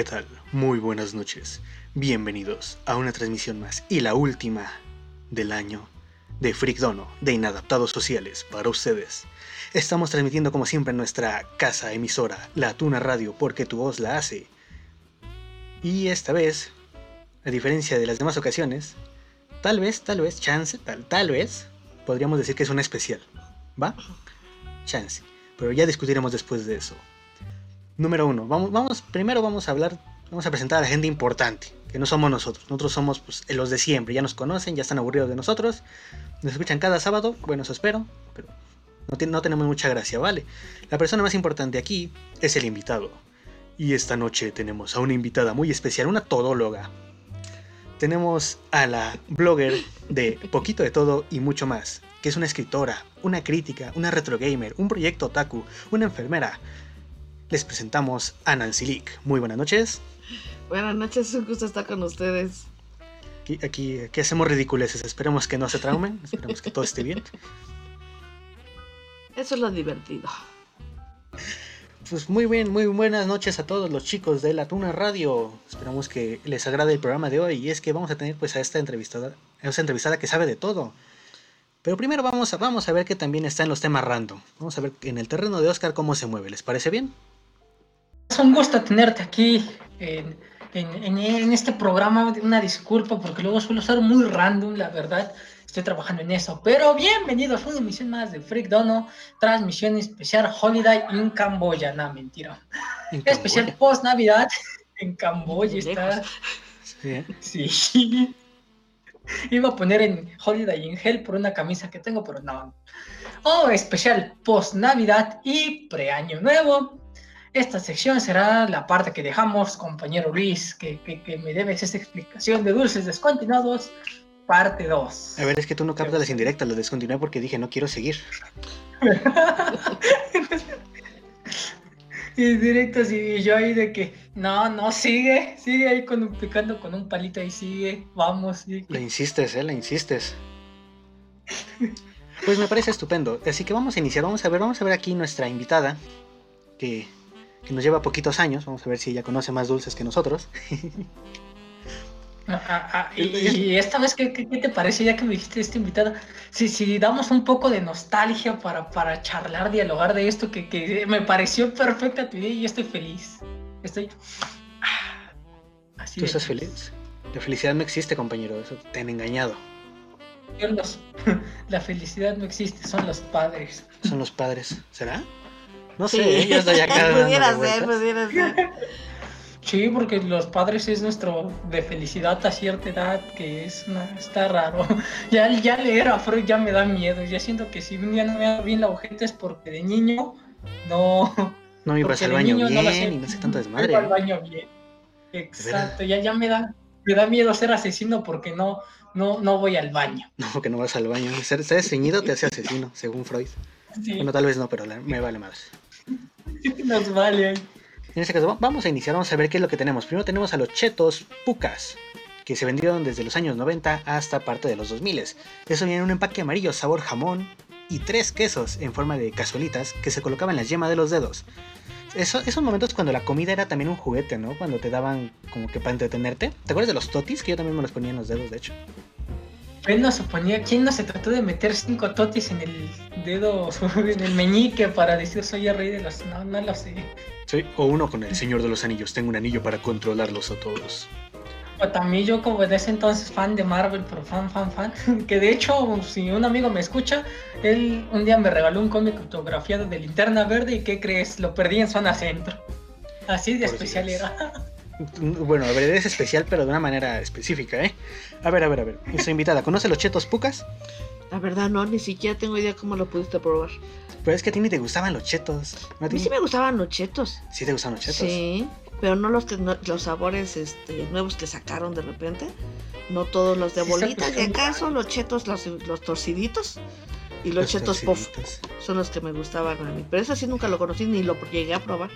¿qué tal? Muy buenas noches. Bienvenidos a una transmisión más y la última del año de Dono de Inadaptados Sociales para ustedes. Estamos transmitiendo como siempre en nuestra casa emisora, La Tuna Radio, porque tu voz la hace. Y esta vez, a diferencia de las demás ocasiones, tal vez, tal vez, chance, tal, tal vez, podríamos decir que es un especial. ¿Va? Chance. Pero ya discutiremos después de eso. Número uno, vamos, vamos, primero vamos a hablar, vamos a presentar a la gente importante, que no somos nosotros. Nosotros somos pues, los de siempre, ya nos conocen, ya están aburridos de nosotros. Nos escuchan cada sábado, bueno, eso espero, pero no, no tenemos mucha gracia, ¿vale? La persona más importante aquí es el invitado. Y esta noche tenemos a una invitada muy especial, una todóloga. Tenemos a la blogger de Poquito de Todo y mucho más, que es una escritora, una crítica, una retro gamer, un proyecto otaku, una enfermera, les presentamos a Nancy Leak. Muy buenas noches. Buenas noches, es un gusto estar con ustedes. Aquí, aquí, hacemos ridiculeces, esperemos que no se traumen, esperemos que todo esté bien. Eso es lo divertido. Pues muy bien, muy buenas noches a todos los chicos de La Tuna Radio. Esperamos que les agrade el programa de hoy. Y es que vamos a tener pues a esta entrevistada, a esta entrevistada que sabe de todo. Pero primero vamos a, vamos a ver que también está en los temas random. Vamos a ver en el terreno de Oscar cómo se mueve. ¿Les parece bien? Es un gusto tenerte aquí en, este programa. Una disculpa porque luego suelo ser muy random, la verdad. Estoy trabajando en eso. Pero bienvenidos a una emisión más de Freak Dono. Transmisión especial Holiday en Camboya. No, mentira. especial post Navidad en Camboya. Está. Sí. sí. Iba a poner en Holiday in Hell por una camisa que tengo, pero no. Oh, especial post Navidad y pre-año nuevo. Esta sección será la parte que dejamos, compañero Luis, que, me debes esta explicación de dulces descontinuados, parte 2. A ver, es que tú no captas las indirectas, las descontinué porque dije no quiero seguir. y directos y yo ahí de que no, no, sigue, sigue ahí con, picando con un palito y sigue, vamos. Le insistes, eh, le insistes. Pues me parece estupendo. Así que vamos a iniciar, vamos a ver, vamos a ver aquí nuestra invitada, que que nos lleva poquitos años. Vamos a ver si ella conoce más dulces que nosotros. Ah, ah, ah, y, esta vez, ¿qué, te parece ya que me dijiste esta invitada? Si, si damos un poco de nostalgia para, para charlar, dialogar de esto, que, me pareció perfecta tu idea y estoy feliz. Estoy... Así ¿Tú estás feliz? La felicidad no existe, compañero, eso te han engañado. la felicidad no existe, son los padres. Son los padres, ¿será? No sé, yo estoy acá. pudiera ser, pudiera ser. Sí, porque los padres es nuestro de felicidad a cierta edad, que es está raro. Ya, ya leer a Freud ya me da miedo. Ya siento que si un día no me da bien la ojeta es porque de niño no. No ibas al baño bien no y no sé tanto desmadre. No al baño bien. Exacto, ya, ya me da, me da miedo ser asesino porque no, no, no voy al baño. No, que no vas al baño. Ser, ser ceñido te hace asesino, según Freud. Bueno, tal vez no, pero me vale más. Nos vale. En este caso, vamos a iniciar, vamos a ver qué es lo que tenemos. Primero tenemos a los chetos pucas, que se vendieron desde los años 90 hasta parte de los 2000. Eso viene en un empaque amarillo, sabor jamón y tres quesos en forma de cazuelitas que se colocaban en la yema de los dedos. Eso, esos momentos cuando la comida era también un juguete, ¿no? Cuando te daban como que para entretenerte. ¿Te acuerdas de los totis? Que yo también me los ponía en los dedos, de hecho. ¿Quién no se ponía, quién no se trató de meter cinco totis en el dedo, en el meñique para decir soy el rey de los... No, no lo sé. Sí, o uno con el Señor de los Anillos, tengo un anillo para controlarlos a todos. O también yo como de ese entonces fan de Marvel, pero fan, fan, fan, que de hecho si un amigo me escucha, él un día me regaló un cómic autografiado de Linterna Verde y ¿qué crees? Lo perdí en zona centro. Así de especial era. Bueno, a ver, es especial, pero de una manera específica, ¿eh? A ver, a ver, a ver. Nuestra invitada, ¿conoce los chetos pucas? La verdad, no, ni siquiera tengo idea cómo lo pudiste probar. Pero es que a ti ni te gustaban los chetos. A, mí sí me gustaban los chetos. ¿Sí te gustaban los chetos? Sí, pero no los, los sabores este, nuevos que sacaron de repente. No todos los de bolitas. De acaso los chetos, los, los torciditos. Y los, chetos puff son los que me gustaban a mí. Pero eso sí nunca lo conocí ni lo llegué a probar.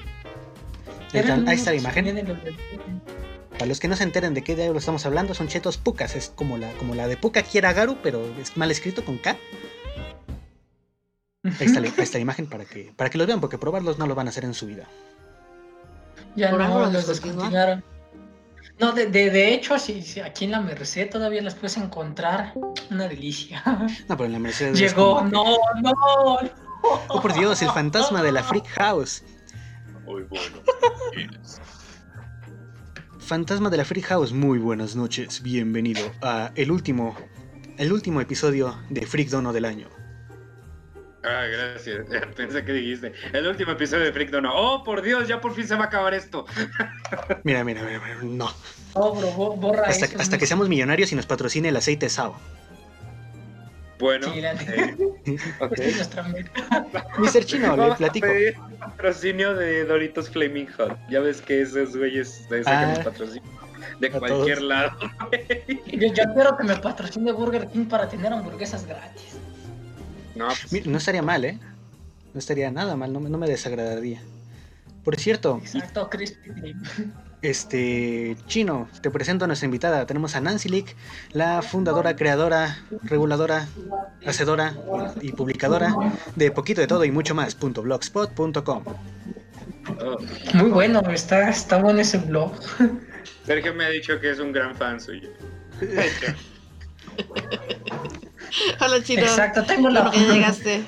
Ahí está la imagen. Para los que no se enteren de qué diablo estamos hablando, son chetos pucas. Es como la, como la de Puka Garu, pero es mal escrito con K. Ahí está, la, imagen para que, para que los vean, porque probarlos no lo van a hacer en su vida. Ya no, los descontinuaron. No, de, de, de hecho, si, aquí en la Merced todavía las puedes encontrar. Una delicia. No, pero en la Merced. Llegó, no, no, Oh, por Dios, el fantasma de la Freak House. Muy bueno. fantasma de la Freak House, muy buenas noches. Bienvenido a el último, el último episodio de Freak Dono del año. Ah, gracias. Pensé que dijiste. El último episodio de Freak Dono. Oh, por Dios, ya por fin se va a acabar esto. mira, mira, mira, no. Oh, bro, borra hasta, hasta que seamos millonarios y nos patrocine el aceite Sao. Bueno, sí, eh, okay. Mr. Chino, le platico. patrocinio de Doritos Flaming Hot. Ya ves que esos güeyes de ah, patrocinio de cualquier lado. yo, yo quiero que me patrocine Burger King para tener hamburguesas gratis. No, pues... no estaría mal, ¿eh? No estaría nada mal, no, no me desagradaría. Por cierto. Exacto, Este, Chino, te presento a nuestra invitada. Tenemos a Nancy Lick, la fundadora, creadora, reguladora, hacedora y publicadora de Poquito de Todo y mucho más. .blogspot.com. Muy bueno, está, está bueno ese blog. Sergio me ha dicho que es un gran fan suyo. Hola, Chino. Exacto, tengo la. llegaste.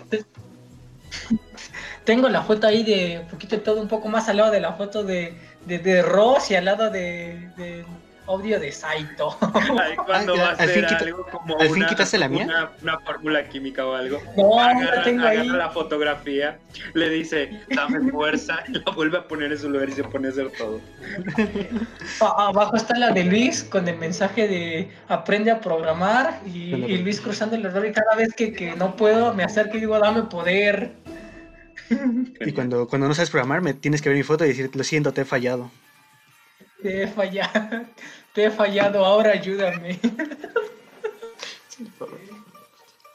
Tengo la foto ahí de poquito de todo, un poco más al lado de la foto de, de, de Ross y al lado de, de audio de Saito. Ahí cuando ah, va a hacer algo como ¿al fin quitaste la mía? Una, fórmula química o algo. No, agarra, tengo agarra ahí. la fotografía, le dice, dame fuerza, y la vuelve a poner en su lugar y se pone a hacer todo. Abajo está la de Luis con el mensaje de aprende a programar y, y Luis cruzando el error y cada vez que, que no puedo me acerco y digo, dame poder. Y cuando, cuando no sabes programar, me tienes que ver mi foto y decir, lo siento, te he fallado. Te he fallado, te he fallado, ahora ayúdame.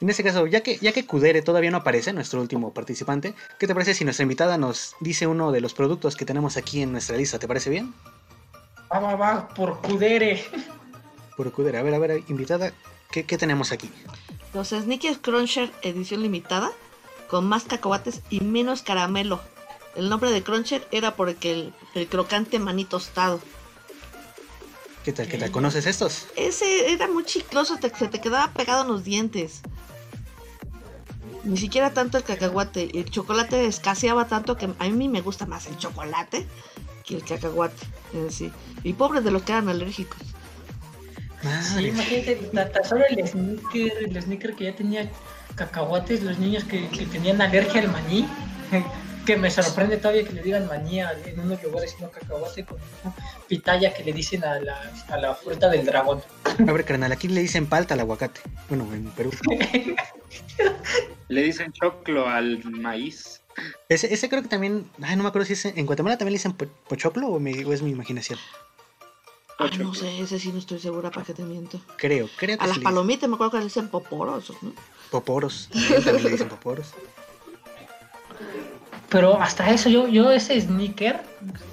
En este caso, ya que, ya que Kudere todavía no aparece, nuestro último participante, ¿qué te parece si nuestra invitada nos dice uno de los productos que tenemos aquí en nuestra lista? ¿Te parece bien? Va, va, va, por Kudere. Por Kudere. A ver, a ver, invitada, ¿qué, qué tenemos aquí? Los Sneakers Cruncher edición limitada con más cacahuates y menos caramelo. El nombre de Cruncher era porque el, crocante maní tostado. ¿Qué tal? ¿Qué tal? ¿Conoces estos? Ese era muy chicloso, se te quedaba pegado en los dientes. Ni siquiera tanto el cacahuate. El chocolate escaseaba tanto que a mí me gusta más el chocolate que el cacahuate. Sí. Y pobres de los que eran alérgicos. Sí, imagínate, solo el sneaker, el sneaker que ya tenía cacahuates, los niños que, tenían alergia al maní, que me sorprende todavía que le digan maní en unos lugares sino cacahuate con pitaya que le dicen a la, a la fruta del dragón. A ver, carnal, aquí le dicen palta al aguacate. Bueno, en Perú. le dicen choclo al maíz. Ese, ese creo que también, ay, no me acuerdo si es en Guatemala también le dicen pochoclo o, o es mi imaginación. no sé, ese sí no estoy segura para que te miento. Creo, creo que A las palomitas me acuerdo que le dicen poporosos, ¿no? Poporos. Le dicen poporos. Pero hasta eso, yo, yo ese sneaker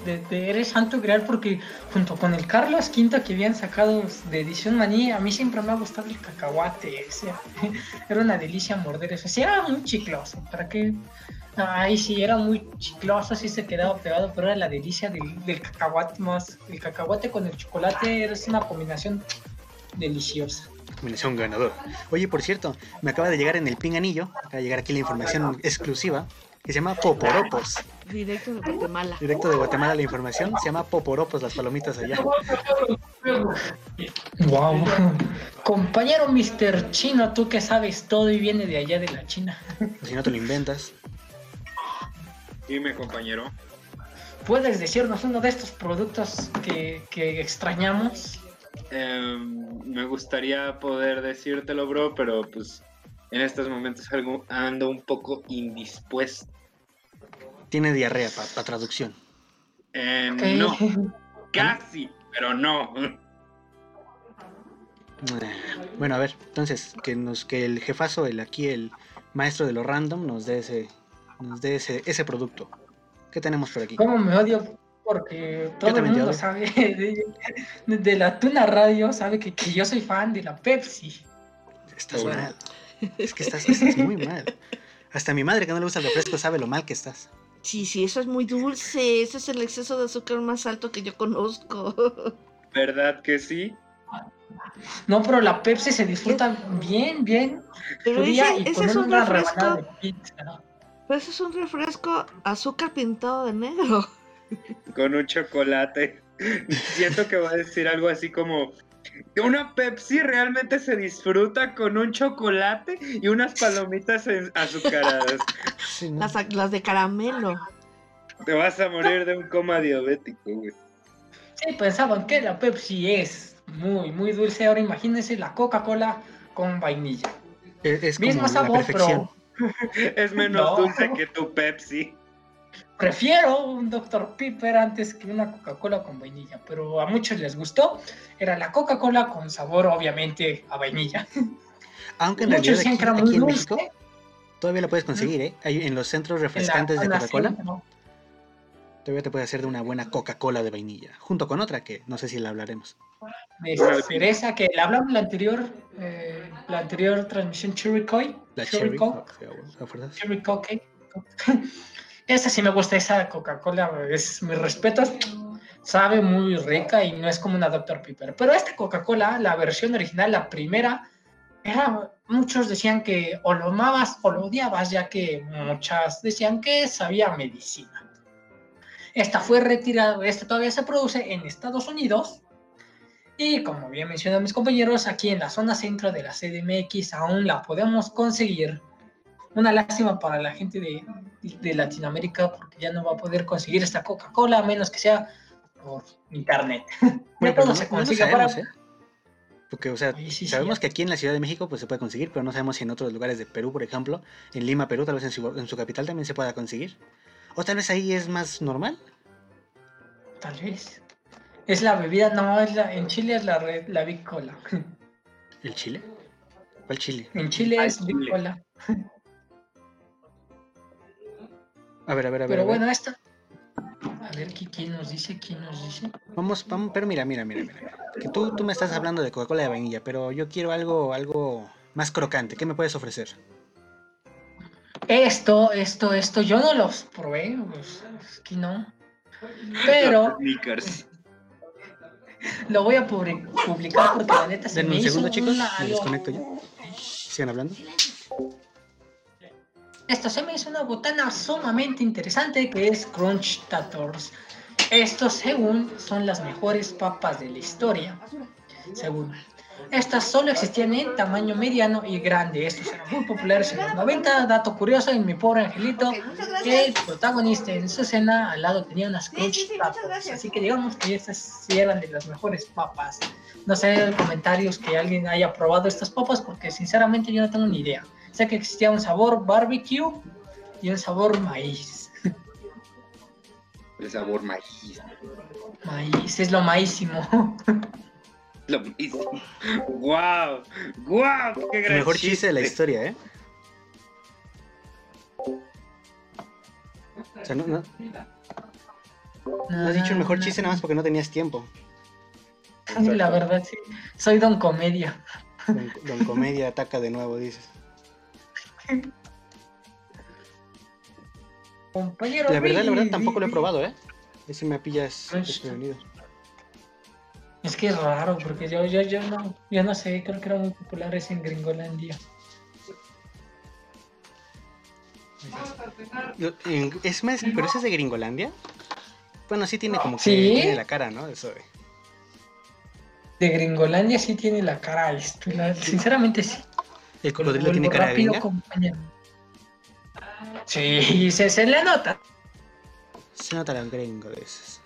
de, Eres Santo Grial, porque junto con el Carlos Quinto que habían sacado de edición maní, a mí siempre me ha gustado el cacahuate. Ese. Era una delicia morder eso. Sí, era muy chicloso. ¿Para qué? Ay, sí, era muy chicloso, sí se quedaba pegado, pero era la delicia del, del cacahuate más. El cacahuate con el chocolate es una combinación deliciosa combinación ganador. Oye, por cierto, me acaba de llegar en el ping anillo, acaba de llegar aquí la información exclusiva, que se llama Poporopos. Directo de Guatemala. Directo de Guatemala la información, se llama Poporopos, las palomitas allá. Wow. Compañero Mr. Chino, tú que sabes todo y viene de allá de la China. Si no te lo inventas. Dime, compañero. ¿Puedes decirnos uno de estos productos que, que extrañamos? Em, me gustaría poder decírtelo, bro, pero pues en estos momentos algo, ando un poco indispuesto. Tiene diarrea para traducción. Em, no, casi, pero no. Bueno, a ver, entonces, que nos, que el jefazo, el aquí, el maestro de lo random, nos dé ese, nos dé ese, ese producto. ¿Qué tenemos por aquí? ¿Cómo me odio porque todo el mundo sabe de, la Tuna Radio, sabe que, yo soy fan de la Pepsi. Estás mal. Es que estás, muy mal. Hasta mi madre que no le gusta el refresco sabe lo mal que estás. Sí, sí, eso es muy dulce. Ese es el exceso de azúcar más alto que yo conozco. ¿Verdad que sí? No, pero la Pepsi se disfruta bien, bien. Pero ese, y ese con es un refresco. de pizza, ¿no? Pero ese es un refresco azúcar pintado de negro. Con un chocolate. Siento que va a decir algo así como. Una Pepsi realmente se disfruta con un chocolate y unas palomitas azucaradas. Sí, ¿no? Las, las de caramelo. Te vas a morir de un coma diabético, güey. Sí, pensaban que la Pepsi es muy, muy dulce. Ahora imagínense la Coca-Cola con vainilla. Es, es como Mismo la sabor, perfección. pero Es menos No. dulce que tu Pepsi. Prefiero un Dr. Pepper antes que una Coca-Cola con vainilla. Pero a muchos les gustó. Era la Coca-Cola con sabor, obviamente, a vainilla. Aunque en Muchos realidad decían aquí, que era aquí muy en. México todavía la puedes conseguir, ¿eh? En los centros en la refrescantes de Coca-Cola ¿no? todavía te puedes hacer de una buena Coca-Cola de vainilla, junto con otra que no sé si la hablaremos. de cereza que le hablamos la anterior eh, la anterior transmisión Cherry Coke La Cherry. Coke. Cherry Coke esa sí me gusta esa Coca-Cola es mis respetos sabe muy rica y no es como una Dr. Pepper pero esta Coca-Cola la versión original la primera era muchos decían que o lo amabas o lo odiabas ya que muchas decían que sabía medicina esta fue retirada, esta todavía se produce en Estados Unidos, y como bien mencionan mis compañeros, aquí en la zona centro de la CDMX aún la podemos conseguir. Una lástima para la gente de, de Latinoamérica porque ya no va a poder conseguir esta Coca-Cola a menos que sea por internet. Bueno, pero no, se no consigue sabemos, para- ¿eh? Porque, o sea, Ahí sí, sí, sabemos que aquí en la Ciudad de México pues se puede conseguir, pero no sabemos si en otros lugares de Perú, por ejemplo, en Lima, Perú, tal vez en su, en su capital también se pueda conseguir. O tal vez ahí es más normal. Tal vez. Es la bebida, no, es la, en Chile es la, red, la Big Cola. ¿El Chile? ¿Cuál Chile? En Chile es Big. Cola. A ver, a ver, a ver. Pero a ver. bueno, esta. A ver, ¿qui- ¿quién nos dice? ¿Quién nos dice? Vamos, vamos, pero mira, mira, mira, mira. Que tú, tú me estás hablando de Coca-Cola de vainilla, pero yo quiero algo, algo más crocante. ¿Qué me puedes ofrecer? Esto, esto, esto, yo no los probé, pues, es que no. Pero lo voy a publi- publicar porque la neta se Denme me un hizo segundo, chicos. una- Me desconecto ya. Sigan hablando. Esto se me hizo una botana sumamente interesante que es Crunch Tators. Estos, según, son las mejores papas de la historia. Según. Estas solo existían en tamaño mediano y grande. Estos eran muy populares en los 90. Dato curioso, en mi pobre angelito, el protagonista en su cena al lado tenía unas Sí, Crunch sí, sí, gracias. Así que digamos que estas sí eran de las mejores papas. No sé en comentarios que alguien haya probado estas papas porque sinceramente yo no tengo ni idea. Sé que existía un sabor barbecue y un sabor maíz. El sabor maíz. Maíz es lo maísimo. Lo mismo. ¡Guau! ¡Guau! ¡Qué El gran mejor chiste de la historia, ¿eh? O sea, no, no, no has dicho el mejor chiste nada más porque no tenías tiempo. La verdad, sí. Soy don comedia. Don, Don Comedia ataca de nuevo, dices. Compañero. La verdad, la verdad, tampoco lo he Billy. probado, ¿eh? Ese me pillas desprevenido. Es que es raro, porque yo, yo, yo no, yo no sé, creo que eran muy populares en Gringolandia. Es más, pero ese es de Gringolandia. Bueno, sí tiene como que Sí. tiene la cara, ¿no? Eso de- De Gringolandia sí tiene la cara sinceramente sí. El cocodrilo tiene cara de rápido, gringa. compañero. Sí, se, se le nota. Se nota los gringos de esos.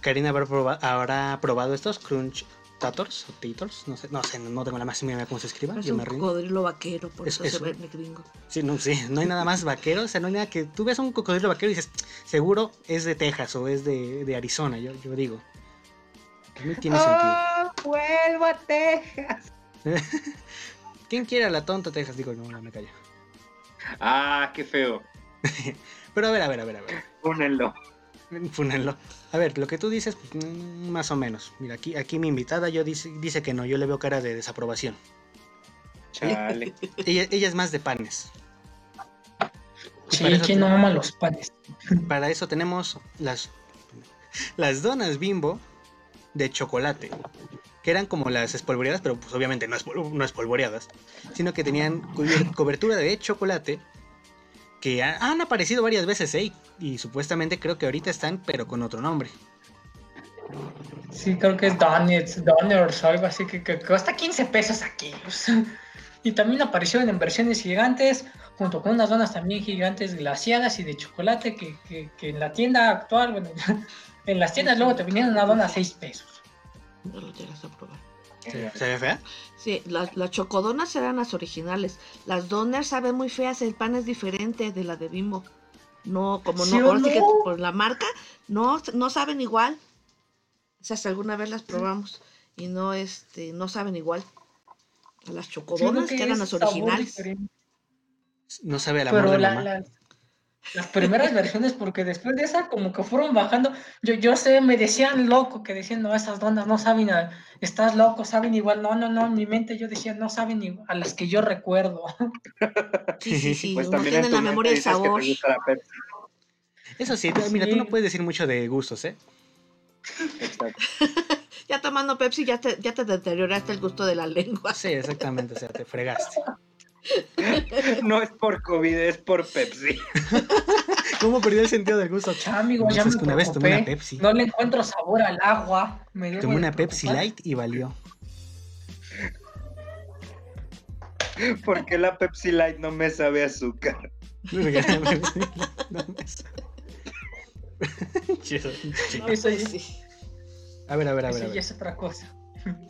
Karina habrá, proba- habrá probado estos Crunch Tators o Tators, no sé, no sé, no tengo la más mínima idea cómo se escriba, Es yo un me cocodrilo vaquero, por Es- eso es se un- ve de gringo. Sí, no, sí, no hay nada más vaquero, o sea, no hay nada que tú ves un cocodrilo vaquero y dices, seguro es de Texas o es de, de Arizona, yo, yo digo. No tiene ¡Ah, vuelvo a Texas! ¿Quién quiere a la tonta Texas? Digo, no, no me callo. ¡Ah, qué feo! Pero a ver, a ver, a ver, a ver. Pónenlo. Fúnenlo. A ver, lo que tú dices, pues, mm, más o menos. Mira, aquí, aquí mi invitada yo dice, dice que no, yo le veo cara de desaprobación. Chale. Ella, ella es más de panes. Sí, para eso ¿quién no ama los panes? Para eso tenemos las, las donas bimbo de chocolate, que eran como las espolvoreadas, pero pues obviamente no, espol- no espolvoreadas, sino que tenían cobertura de chocolate, que ha- han aparecido varias veces, ¿eh? Y, supuestamente creo que ahorita están, pero con otro nombre. Sí, creo que es Donuts, Donuts algo así, que, que cuesta 15 pesos aquí. Y también aparecieron en versiones gigantes, junto con unas donas también gigantes glaciadas y de chocolate, que, que- en la tienda actual, bueno, en las tiendas luego te venían una dona a 6 pesos. No lo llegas a probar. ¿Se, se ve fea? Sí, las, las chocodonas eran las originales. Las donas saben muy feas, el pan es diferente de la de Bimbo. No, como ¿Sí no, o sí que por la marca, no, no saben igual. Esas alguna vez las probamos y no, este, no saben igual. A las chocodonas, que, eran las originales. No sabe Pero de la- mamá. la- las primeras versiones, porque después de esa como que fueron bajando, yo, yo sé, me decían loco, que decían, no, esas donas no saben, a- estás loco, saben igual, no, no, no, en mi mente yo decía, no saben igual a las que yo recuerdo. Sí, sí, sí, Pues también en la tu memoria te sabor. Eso sí, tú- mira, tú no puedes decir mucho de gustos, ¿eh? Exacto. Ya tomando Pepsi ya te, ya te deterioraste el gusto de la lengua. Sí, exactamente, o sea, te fregaste. No es por COVID, es por Pepsi. ¿Cómo perdió el sentido del gusto? Ya, amigo, No, ya me que una vez tomé una. Pepsi. No le encuentro sabor al agua. Me Tomé una Pepsi. Light y valió. ¿Por qué la Pepsi Light no me sabe azúcar? No me sabe. Eso sí. A ver, a ver, a ver. Eso ya es otra cosa.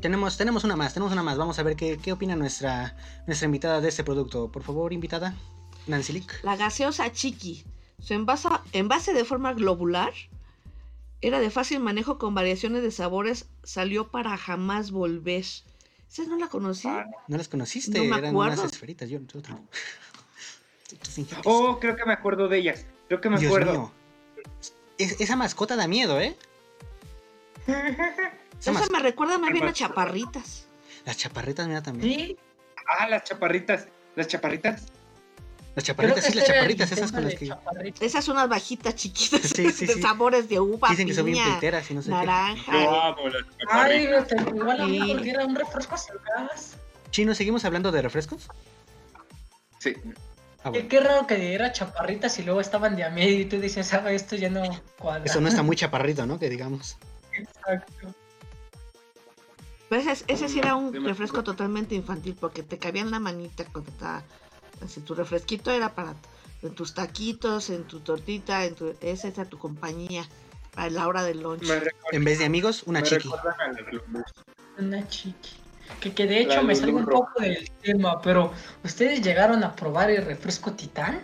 Tenemos, tenemos una más, tenemos una más. Vamos a ver qué, qué opina nuestra, nuestra invitada de este producto. Por favor, invitada. Nancy Lick. La gaseosa chiqui. Su envase, envase de forma globular era de fácil manejo con variaciones de sabores. Salió para jamás volver. ¿Esa no la conocí? Ah, ¿No las conociste? No me Eran acuerdo. unas esferitas. Yo, yo fingiste. Oh, creo que me acuerdo de ellas. Creo que me Dios acuerdo. mío. Es- esa mascota da miedo, ¿eh? Esa me recuerda más bien a chaparritas. Las chaparritas, mira también. Sí, Ah, las chaparritas. Las chaparritas. Las chaparritas, sí, este las el chaparritas, esas con las que chaparritas. Esas son unas bajitas chiquitas Sí, sí, de sí. sabores de uva, dicen que son bien piña, piteras y no sé qué. naranja. Las Ay, chaparritas. te- igual a mí porque era un refresco sin gas. Chino, ¿seguimos hablando de refrescos? Sí. Ah, Qué, bueno. qué raro que era chaparritas y luego estaban de a medio y tú dices, ¿sabes? Esto ya no cuadra. Eso no está muy chaparrito, ¿no? Que digamos. Exacto. Pero ese, ese sí era un refresco totalmente infantil porque te cabía en la manita cuando estaba así tu refresquito era para en tus taquitos, en tu tortita, en tu esa era tu compañía a la hora del lunch. Recuerda- En vez de amigos, una me chiqui. Una chiqui. Que, que de hecho La me salgo un poco del tema, pero ¿ustedes llegaron a probar el refresco Titán?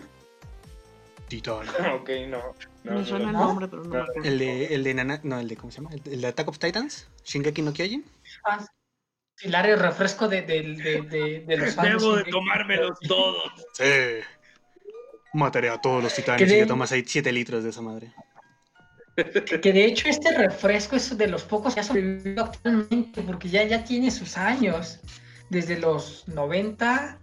Titán. Ok, no. no, me no, suena el no. nombre, pero no me acuerdo. El de, el de Nana, no, el de, ¿cómo se llama? El de, el de Attack of Titans, Shingeki no Kyojin. Ah, Hilario, refresco de, de, de, de, de los fans. Debo de tomármelos todos. Sí. Mataré a todos los titanes de- te tomas ahí 7 litros de esa madre. Que, que de hecho este refresco es de los pocos que ha sobrevivido actualmente, porque ya, ya tiene sus años. Desde los 90,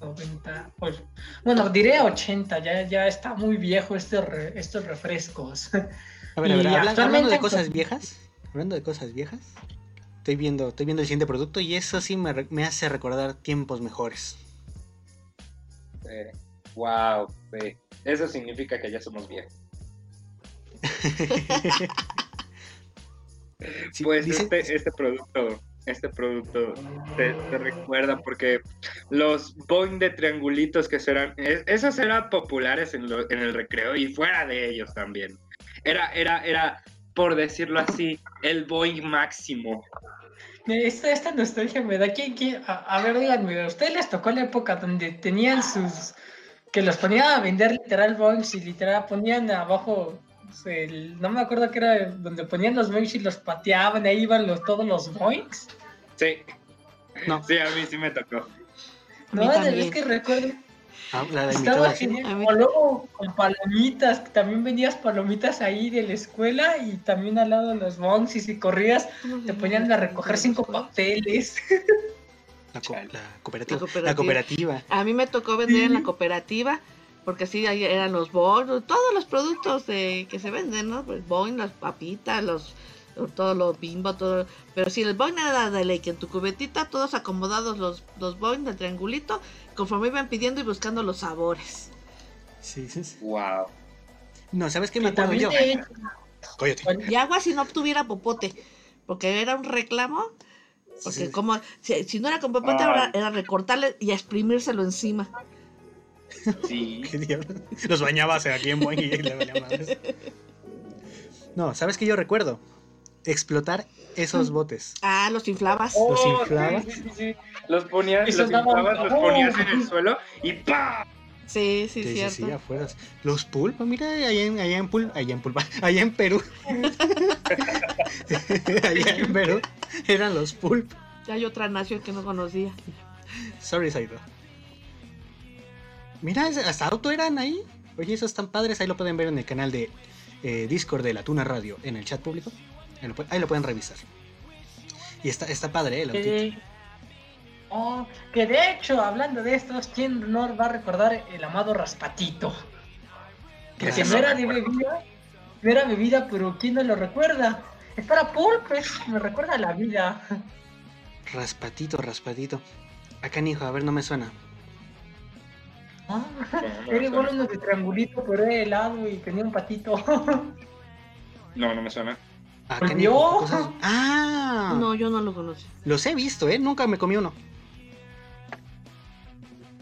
90, pues, bueno, diré 80, ya, ya está muy viejo este re- estos refrescos. A ver, a ver, hablando de cosas viejas, hablando de cosas viejas, estoy viendo, estoy viendo el siguiente producto y eso sí me, hace recordar tiempos mejores. Eh, wow. eh, Eso significa que ya somos viejos. Sí, Pues dice- este, este producto, este producto te, te recuerda porque los Boeing de triangulitos que serán, es- esos eran populares en, lo- en el recreo y fuera de ellos también. Era, era, era, por decirlo así, el Boeing máximo. Esta, esta nostalgia me da que, que- a, a ver, díganme, ¿a ustedes les tocó la época donde tenían sus, que los ponían a vender literal boings y literal ponían abajo, el- no me acuerdo que era donde ponían los boings y los pateaban, ahí iban los, todos los boings? Sí, No, sí, a mí sí me tocó. No, vez que recuerdo, ah, la de estaba genial. O luego con palomitas, que también vendías palomitas ahí de la escuela y también al lado de los boings y si corrías te ponían a recoger cinco papeles. La, co- la cooperativa. La La cooperativa. A mí me tocó vender en la cooperativa porque sí, ahí eran los Boeing, todos los productos de, que se venden, ¿no? Pues Boeing, las papitas, los todos los bimbo, todo. Pero si el Boeing era de ley, que en tu cubetita, todos acomodados los, los Boeing del triangulito, conforme iban pidiendo y buscando los sabores. Sí, sí, sí. Wow. No, ¿sabes qué me acuerdo yo? de Coyote. Y agua si no tuviera popote, porque era un reclamo. Porque Sí. como, si, si no era con popote, era, era recortarle y exprimírselo encima. Sí. ¿Qué diablos? Los bañabas aquí en Boeing y le valía madres. No, ¿sabes qué yo recuerdo? Explotar esos botes. Ah, los inflabas. Oh, Los sí, inflabas. Sí, sí, sí. Los ponías, Esos los inflabas, los ponías en el suelo y ¡pa! Sí, sí, Sí, sí, cierto. sí, afuera. Los pulpos, mira, allá en, allá en Pul, allá en Pulpa, allá en Perú. allá en Perú eran los pulp. Ya hay otra nación que no conocía. Sorry, Saido. Mira, hasta auto eran ahí. Oye, esos están padres. Ahí lo pueden ver en el canal de eh, Discord de la Tuna Radio, en el chat público. Ahí lo, pu- ahí lo pueden revisar. Y está, está padre, ¿eh? el autito. que, oh, que de hecho, hablando de estos, ¿quién no va a recordar el amado Raspatito? Que Raspa- no era de bebida, no era bebida, pero ¿quién no lo recuerda? Es para pulpes, me recuerda a la vida. Raspatito, raspatito. Acá, hijo, a ver, no me suena. Ah, no era igual uno de triangulito, pero era helado y tenía un patito. No, no me suena. Acá, Pues hijo, yo. cosas- Ah, No, yo no lo conocí. los he visto, ¿eh? Nunca me comí uno.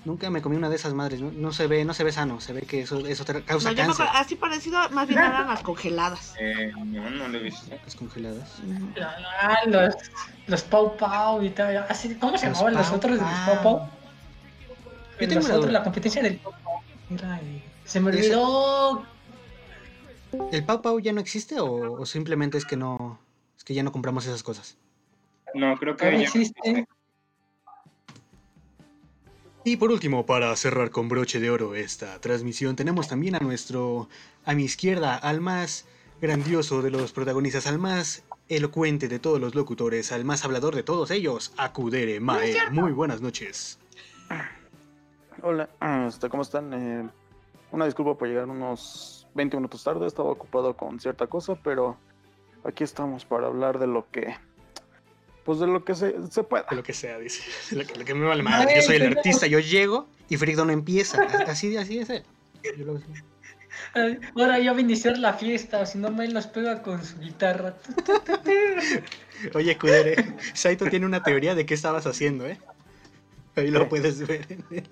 Nunca me comí una de esas madres. No, no se ve, no se ve sano. Se ve que eso, eso te causa No, yo cáncer. así parecido, más bien eran las congeladas. Eh, no, no lo he visto. Las congeladas. Ah, los, los Pau Pau y tal. Así, ¿Cómo se llamaban los otros de los Pau. Pau? Yo tengo Los otros, la competencia del Pau Pau. Eh, se me Ese- olvidó. ¿El Pau Pau ya no existe o, o simplemente es que no es que ya no compramos esas cosas? No, creo que No ya existe. Y por último, para cerrar con broche de oro esta transmisión, tenemos también a nuestro, a mi izquierda, al más grandioso de los protagonistas, al más elocuente de todos los locutores, al más hablador de todos ellos, Akudere Mae. Muy buenas noches. Hola, este, ¿cómo están? Eh, una disculpa por llegar unos 20 minutos tarde, estaba ocupado con cierta cosa, pero aquí estamos para hablar de lo que, pues de lo que se, se pueda. De lo que sea, dice. De lo que, lo que me vale madre. Yo soy el artista, yo llego y Frigdo no empieza. Así, así es él. Yo lo- Ahora ya va a iniciar la fiesta, si no me los pega con su guitarra. Oye, Kudere, Saito tiene una teoría de qué estabas haciendo, ¿eh? Ahí lo puedes ver en el,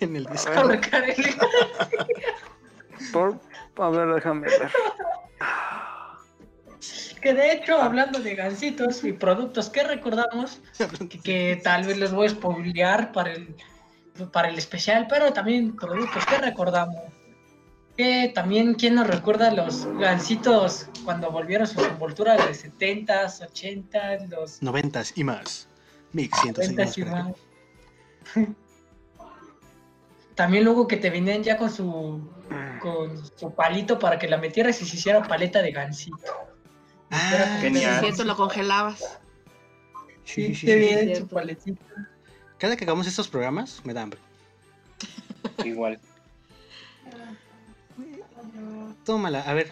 en el disco. El- Por, a ver, déjame ver. Que de hecho, hablando de gansitos y productos que recordamos, que, que tal vez les voy a spoilear para el, para el especial, pero también productos que recordamos. Que también, ¿quién nos recuerda los gansitos cuando volvieron sus envolturas de 70s, 80s, los Noventas y más. Mix 106 90s más y por acá. más? También luego que te venían ya con su con su palito para que la metieras y se hiciera paleta de gansito. Ah, Sí, Genial. cierto, lo congelabas. sí, sí, sí, te sí. viene cierto. su paletita. Cada que hagamos estos programas, me da hambre. igual. Tómala, a ver.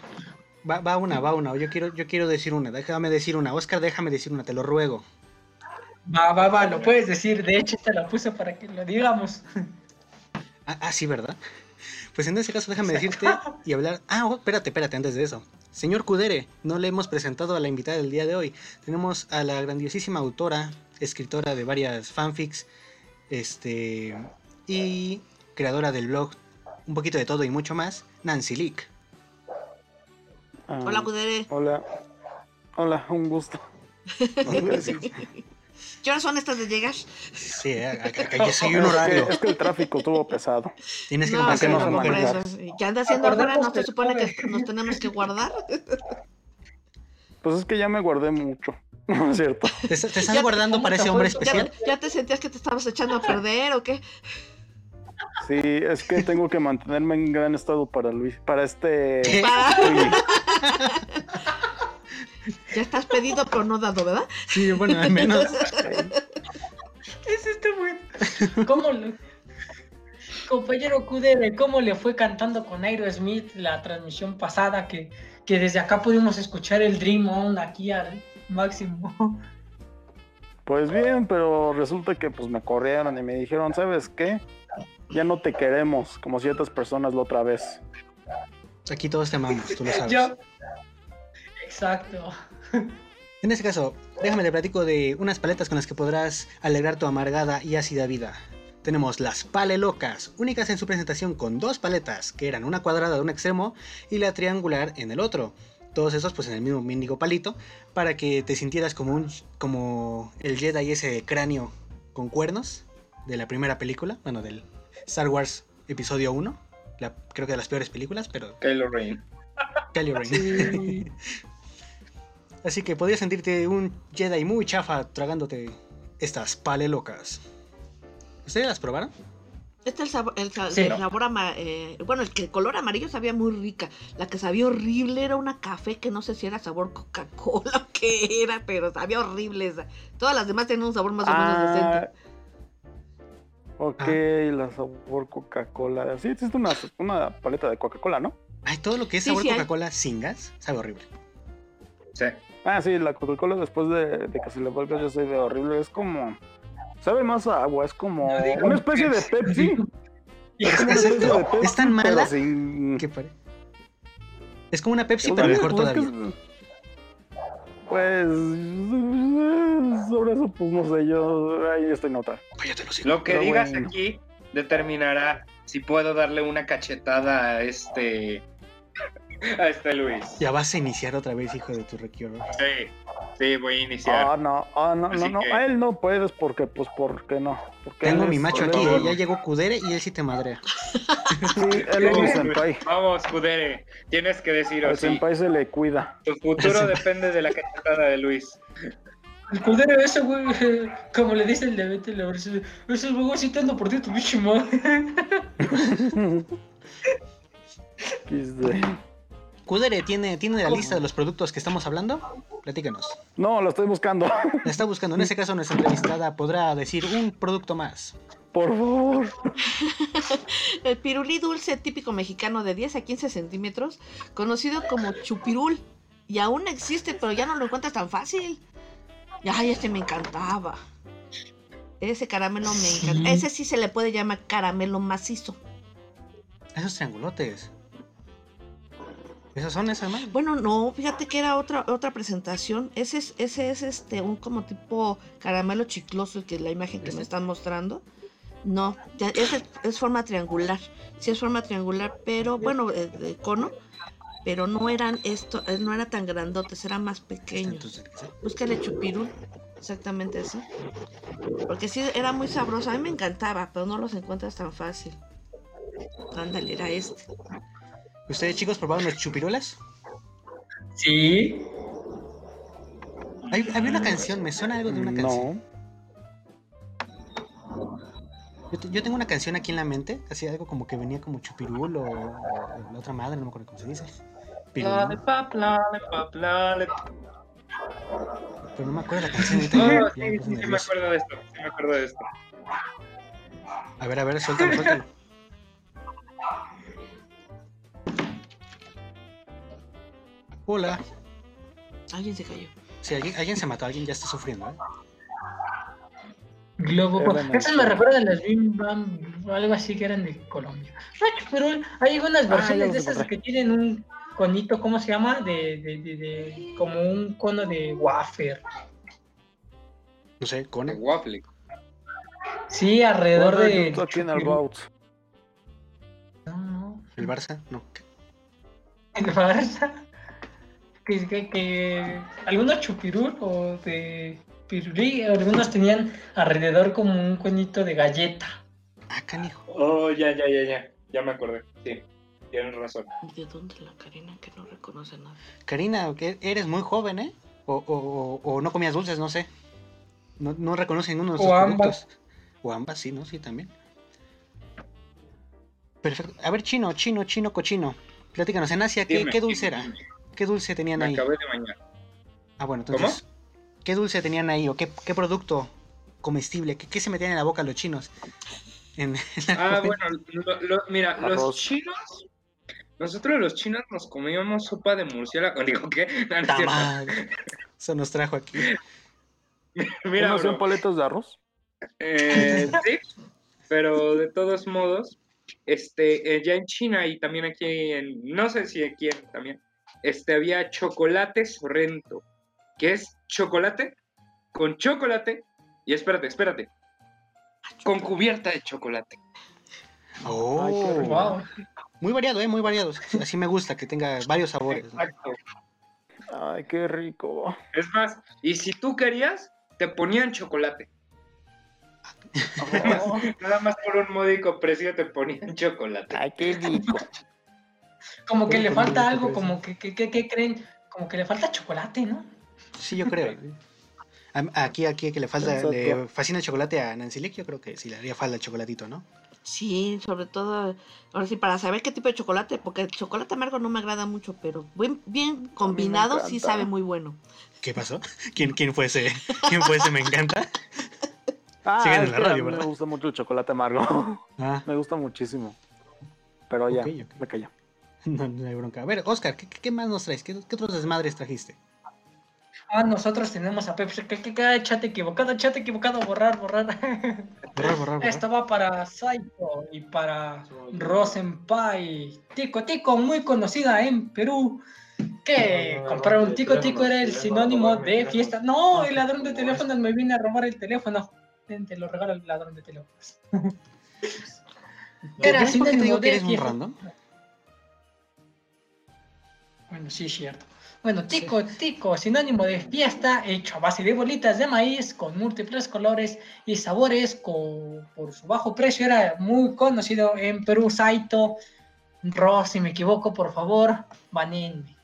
Va, va una, va una. Yo quiero, yo quiero decir una. Déjame decir una. Oscar, déjame decir una, te lo ruego. Va, va, va, lo puedes decir. De hecho, te la puse para que lo digamos. Ah, ah, sí, ¿verdad? Pues en ese caso déjame decirte y hablar. Ah, oh, espérate, espérate, antes de eso. Señor Kudere, no le hemos presentado a la invitada del día de hoy. Tenemos a la grandiosísima autora, escritora de varias fanfics, este y creadora del blog Un poquito de todo y mucho más, Nancy Leak. Ah, Hola, Kudere. Hola, hola, un gusto. ¿Qué horas son estas de llegar? Sí, eh, yo soy un Es que, horario. es que el tráfico estuvo pesado. Tienes que No, sí, no no, se por maneja. eso. ¿Y ¿Qué anda haciendo? Acordemos ¿No se supone que nos tenemos que guardar? Pues es que ya me guardé mucho, ¿no es cierto? ¿Te, te estás Ya- guardando para ese hombre ¿Ya- ¿Ya, especial? ya te sentías que te estabas echando a perder o qué? Sí, es que tengo que mantenerme en gran estado para Luis, para este... ¿Qué? Para-. Ya estás pedido pero no dado, ¿verdad? Sí, bueno, al menos. Es este güey. ¿Cómo lo, compañero Kudere, ¿cómo le fue cantando con Aerosmith la transmisión pasada? Que, que desde acá pudimos escuchar el Dream On aquí al máximo. Pues bien, pero resulta que pues me corrieron y me dijeron, ¿sabes qué? Ya no te queremos, como ciertas personas la otra vez. Aquí todos te amamos, tú lo sabes. Yo- Exacto. En este caso, déjame te platico de unas paletas con las que podrás alegrar tu amargada y ácida vida. Tenemos las Pale Locas, únicas en su presentación con dos paletas, que eran una cuadrada de un extremo y la triangular en el otro. Todos esos pues en el mismo mínimo palito, para que te sintieras como un como el Jedi ese cráneo con cuernos de la primera película, bueno, del Star Wars episodio 1, la- creo que de las peores películas, pero Kylo Ren. Kylo Ren. Así que podrías sentirte un Jedi muy chafa tragándote estas pale locas. ¿Ustedes las probaron? Este el sabor, el, sa- Sí. el sabor ama- eh, bueno, el que el color amarillo sabía muy rica. La que sabía horrible era una café que no sé si era sabor Coca-Cola o qué era, pero sabía horrible esa. Todas las demás tenían un sabor más o menos Ah, decente. ok, Ah. la sabor Coca-Cola. Sí, existe una, una paleta de Coca-Cola, ¿no? Ay, todo lo que es sabor sí. Coca-Cola sin gas sabe horrible. Sí. Ah, sí, la Coca-Cola después de, de que se le vuelve yo soy de horrible, es como... Sabe más a agua, es como No digo una especie de Pepsi. Es como una especie Exacto. de Pepsi, Es tan mala sin- que pare- Es como una Pepsi, Pues, pero mejor pues, es que todavía. es- Pues sobre eso, pues no sé, yo ahí estoy nota. Hijos. Lo que Pero digas bueno. aquí determinará si puedo darle una cachetada a este. a este Luis. Ya vas a iniciar otra vez, hijo de tu requiero. Sí, sí, voy a iniciar. Ah, no, ah, no, no, Así no, que- a él no puedes porque, pues, ¿por qué no? Porque Tengo mi macho aquí, eh, ya llegó Kudere y él sí te madrea. Sí, él es un senpai. Vamos, Kudere, tienes que decir así. senpai se le cuida. Tu futuro depende de la cachetada de Luis. El Kudere ese, güey, como le dice el de Betty la ese ese güey citando por ti tu bicho madre. Kudere, ¿tiene, ¿tiene la lista de los productos que estamos hablando? Platícanos. No, lo estoy buscando. La está buscando. En ese caso, nuestra entrevistada podrá decir un producto más. Por favor. El pirulí dulce típico mexicano de 10 a 15 centímetros, conocido como chupirul. Y aún existe, pero ya no lo encuentras tan fácil. Ay, este me encantaba. Ese caramelo me encanta. Sí. Ese sí se le puede llamar caramelo macizo. Esos triangulotes. ¿Esos son esas, man? Bueno, no, fíjate que era otra otra presentación. Ese es, ese es este un como tipo caramelo chicloso, que es la imagen que me están mostrando. No, ya- es, es forma triangular. Sí es forma triangular, pero bueno, eh, de cono. Pero no eran esto, eh, no era tan grandotes, eran más pequeños. Búscale chupirul, exactamente así. Porque sí, era muy sabroso. A mí me encantaba, pero no los encuentras tan fácil. Ándale, era este. ¿Ustedes, chicos, probaron los chupirulas? Sí. Hay- había una canción, me suena algo de una canción. No. Yo, te- yo tengo una canción aquí en la mente, así algo como que venía como chupirul o, o la otra madre, no me acuerdo cómo se dice. Lollipop. pero no me acuerdo la canción. ahorita Oh, ya- ya sí, puse sí, sí, me acuerdo de esto. Sí, me acuerdo de esto. A ver, a ver, suéltalo, suéltalo. Hola. Alguien se cayó. Si alguien, alguien se mató, alguien ya está sufriendo, ¿eh? Globo. Esas me recuerdan a las Bim Bam, algo así que eran de Colombia. Pero hay algunas Ah, versiones de esas que tienen un conito, ¿cómo se llama? De, de, de, de- como un cono de wafer. No sé, De Cone. waffle. Sí, alrededor de. route. No, no. ¿El Barça? No. El Barça. Que, que, que algunos chupirul o de pirulí, algunos tenían alrededor como un conito de galleta. Ah, canijo. Oh, ya, ya, ya, ya. Ya me acordé. Sí, tienes razón. ¿De dónde la Karina que no reconoce nada? Karina, que eres muy joven, ¿eh? O, o, o- o no comías dulces, no sé. No, no reconoce ninguno de O nuestros ambas. productos. O ambas, sí, ¿no? Sí, también. Perfecto. A ver, chino, chino, chino, cochino. Platícanos, en Asia, ¿qué, Dime, qué dulce dime, era? dime. ¿Qué dulce tenían Me ahí? acabé de bañar. Ah, bueno, entonces. ¿Qué dulce tenían ahí? ¿O qué, qué producto comestible? ¿Qué, qué se metían en la boca los chinos? En, Ah, bueno, lo- lo- mira, los chinos, nosotros los chinos nos comíamos sopa de murciélago. Digo, ¿qué? No, no. Eso nos trajo aquí. Mira, ¿No bro, paletas de arroz? eh, sí, pero de todos modos, este, eh, ya en China y también aquí en, no sé si aquí en- también, este, había chocolate sorrento, que es chocolate con chocolate, y espérate, espérate, con cubierta de chocolate. Oh, Ay, qué rico. Wow. muy variado, ¿eh? Muy variado. Así me gusta, que tenga varios sabores. ¿no? Exacto. Ay, qué rico. Es más, y si tú querías, te ponían chocolate. Oh, Nada más por un módico precio te ponían chocolate. ay, qué rico. Como que ¿Cómo le falta algo, como que, que, que- que creen, como que le falta chocolate, ¿no? Sí, yo creo. Aquí, aquí, que le falta, Exacto. le fascina el chocolate a Nancy Lick, yo creo que sí le haría falta el chocolatito, ¿no? Sí, sobre todo, ahora sí, para saber qué tipo de chocolate, porque el chocolate amargo no me agrada mucho, pero bien, bien combinado sí sabe muy bueno. ¿Qué pasó? ¿Quién, quién fue ese? ¿Quién fue ese? Me encanta. Ah, Siguen en la radio, ¿verdad? Me gusta mucho el chocolate amargo. Ah, me gusta muchísimo. Pero ya, me callé. no, no hay bronca. A ver, Oscar, ¿qué, qué más nos traes? ¿Qué, qué otros desmadres trajiste? Ah, nosotros tenemos a Pepsi. Que, que, que, chat equivocado, chat equivocado, borrar, borrar. Borrar, borrar, borrar. Esto va para Saito y para Rosenpai. Tico Tico, muy conocida en Perú. Que comprar un Tico Tico era el sinónimo de fiesta. No, el ladrón de teléfonos me viene a robar el teléfono. Te lo regalo el ladrón de teléfonos. Era ¿Ves por qué sinónimo de eres un fiesta. Bueno, sí, es cierto. Bueno, tico, tico, sinónimo de fiesta, hecho a base de bolitas de maíz con múltiples colores y sabores, con, por su bajo precio era muy conocido en Perú. Saito, Ro, si me equivoco, por favor, banenme.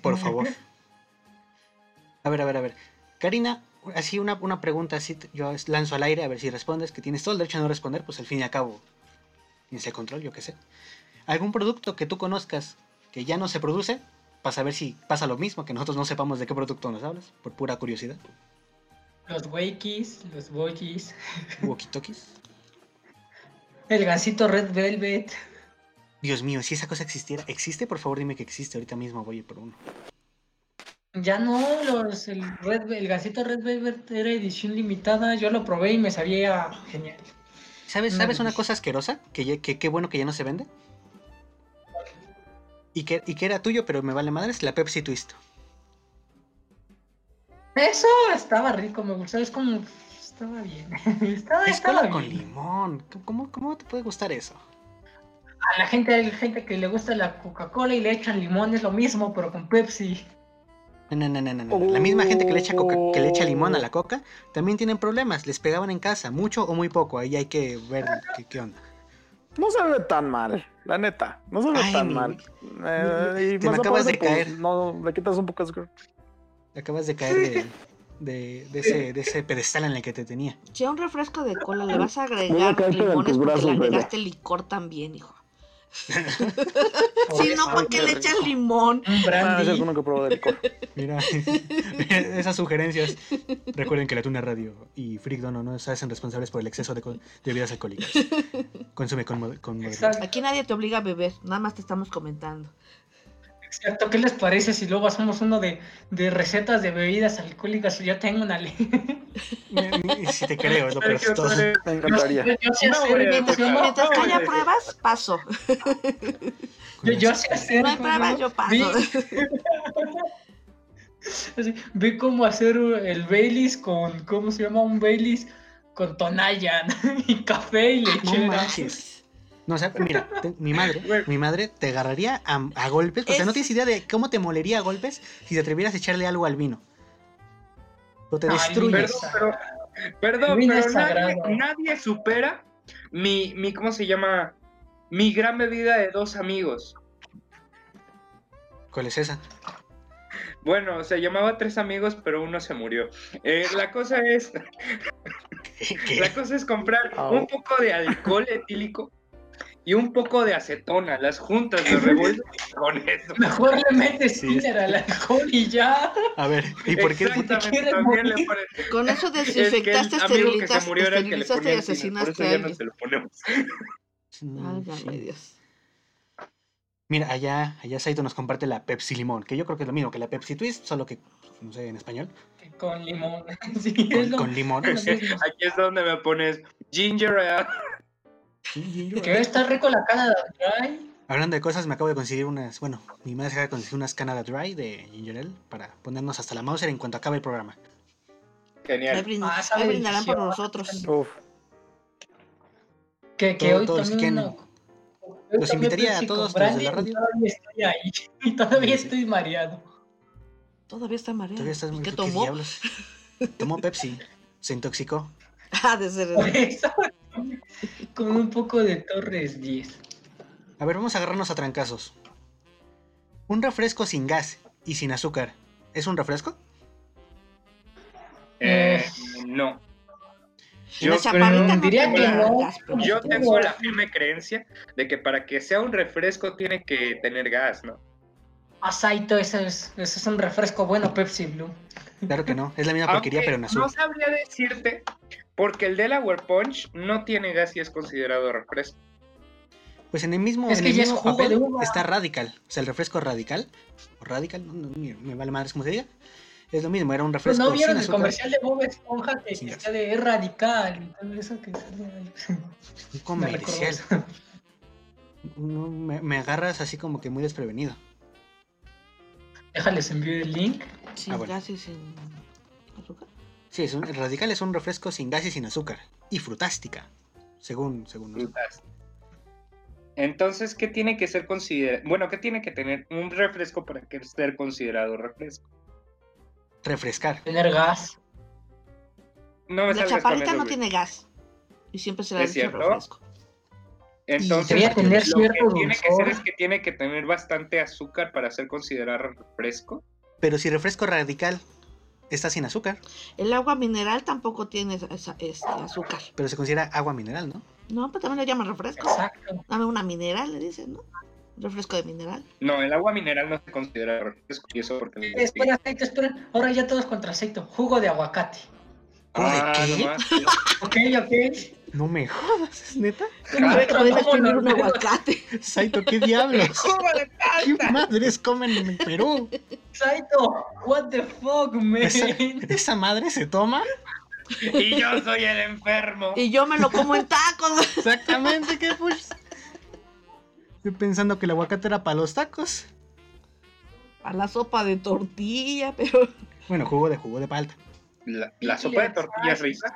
Por favor. A ver, a ver, a ver. Karina, así una, una pregunta, así yo lanzo al aire a ver si respondes, que tienes todo el derecho a no responder, pues al fin y al cabo tienes el control, yo qué sé. ¿Algún producto que tú conozcas que ya no se produce? Para saber si pasa lo mismo, que nosotros no sepamos de qué producto nos hablas, por pura curiosidad. Los Wakis, los Boyis, Walkie-talkies. el gansito Red Velvet. Dios mío, si esa cosa existiera, ¿existe? Por favor dime que existe, ahorita mismo voy a ir por uno. Ya no, los, el, Red, el Red Velvet era edición limitada. Yo lo probé y me sabía genial. ¿Sabes, Una ¿sabes una cosa asquerosa? Que qué bueno que ya no se vende. Y que, y que era tuyo, pero me vale madres, la Pepsi Twist. Eso estaba rico, me gustó, es como... Estaba bien. estaba, Es estaba cola con limón. ¿Cómo, ¿Cómo te puede gustar eso? A la gente, hay gente que le gusta la Coca-Cola y le echan limón, es lo mismo, pero con Pepsi. No, no, no, no, no, no. La misma gente que le, echa coca- que le echa limón a la coca también tienen problemas. Les pegaban en casa, mucho o muy poco. Ahí hay que ver qué, qué onda. No se ve tan mal, la neta. No se ve Ay, tan mi- mal. Eh, y te me más acabas de pues, caer. No, le quitas un poco de azúcar. Acabas de caer de, de, de ese, de ese pedestal en el que te tenía. Si a un refresco de cola le vas a agregar limones porque le agregaste licor también, hijo. Si no, ¿para qué le echas limón? Un Ah, brandy. es alguno que pruebo de licor. Mira, esas sugerencias. Recuerden que la Tuna Radio y Freak Dono no se hacen responsables por el exceso de, co- de bebidas alcohólicas. Consume con, con moderación. Aquí nadie te obliga a beber, nada más te estamos comentando. Exacto. ¿Qué les parece si luego hacemos uno de, de recetas de bebidas alcohólicas? Yo tengo una ley. Y Si te creo, es lo peor Me Yo, encantaría. yo sé No, hacer, güey, ¿cómo Mientras, que haya no, pruebas, paso. yo, yo sé hacer. No hay ¿cómo se pruebas, yo paso. Vi- así, vi cómo hacer el Baileys con, ¿cómo se llama? Un Baileys con Tonayan y café y No lechera. manches. No, o sea, mira, te- mi madre, mi madre te agarraría a, a golpes. O sea, no Es- tienes idea de cómo te molería a golpes si te atrevieras a echarle algo al vino. O te Ay, destruyes. Perdón, pero, perdón, pero nadie, supera mi, mi, ¿cómo se llama? Mi gran bebida de dos amigos. ¿Cuál es esa? Bueno, se llamaba tres amigos, pero uno se murió. Eh, la cosa es, ¿Qué? la cosa es comprar un poco de alcohol etílico y un poco de acetona. Las juntas, lo revuelves con eso. Mejor le metes Sí. al alcohol y ya. A ver, ¿y por qué? Exactamente, también le Con eso Es desinfectaste, amigo que esterilizaste, que y por asesinaste eso a ya no alguien. se lo ponemos. Válgame Dios. Mira, allá, allá Saito nos comparte la Pepsi Limón, que yo creo que es lo mismo que la Pepsi Twist, solo que, no sé, en español, Con limón. Sí, con, es lo- con limón. es lo mismo. Aquí es donde me pones ginger ale. Que está rico la Canada Dry. Hablando de cosas, me acabo de conseguir unas, bueno, mi madre se acaba de conseguir unas Canada Dry de Ginger Ale para ponernos hasta la Mauser en cuanto acabe el programa. Ahí, Genial. brind- Ah, ahí brindarán por nosotros. Uf, Que, que Todo- hoy todos también los tomé invitaría a todos los de la radio. Todavía estoy ahí. Y todavía Sí. estoy mareado. Todavía está mareado. Todavía estás muy ¿Qué ¿qué tomó? Tomó Pepsi, se intoxicó. Ah, de ser Por eso, con un poco de Torres 10. A ver, vamos a agarrarnos a trancazos. Un refresco sin gas y sin azúcar. ¿Es un refresco? Eh, no. La Yo creo- no diría que no. gas, Yo tengo la firme creencia de que para que sea un refresco tiene que tener gas, ¿no? Asaito, ese es, ese es un refresco bueno, Pepsi Blue. Claro que no, es la misma porquería, pero en azul. No sabría decirte, porque el Delaware Punch no tiene gas y es considerado refresco. Pues en el mismo, Es en que el ya es mismo jugo papel de uva. está radical. O sea, el refresco radical, o radical, no, no, me, me vale madres como se diga. Es lo mismo, era un Pues refresco no vieron sin el azúcar. comercial de Bob Esponja que está de es radical y todo eso que sale ahí. Un Me comercial. recordó. No, me, me agarras así como que muy desprevenido. Déjales envío el link. Sin Ah, bueno. gas y sin azúcar. Sí, es un, el radical es un refresco sin gas y sin azúcar. Y frutástica. Según, según. Frutas. Entonces, ¿qué tiene que ser considerado? Bueno, ¿qué tiene que tener un refresco para que ser considerado refresco? Refrescar. Tener gas. No me La chaparrita no tiene gas. Y siempre se la ¿Es dicho cierto? refresco. Entonces, Debería tener lo cierto que tiene que ser es que tiene que tener bastante azúcar para ser considerado refresco. Pero si refresco radical está sin azúcar, El agua mineral tampoco tiene esa- este, azúcar. pero se considera agua mineral, ¿no? No, pero también le llaman refresco. Exacto. Dame una mineral, le dicen, ¿no? Refresco de mineral. No, el agua mineral no se considera refresco y eso porque... Espera, aceite, espera. Ahora ya todos contra aceite. Jugo de aguacate. ¿Jugo de Ah, qué? no más. Ok, ok. No me jodas, ¿es neta. ¿Cómo Pero puedes ¿cómo exprimir un aguacate? Saito, ¿qué diablos? ¡Jugo de ¿Qué madres comen en Perú? Saito, what the fuck, man. ¿Esa, esa madre se toma? Y yo soy el enfermo. Y yo me lo como en tacos. Exactamente, ¿qué pues? Yo pensando que el aguacate era para los tacos. A la sopa de tortilla, pero. Bueno, jugo de jugo de palta. La, la sopa de tortillas Ay, rica.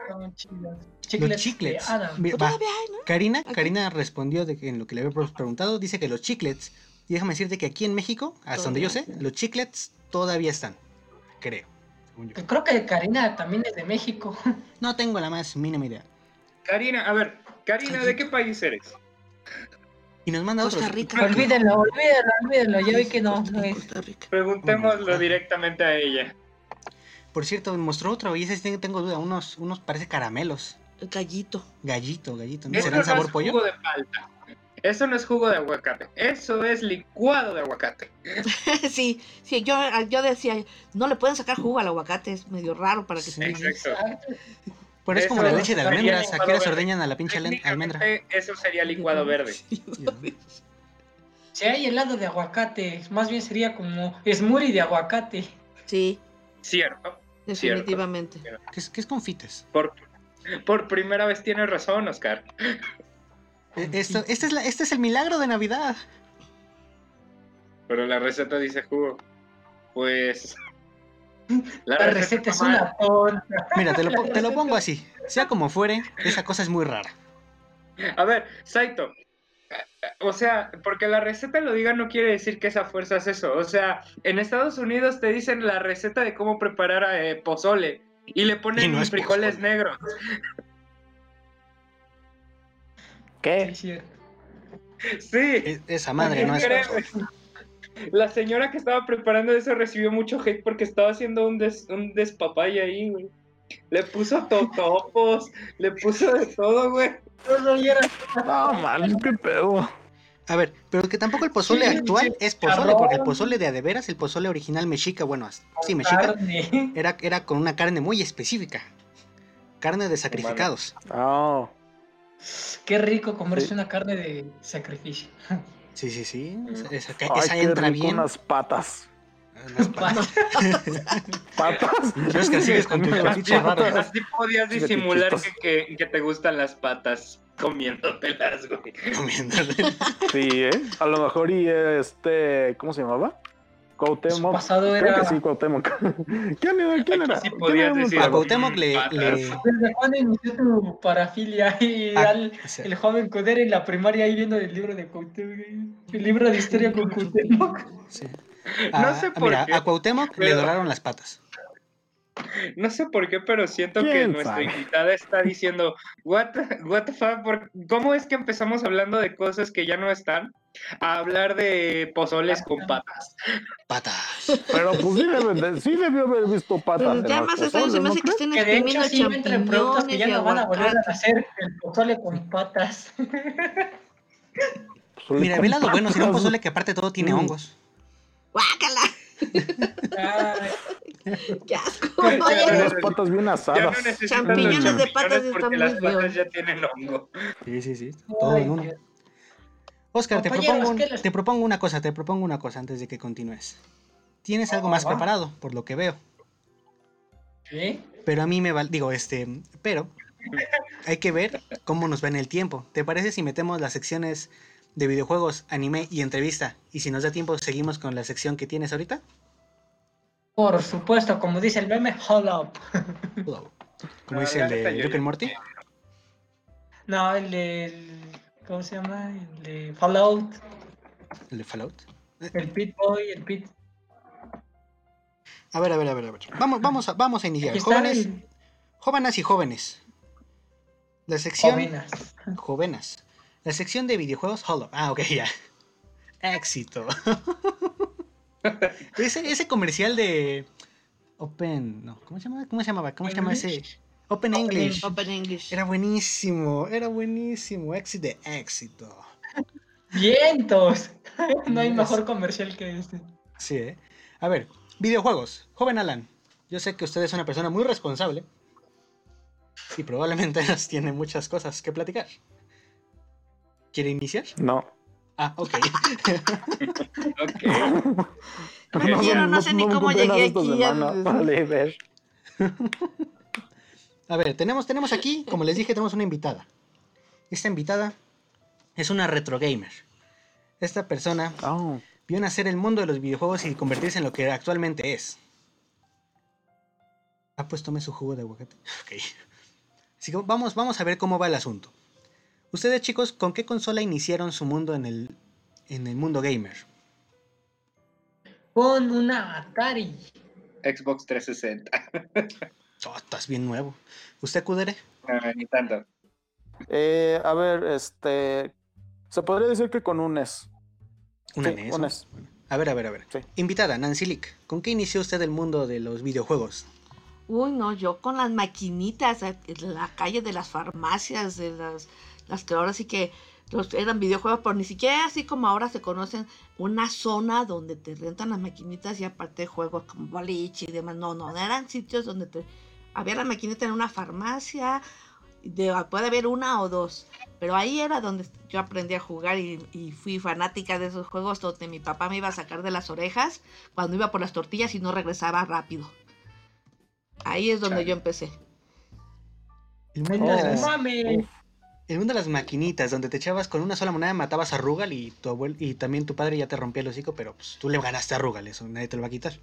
Los Chiclets. chiclets. de Adam. Mira, va. Todavía hay, ¿no? Karina. Karina respondió de que en lo que le había preguntado, dice que los chiclets, y déjame decirte que aquí en México, hasta donde yo sé, los chiclets todavía están, creo. Que Creo que Karina también es de México. No tengo la más mínima idea. Karina, a ver, Karina, ¿de qué país eres? Y nos manda Costa otros. Olvídenlo, olvídenlo, olvídenlo. Ya vi que no. Costa. Costa Rica. Preguntémoslo directamente a ella. Por cierto, me mostró otro, y ese tengo duda, unos, unos parece caramelos. Gallito. Gallito, gallito. ¿no? Eso ¿Serán no sabor es pollo? jugo de palta. Eso no es jugo de aguacate. Eso es licuado de aguacate. sí, sí, yo, yo decía, no le pueden sacar jugo al aguacate, es medio raro para que se Exacto. Pero es como la leche de almendras. Aquí las ordeñan a la pinche almendra. Eso sería licuado verde. Si hay helado de aguacate, más bien sería como smoothie de aguacate. Sí, Cierto. definitivamente. ¿Qué es, qué es confites? Por, por primera vez tienes razón, Oscar. Eh, Esto, este, es la- este es el milagro de Navidad. Pero la receta dice jugo. Pues. La receta es una tonta. Mira, te lo, po- te lo pongo así. Sea como fuere, esa cosa es muy rara. A ver, Saito. O sea, porque la receta lo diga no quiere decir que esa fuerza es eso. O sea, en Estados Unidos te dicen la receta de cómo preparar eh, pozole y le Y ponen no es frijoles negros. ¿Qué? Sí. E- Esa madre no es. La señora que estaba preparando eso recibió mucho hate porque estaba haciendo un, des, un despapalle ahí, güey. Le puso totopos, le puso de todo, güey. No, man, qué pedo. A ver, pero que tampoco el pozole Sí, actual sí, es pozole, cabrón. porque el pozole de adeveras, el pozole original mexica, bueno, sí, mexica, Carne. era, era con una carne muy específica. Carne de sacrificados. Ah, Qué rico comerse Sí. una carne de sacrificio. Sí, sí, sí. Esa, esa- ay, esa qué entra rico, bien. unas patas. Las patas. ¿Patas? Y Oscar, sigues con tu. Así podías disimular que, que, que te gustan las patas comiéndotelas, güey. Comiéndole. Sí, ¿eh? A lo mejor y este, ¿cómo se llamaba? Su Cuauhtémoc. pasado Creo era. que sí, Cuauhtémoc. ¿Quién era? ¿Quién Aquí era? sí ¿Quién podías era? decir A. Cuauhtémoc le, le- ¿Desde cuándo inició tu parafilia? Y Ah, al- el joven Cudero en la primaria ahí viendo el libro de Cuauhtémoc. El libro de historia con Cuauhtémoc. sí. No A- sé por mira, qué, a Cuauhtémoc le pero- doraron las patas. No sé por qué, pero siento que ¿Quién nuestra sabe? invitada está diciendo, what, what the fuck, ¿Por- ¿cómo es que empezamos hablando de cosas que ya no están? A hablar de pozoles con patas. Patas. Pero pues sí, debe de- sí debió haber visto patas. Pero en ya más extraño se me hace que ¿no estén Que de hecho sí entre productos que ya no van a volver a hacer el pozole con patas. Pozole Mira, con ve lado bueno, si no pozole que aparte todo tiene Mm. hongos. ¡Guácala! Ay, ¡Qué asco! Las patas bien Ya no asadas. necesitan Champiñones de patas están muy las patas ya tienen hongo. Sí, sí, sí. Todo en uno. Oscar, te propongo, un- ¿qué les- te propongo una cosa, te propongo una cosa antes de que continúes. Tienes algo más Ah. preparado, por lo que veo. ¿Qué? Pero a mí me va, digo, este, pero hay que ver cómo nos va en el tiempo. ¿Te parece si metemos las secciones de videojuegos, anime y entrevista? Y si nos da tiempo, seguimos con la sección que tienes ahorita. Por supuesto, como dice el meme, hold up. Como dice el de Rick and Morty. No, el de. ¿Cómo se llama? El de Fallout, El de Fallout. el Pit Boy, el Pit. A ver, a ver, a ver, a ver. Vamos, vamos a, vamos a iniciar. Jóvenes, el jóvenes y jóvenes. La sección. Jovenas. Jovenas. La sección de videojuegos Hollow. Ah, ok, ya. Éxito. ese, ese comercial de Open. No, ¿cómo se llama? ¿Cómo se llamaba? ¿Cómo se llama ese? Open English. Open English. Era buenísimo, era buenísimo. Éxito de éxito. ¡Vientos! No hay mejor comercial que este. Sí, ¿eh? A ver, videojuegos. Joven Alan, yo sé que usted es una persona muy responsable. Y probablemente nos tiene muchas cosas que platicar. ¿Quiere iniciar? No. Ah, ok. Ok. Me quiero, no sé ni cómo llegué aquí, ver. A ver, tenemos, tenemos aquí, como les dije, tenemos una invitada. Esta invitada es una retro gamer. Esta persona Ah, vio nacer el mundo de los videojuegos y convertirse en lo que actualmente es. Ah, pues tome su jugo de aguacate. Ok. Así que vamos, vamos a ver cómo va el asunto. Ustedes, chicos, ¿con qué consola iniciaron su mundo en el, en el mundo gamer? Con una Atari. Xbox 360. Oh, estás bien nuevo. ¿Usted, Kudere? No, ni tanto. eh, a ver, este. Se podría decir que con un NES. Una Sí, NES, un. NES. A ver, a ver, a ver. Sí. Invitada, Nancy Lick, ¿con qué inició usted el mundo de los videojuegos? Uy, no, yo con las maquinitas en la calle de las farmacias, de las, las que ahora sí que los, eran videojuegos, pero ni siquiera así como ahora se conocen una zona donde te rentan las maquinitas y aparte juegos como boliche y demás. No, no, eran sitios donde te, había la maquinita en una farmacia, de, puede haber una o dos, pero ahí era donde yo aprendí a jugar y, y fui fanática de esos juegos donde mi papá me iba a sacar de las orejas cuando iba por las tortillas y no regresaba rápido. Ahí es donde Chale. yo empecé. Oh. las, ¡Mame! El mundo de las maquinitas, donde te echabas con una sola moneda, matabas a Rugal y tu abuelo, y también tu padre ya te rompía el hocico, pero pues, tú le ganaste a Rugal, eso nadie te lo va a quitar.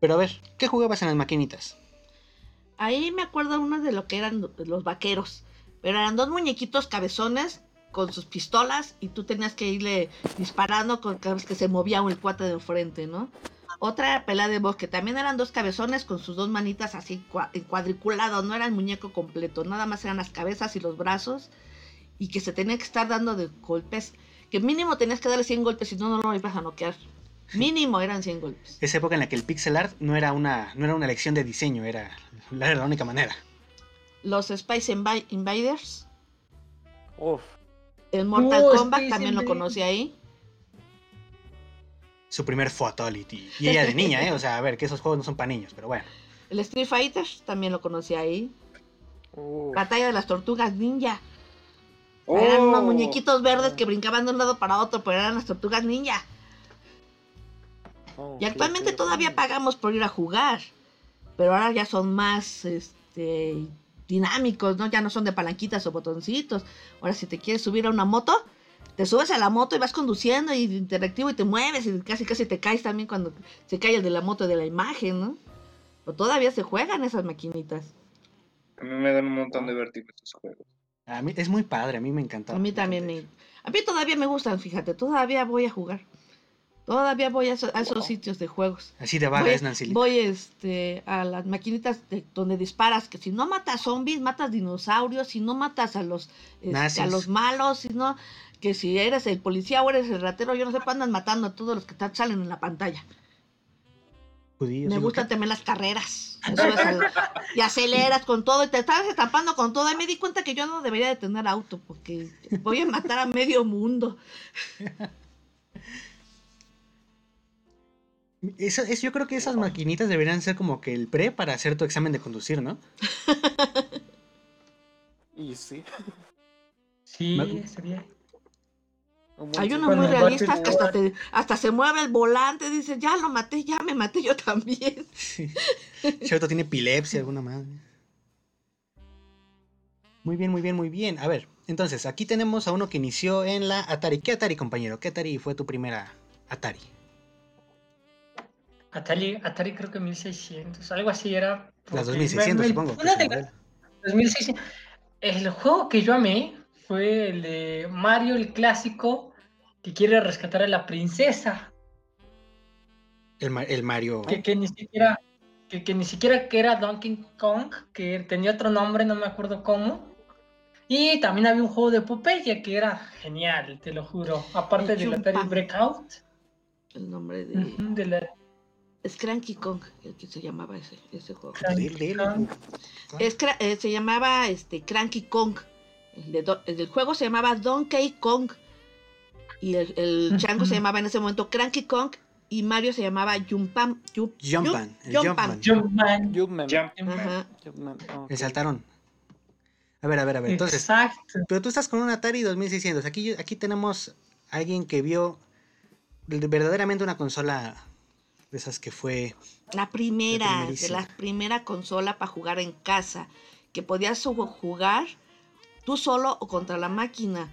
Pero a ver, ¿qué jugabas en las maquinitas? Ahí me acuerdo uno de lo que eran los vaqueros. Pero eran dos muñequitos cabezones con sus pistolas y tú tenías que irle disparando con cada vez que se movía el cuate de enfrente, ¿no? Otra pelea de voz, que también eran dos cabezones con sus dos manitas así cua- cuadriculados, no era el muñeco completo, nada más eran las cabezas y los brazos y que se tenía que estar dando de golpes, que mínimo tenías que darle 100 golpes, si no, no lo ibas a noquear. Mínimo eran 100 golpes. Esa época en la que el pixel art no era una, no era una lección de diseño, era, era la única manera. Los Spice Invi- Invaders. Uf. El Mortal Uh, Kombat Space también lo Invaders. conocí ahí. Su primer fatality. Y ella de niña, ¿eh? O sea, a ver, que esos juegos no son para niños, pero bueno. El Street Fighter también lo conocí ahí. Uf. Batalla de las Tortugas Ninja. Eran unos Oh. muñequitos verdes que brincaban de un lado para otro, pero eran las Tortugas Ninja. Oh, Y actualmente todavía pagamos por ir a jugar. Pero ahora ya son más este, dinámicos, ¿no? Ya no son de palanquitas o botoncitos. Ahora si te quieres subir a una moto, te subes a la moto y vas conduciendo y interactivo y te mueves y casi casi te caes también cuando se cae el de la moto de la imagen, ¿no? Pero todavía se juegan esas maquinitas. A mí me dan un montón de vértigo estos juegos. A mí, es muy padre, a mí me encanta. A mí también me... A mí todavía me gustan, fíjate, todavía voy a jugar. Todavía voy a, eso- a esos sitios de juegos. Así de vaga es Nancy voy, este, a las maquinitas de- donde disparas, que si no matas zombies, matas dinosaurios, si no matas a los, este, a los malos, si no, que si eres el policía o eres el ratero, yo no sé, andan matando a todos los que salen en la pantalla. Judíos, Me gustan ¿qué? también las carreras. Al- y aceleras con todo y te estás estampando con todo. Y me di cuenta que yo no debería de tener auto porque voy a matar a medio mundo. Eso, eso- yo creo que esas maquinitas deberían ser como que el pre para hacer tu examen de conducir, ¿no? Y sí. Sí, Me- sería. un Hay Cuando muy golpe- que hasta, te- hasta se mueve el volante. Dices, ya lo maté, ya me maté yo también. Sí. Cierto, tiene epilepsia, alguna madre. Muy bien, muy bien, muy bien. A ver, entonces, aquí tenemos a uno que inició en la Atari. ¿Qué Atari, compañero? ¿Qué Atari fue tu primera Atari? Atari, Atari creo que 1600, algo así era. Las porque 2600, me- supongo. Una de el las modelo. 2600. El juego que yo amé fue el de Mario, el clásico, que quiere rescatar a la princesa. El, el Mario. Que, que ni siquiera. Que, que ni siquiera que era Donkey Kong, que tenía otro nombre, no me acuerdo cómo. Y también había un juego de Popeye que era genial, te lo juro. Aparte El del Atari. Breakout. El nombre de... de la Es Cranky Kong, el que se llamaba ese, ese juego. Es eh, se llamaba este, Cranky Kong. El, de do- el del juego se llamaba Donkey Kong. Y el, el chango se llamaba en ese momento Cranky Kong. Y Mario se llamaba Jumpam. Jumpman, Jumpman. Jumpman. Jumpman. El saltaron. A ver, a ver, a ver. Entonces, Exacto. pero tú estás con un Atari 2600. Aquí, aquí tenemos a alguien que vio de- verdaderamente una consola de esas que fue La primera, La de la primera consola para jugar en casa. Que podías jugar tú solo o contra la máquina.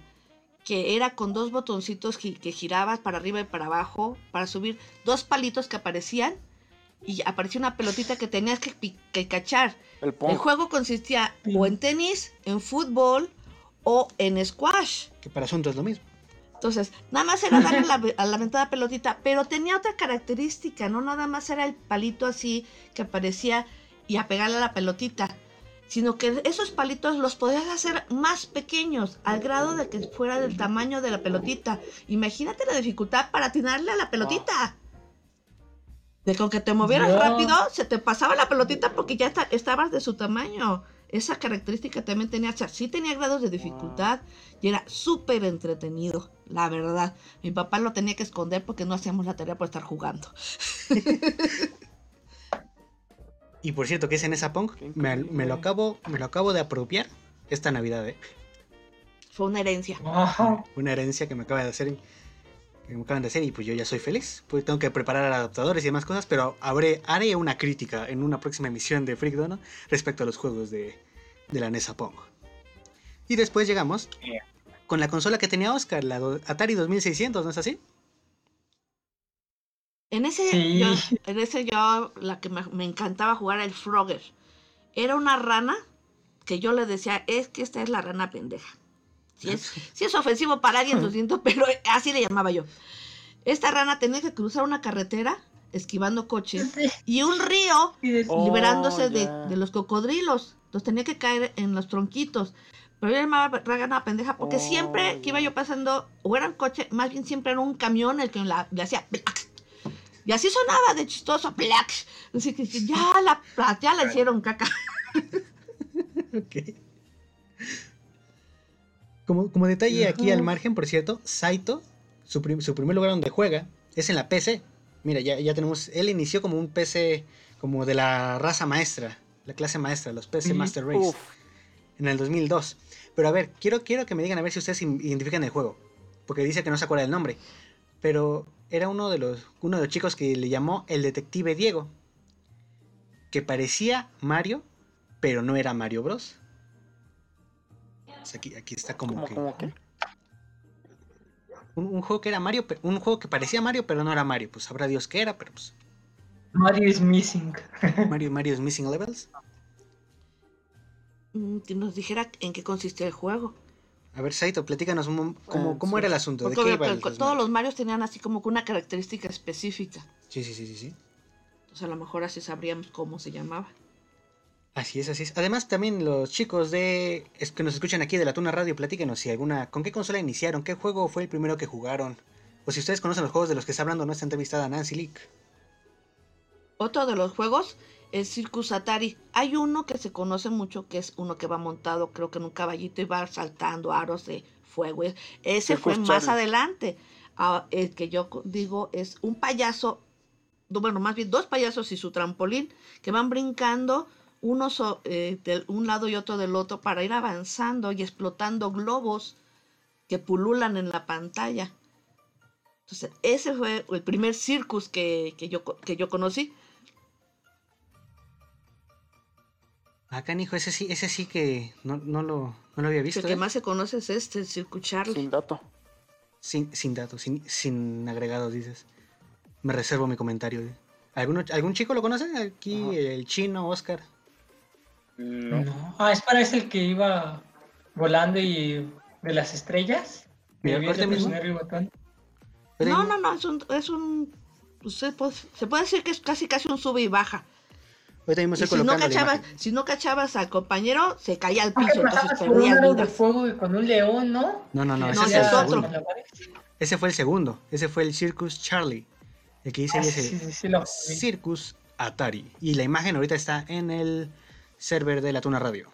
Que era con dos botoncitos que girabas para arriba y para abajo. Para subir dos palitos que aparecían. Y aparecía una pelotita que tenías que, cachar. El juego consistía o en tenis, en fútbol o en squash. que para asunto es lo mismo. Entonces, nada más era darle la, a la ventada pelotita, pero tenía otra característica, no nada más era el palito así que aparecía y a pegarle a la pelotita, sino que esos palitos los podías hacer más pequeños, al grado de que fuera del tamaño de la pelotita. Imagínate la dificultad para atinarle a la pelotita. De con que te movieras No. rápido, se te pasaba la pelotita porque ya esta- estabas de su tamaño. Esa característica también tenía, o sea, sí tenía grados de dificultad y era súper entretenido, la verdad. Mi papá lo tenía que esconder porque no hacíamos la tarea por estar jugando. Y por cierto, que es en esa Pong, Qué me, lo acabo, me lo acabo de apropiar esta Navidad, ¿eh? Fue una herencia. Ajá. Una herencia que me acaba de hacer, que me acaban de hacer y pues yo ya soy feliz. Pues tengo que preparar adaptadores y demás cosas, pero habré, haré una crítica en una próxima emisión de Freak Dono respecto a los juegos de, de la NESA Pong. Y después llegamos Yeah. con la consola que tenía Oscar, la Atari 2600, ¿no es así? En ese, Sí. yo, en ese yo, la que me, me encantaba jugar era el Frogger. Era una rana que yo le decía, es que esta es la rana pendeja. Si es, sí es ofensivo para alguien, lo siento, pero así le llamaba yo. Esta rana tenía que cruzar una carretera esquivando coches y un río de- Oh, liberándose de, de los cocodrilos. Entonces tenía que caer en los tronquitos. Pero yo llamaba rana pendeja porque Oh, siempre que iba yo pasando, o era un coche, más bien siempre era un camión el que la- le hacía. Y así sonaba de chistoso. Así que ya la, ya la hicieron caca. ok. Como, como detalle aquí al margen, por cierto, Saito, su, su, primer lugar donde juega es en la PC. Mira, ya, ya tenemos, él inició como un PC como de la raza maestra, la clase maestra, los PC Master Race, en el 2002. Pero a ver, quiero, quiero que me digan a ver si ustedes identifican el juego, porque dice que no se acuerda del nombre. Pero era uno de los, uno de los chicos que le llamó el detective Diego, que parecía Mario, pero no era Mario Bros. aquí, aquí está como que... Un, juego que era Mario, un juego que parecía Mario, pero no era Mario. Pues sabrá Dios qué era, pero pues. Mario is missing. Mario, Mario is missing levels. Mm, que nos dijera en qué consistía el juego. A ver, Saito, platícanos cómo, cómo, era el asunto. ¿De qué todos los Marios tenían así como una característica específica. Sí, sí, sí, sí, sí. Entonces a lo mejor así sabríamos cómo se llamaba. Así es, así es. Además, también los chicos de es que nos escuchan aquí de la Tuna Radio, platíquenos si alguna, con qué consola iniciaron, qué juego fue el primero que jugaron, o si ustedes conocen los juegos de los que está hablando nuestra entrevistada Nancy Leak. Otro de los juegos es Circus Atari. Hay uno que se conoce mucho, que es uno que va montado, creo que en un caballito y va saltando aros de fuego. Ese fue más adelante. Ah, el que yo digo es un payaso, bueno, más bien dos payasos y su trampolín que van brincando uno eh, de un lado y otro del otro para ir avanzando y explotando globos que pululan en la pantalla. Entonces, ese fue el primer circus que, yo, que yo conocí. Acá, hijo, ese sí, ese sí que no, lo, había visto. El que ¿eh? más se conoce es este, el Circus Charlie. Sin dato. Sin, sin dato, sin, sin agregados, dices. Me reservo mi comentario. ¿eh? ¿Algún chico lo conoce? Aquí, el chino, Oscar. No. Ah, es para ese el que iba volando y de las estrellas. Mira, no, no, no, es un, es un se, puede, se puede decir que es casi casi un sube y baja. Si, no cachabas, si no cachabas al compañero, se caía al piso, ah, entonces perdía vida. de fuego con un león, ¿no? No, no, no, ese, ese es otro. Ese fue el segundo, ese fue el Circus Charlie. El que dice ah, ese Circus Atari. Y la imagen ahorita está en el server de la Tuna Radio.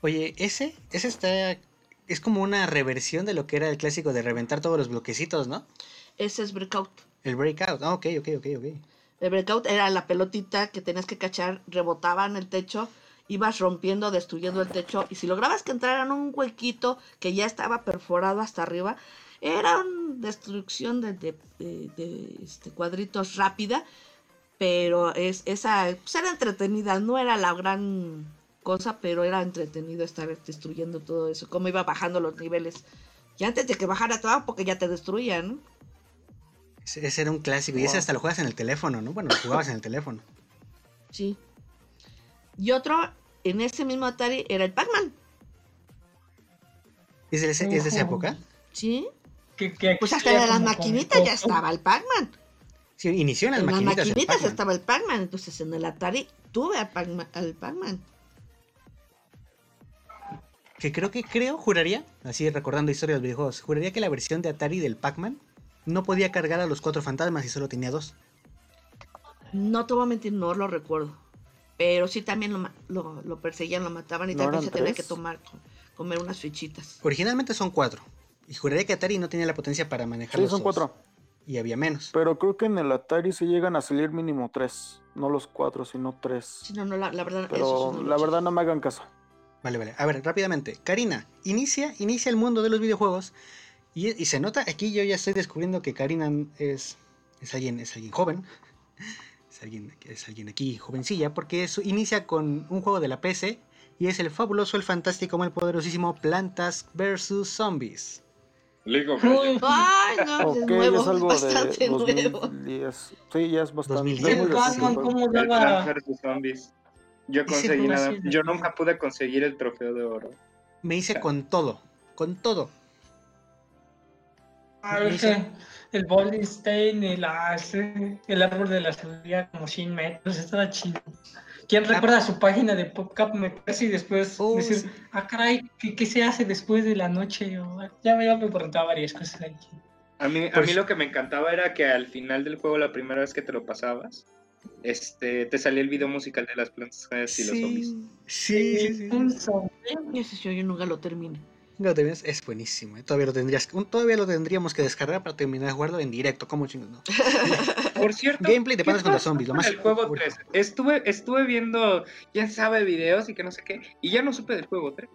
Oye, ese, ese está. Es como una reversión de lo que era el clásico de reventar todos los bloquecitos, ¿no? Ese es Breakout. El Breakout, ah, ok, ok, ok. El Breakout era la pelotita que tenías que cachar, rebotaba en el techo, ibas rompiendo, destruyendo el techo, y si lograbas que entrara en un huequito que ya estaba perforado hasta arriba, era una destrucción de, este, cuadritos rápida pero es esa pues era entretenida, no era la gran cosa, pero era entretenido estar destruyendo todo eso, cómo iba bajando los niveles. Y antes de que bajara todo, porque ya te destruían, ¿no? Ese, era un clásico, y ese hasta lo juegas en el teléfono, ¿no? Bueno, lo jugabas en el teléfono. Sí. Y otro, en ese mismo Atari, era el Pac-Man. ¿Es de, esa época? Sí. pues hasta de las maquinitas ya estaba el Pac-Man. Sí, inició en las maquinitas. las maquinitas estaba el Pac-Man, entonces en el Atari tuve al Pac-Man. que creo que, creo, juraría, así recordando historias de videojuegos, juraría que la versión de Atari del Pac-Man no podía cargar a los cuatro fantasmas y solo tenía dos. No te voy a mentir, no lo recuerdo. Pero sí también lo, perseguían, lo mataban y también se tenía que tomar, comer unas fichitas. Originalmente son cuatro. Y juraría que Atari no tenía la potencia para manejar sí, son cuatro y había menos. Pero creo que en el Atari se llegan a salir mínimo tres, no los cuatro, sino tres. Sí, no, no, la, verdad, Pero no la verdad no me hagan caso. Vale, vale. A ver, rápidamente. Karina, inicia, inicia el mundo de los videojuegos. Y, se nota, aquí yo ya estoy descubriendo que Karina es, es, alguien, es alguien joven. Es alguien, es alguien aquí jovencilla, porque eso inicia con un juego de la PC y es el fabuloso, el fantástico, el poderosísimo Plantas vs. Zombies. League of Ay, no, es nuevo, es algo bastante de 2010. Sí, ya es bastante. 2010. ¿Cómo daba? Yo conseguí nada. Yo nunca pude conseguir el trofeo de oro. Me hice con todo, con todo. Ah, el, Stain, el, el árbol de la sabiduría como 100 metros, estaba chido. ¿Quién recuerda su página de PopCap meterse y después oh, decir, ah, caray, ¿qué, se hace después de la noche? ya, me, me preguntaba varias cosas ahí. A mí, a Pues- mí lo que me encantaba era que al final del juego, la primera vez que te lo pasabas, este, te salía el video musical de las plantas y los zombies. sí, sí, sí. Sí, yo nunca lo terminé. No, de veras, es buenísimo. ¿eh? Todavía lo tendrías, todavía lo tendríamos que descargar para terminar de jugarlo en directo. ¿Cómo chingos no? Por cierto, Gameplay de ¿qué Plantas contra Zombies, lo más- El juego 3. Estuve, estuve viendo, ya sabe, videos y que no sé qué, y ya no supe del juego 3.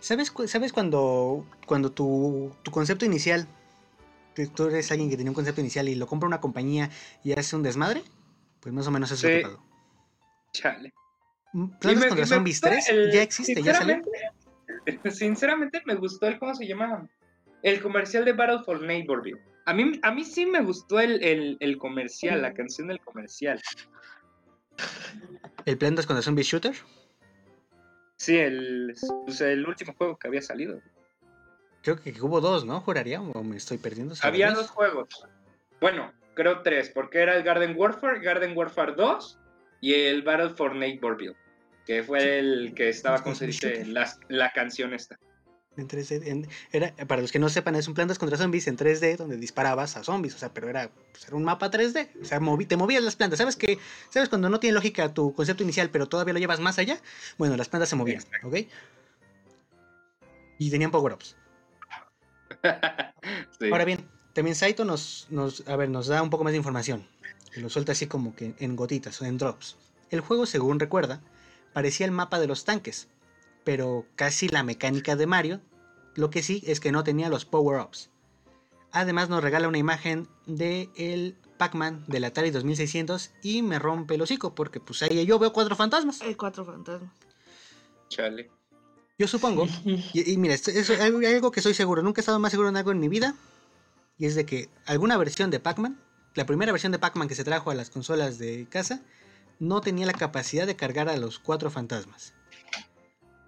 ¿Sabes, ¿sabes cuando, cuando tu, tu concepto inicial, tú, tú eres alguien que tenía un concepto inicial y lo compra una compañía y hace un desmadre? Pues más o menos eso Sí. es lo que. Chale. Me- contra Zombies gustó 3 el- ya existe, ya salió. Sinceramente, me gustó el, ¿cómo se llama? El comercial de Battle for Neighborville. A mí, a mí sí me gustó el, el, el comercial, la canción del comercial. ¿El Plantas contra Zombies Shooter? Sí, el, pues, el último juego que había salido. Creo que hubo dos, ¿no? Juraría, o me estoy perdiendo. Había dos juegos. Bueno, creo tres, porque era el Garden Warfare, Garden Warfare 2 y el Battle for Neighborville, que fue el que estaba, ¿cómo se dice? La, la canción esta. En 3D. en- era, para los que no sepan, es un Plantas contra Zombies en 3D donde disparabas a zombies. O sea, pero era, pues, era un mapa 3D. O sea, movi- te movías las plantas. ¿Sabes que ¿Sabes cuando no tiene lógica tu concepto inicial, pero todavía lo llevas más allá? Bueno, las plantas se movían, Exacto. ¿ok? Y tenían power-ups. Sí. Ahora bien, también Saito nos, nos, a ver, nos da un poco más de información. Y lo suelta así como que en gotitas o en drops. El juego, según recuerda, parecía el mapa de los tanques, pero casi la mecánica de Mario. Lo que sí es que no tenía los power-ups. Además nos regala una imagen de el Pac-Man del Atari 2600 y me rompe el hocico porque pues ahí yo veo cuatro fantasmas. Hay cuatro fantasmas. Chale. Yo supongo Y, y mira, esto- eso es algo, algo que soy seguro. Nunca he estado más seguro en algo en mi vida. Y es de que alguna versión de Pac-Man, la primera versión de Pac-Man que se trajo a las consolas de casa, no tenía la capacidad de cargar a los cuatro fantasmas.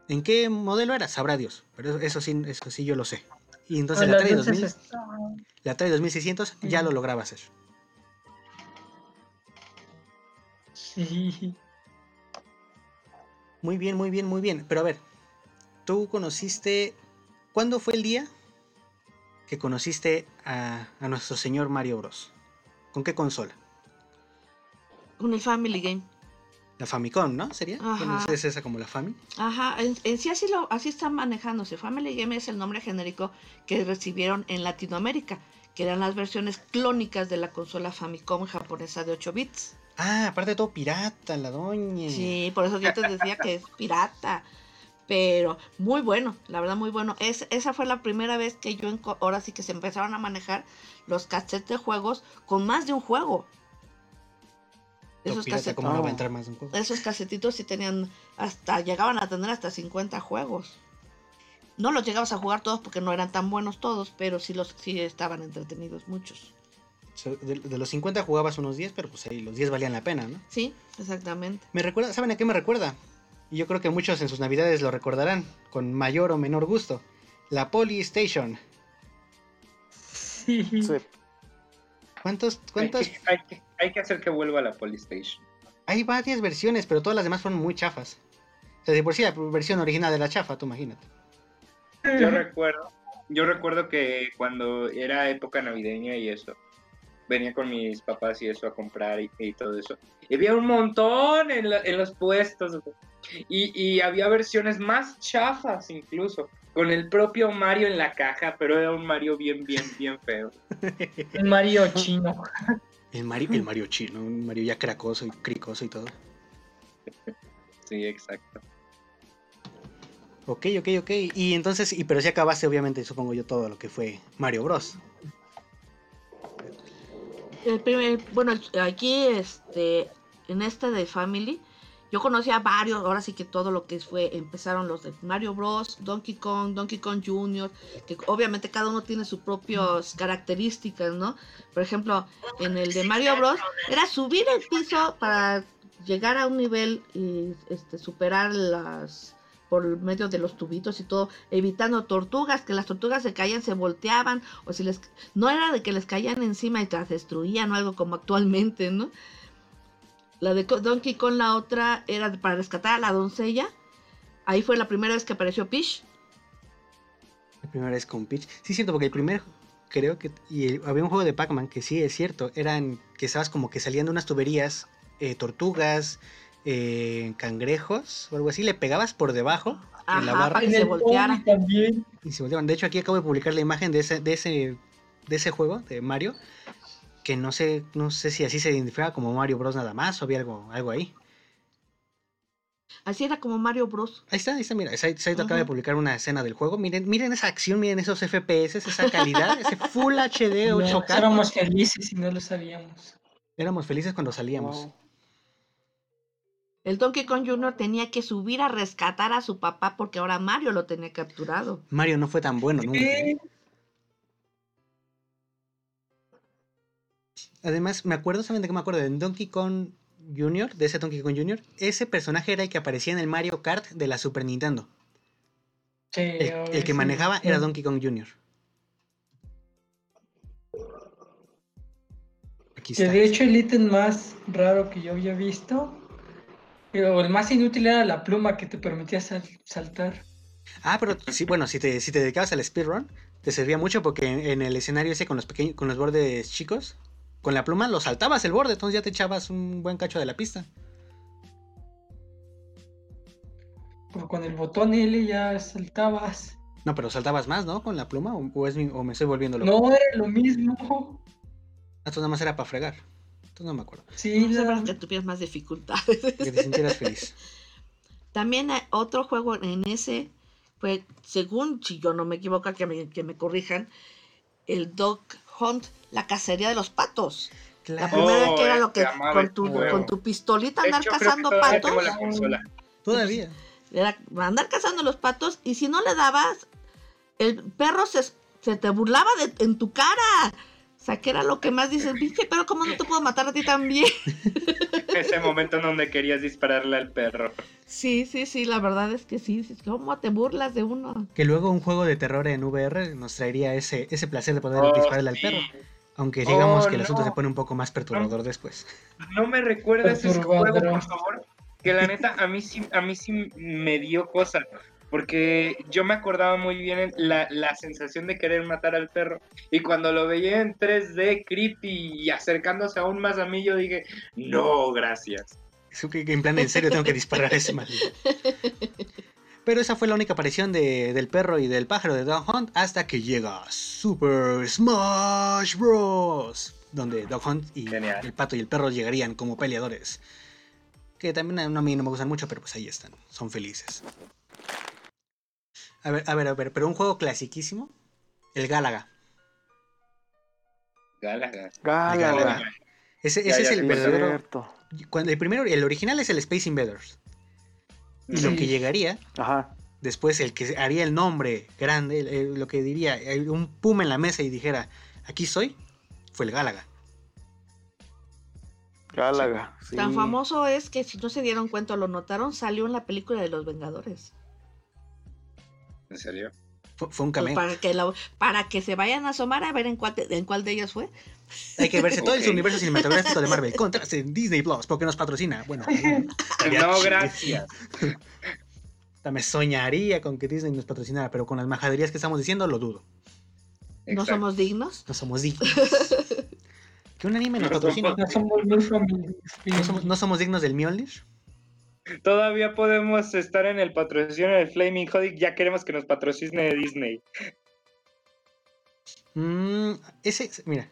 ¿En qué modelo era? Sabrá Dios. Pero eso, sí, eso sí yo lo sé. Y entonces la Las Atari, luces 2000, están- la Atari 2600 ya lo lograba hacer. Sí. Muy bien, muy bien, muy bien. Pero a ver, tú conociste... ¿Cuándo fue el día que conociste a, a nuestro señor Mario Bros? ¿Con qué consola? Con el Family Game. La Famicom, ¿no? ¿Sería? Bueno, es esa como la Fami. Ajá, en, en sí así, lo, así está manejándose. Family Game es el nombre genérico que recibieron en Latinoamérica, que eran las versiones clónicas de la consola Famicom japonesa de 8 bits. Ah, aparte de todo pirata, la doña. Sí, por eso yo te decía que es pirata. Pero muy bueno, la verdad muy bueno. Es, esa fue la primera vez que yo, ahora sí que se empezaron a manejar los cassettes de juegos con más de un juego. Esos, pirata, ¿cómo no va a entrar más un juego? esos casetitos sí tenían hasta, llegaban a tener hasta 50 juegos. No los llegabas a jugar todos porque no eran tan buenos todos, pero sí los sí estaban entretenidos muchos. De, de los 50 jugabas unos 10, pero pues ahí los 10 valían la pena, ¿no? Sí, exactamente. Me recuerda, ¿saben a qué me recuerda? Y yo creo que muchos en sus navidades lo recordarán, con mayor o menor gusto. La Polystation. Sí. Sí. ¿Cuántos, Hay cuántos? que, hay, que, hay que hacer que vuelva a la Polystation. Hay varias versiones, pero todas las demás fueron muy chafas. O sea, de por sí la versión original de la chafa, tú imagínate. Yo recuerdo, yo recuerdo que cuando era época navideña y eso, venía con mis papás y eso a comprar y, y todo eso. Y había un montón en, la- en los puestos. Y, y había versiones más chafas incluso, con el propio Mario en la caja, pero era un Mario bien, bien, bien feo. El Mario chino. El Mario, el Mario chino, un Mario ya cracoso y cricoso y todo. Sí, exacto. Ok, ok, ok. Y entonces, y pero si acabaste obviamente, supongo yo, todo lo que fue Mario Bros. El primer, bueno, aquí este, en este de Family, yo conocí a varios, ahora sí que todo lo que fue, empezaron los de Mario Bros, Donkey Kong, Donkey Kong Jr., que obviamente cada uno tiene sus propias características, ¿no? Por ejemplo, en el de Mario Bros, era subir el piso para llegar a un nivel y este, superar las por medio de los tubitos y todo, evitando tortugas, que las tortugas se caían, se volteaban, o si les no era de que les caían encima y las destruían o algo como actualmente, ¿no? La de Donkey Kong, la otra era para rescatar a la doncella. Ahí fue la primera vez que apareció Peach. La primera vez con Peach. Sí, es cierto, porque el primer creo que. Y había un juego de Pac-Man que sí es cierto. Eran que estabas como que salían de unas tuberías, eh, tortugas, eh, cangrejos o algo así. Le pegabas por debajo en la Ajá, barra para que se volteara. También. y se volteaban. De hecho, aquí acabo de publicar la imagen de ese, de ese, de ese juego, de Mario. Que no sé, no sé si así se identificaba como Mario Bros. nada más o había algo, algo ahí. Así era como Mario Bros. Ahí está, ahí está, mira. Saito Saito acaba de publicar una escena del juego. Miren, miren esa acción, miren esos FPS, esa calidad, ese Full HD No, 8K. éramos felices y no lo sabíamos. Éramos felices cuando salíamos. Wow. El Donkey Kong Jr. tenía que subir a rescatar a su papá porque ahora Mario lo tenía capturado. Mario no fue tan bueno nunca. ¿eh? Además, me acuerdo, ¿saben de qué me acuerdo? De Donkey Kong Jr., de ese Donkey Kong Jr., ese personaje era el que aparecía en el Mario Kart de la Super Nintendo. sí, El, que sí. manejaba era Donkey Kong Jr. Aquí está. de hecho el ítem más raro que yo había visto, eh, o el más inútil era la pluma que te permitía sal- saltar. Ah, pero sí, bueno, si te, si te dedicabas al speedrun, te servía mucho porque en, en el escenario ese con los pequeños, con los bordes chicos, con la pluma lo saltabas el borde, entonces ya te echabas un buen cacho de la pista. Porque con el botón L ya saltabas. No, pero saltabas más, ¿no? Con la pluma, o, o es mi- o me estoy volviendo loco. No era lo mismo. Esto nada más era para fregar. Entonces no me acuerdo. Sí, No sé, la- para que tuvieras más dificultades. Que te sintieras feliz. También hay otro juego en ese fue, según si yo no me equivoco, que me, que me corrijan, el Dog Hunt, la cacería de los patos. La primera Oh, que era eh, lo que con tu, con tu pistolita andar cazando todavía patos. tengo la consola. Todavía. Era andar cazando los patos y si no le dabas, el perro se, se te burlaba de, en tu cara. Sea, que era lo que más dices, viste, pero ¿cómo no te puedo matar a ti también? Ese momento en donde querías dispararle al perro. Sí, sí, sí, la verdad es que sí. ¿Cómo te burlas de uno? Que luego un juego de terror en VR nos traería ese, ese placer de poder Oh, dispararle al perro. Aunque digamos Oh, que el asunto no. se pone un poco más perturbador después. No me recuerdes ese juego, por favor. Que la neta, a mí sí, a mí sí me dio cosa. Porque yo me acordaba muy bien la, la sensación de querer matar al perro. Y cuando lo veía en 3D, creepy y acercándose aún más a mí, yo dije, no, gracias. Es que, en plan, en serio tengo que disparar a ese maldito. Pero esa fue la única aparición de- del perro y del pájaro de Dog Hunt hasta que llega Super Smash Bros. Donde Dog Hunt y Genial. el pato y el perro llegarían como peleadores. Que también a mí no me gustan mucho, pero pues ahí están. Son felices. A ver, a ver, a ver. Pero un juego clasiquísimo. El Galaga. Galaga. Galaga. Galaga. Ese, Ya, ese ya, es el sí, verdadero. Cierto. Cuando, el primero, el original es el Space Invaders. Y lo que llegaría Ajá. después el que haría el nombre grande, el- el- lo que diría, el- un puma en la mesa y dijera, aquí soy, fue el Gálaga. Galaga. Sí. Tan famoso es que si no se dieron cuenta o lo notaron, salió en la película de los Vengadores. ¿En serio? Fue, fue un Pues cameo. para, que la- para que se vayan a asomar a ver en cuál, de- en cuál de ellas fue. Hay que verse todo el universo cinematográfico de Marvel. Contras en Disney Plus, porque nos patrocina. Bueno, No, gracias. me soñaría con que Disney nos patrocinara, pero con las majaderías que estamos diciendo lo dudo. No somos dignos. No somos dignos. que un anime nos No patrocine. somos- No somos. No somos, no somos dignos del Mjolnir. Todavía podemos estar en el patrocinio del Flaming Hot y ya queremos que nos patrocine Disney. Mm, ese, mira,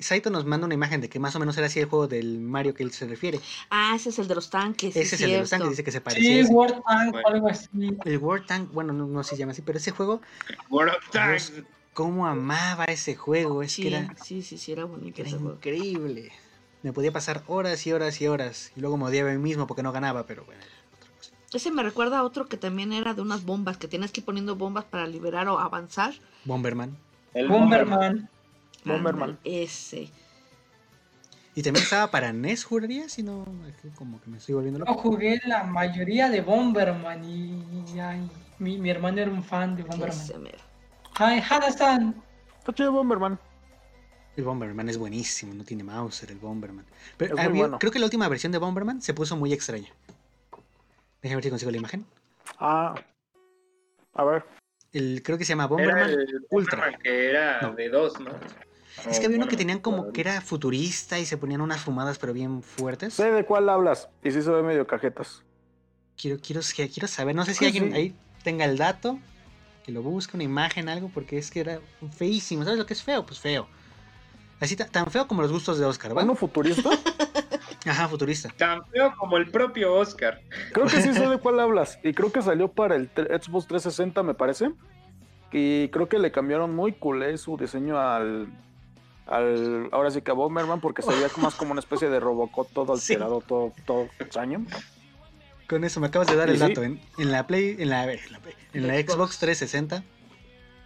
Saito nos manda una imagen de que más o menos era así el juego del Mario que él se refiere. Ah, ese es el de los tanques. sí, Ese es el de los tanques, dice que se parecía. Sí. War Tank o Bueno. algo así. El War Tank, bueno, no, no se llama así, pero ese juego, World of Tanks. cómo amaba ese juego, es Sí, que era, sí, sí, sí, era bonito era ese juego. Me podía pasar horas y horas y horas, y luego me odiaba a mí mismo porque no ganaba, pero bueno. otra cosa. Ese me recuerda a otro que también era de unas bombas, que tienes que ir poniendo bombas para liberar o avanzar. Bomberman. El Bomberman. Bomberman. Ese. Y también estaba para NES, juraría, si no, como que me estoy volviendo Yo loco. jugué la mayoría de Bomberman y, y ay, mi, mi hermano era un fan de Bomberman. Ese mero. Ay, Hana-san. Está chido Bomberman. El Bomberman es buenísimo, no tiene Mauser el Bomberman. Pero Es muy había- bueno. creo que la última versión de Bomberman se puso muy extraña. Déjame ver si consigo la imagen. Ah. A ver. el, creo que se llama Era Bomberman el Ultra. Bomberman que era No. de dos, ¿no? Es que había uno que tenían como que era futurista y se ponían unas fumadas pero bien fuertes. Sé de cuál hablas. Y sí se ve medio cajetas. Quiero, quiero, quiero saber, no sé si alguien sí. ahí tenga el dato, que lo busque, una imagen, algo, porque es que era feísimo. ¿Sabes lo que es feo? Pues feo. Así ta- tan feo como los gustos de Oscar, ¿va? ¿Uno futurista? Ajá, futurista. Tan feo como el propio Oscar. Creo que sí sé de cuál hablas. Y creo que salió para el Xbox 360, me parece. Y creo que le cambiaron muy culé su diseño al. al ahora sí que a Bomberman, porque se veía más como una especie de Robocop todo Sí. alterado, todo, todo extraño. Con eso me acabas de dar ¿Y el sí? dato. En, en la Play, en la, a ver, en la, Play- en la Xbox. Xbox 360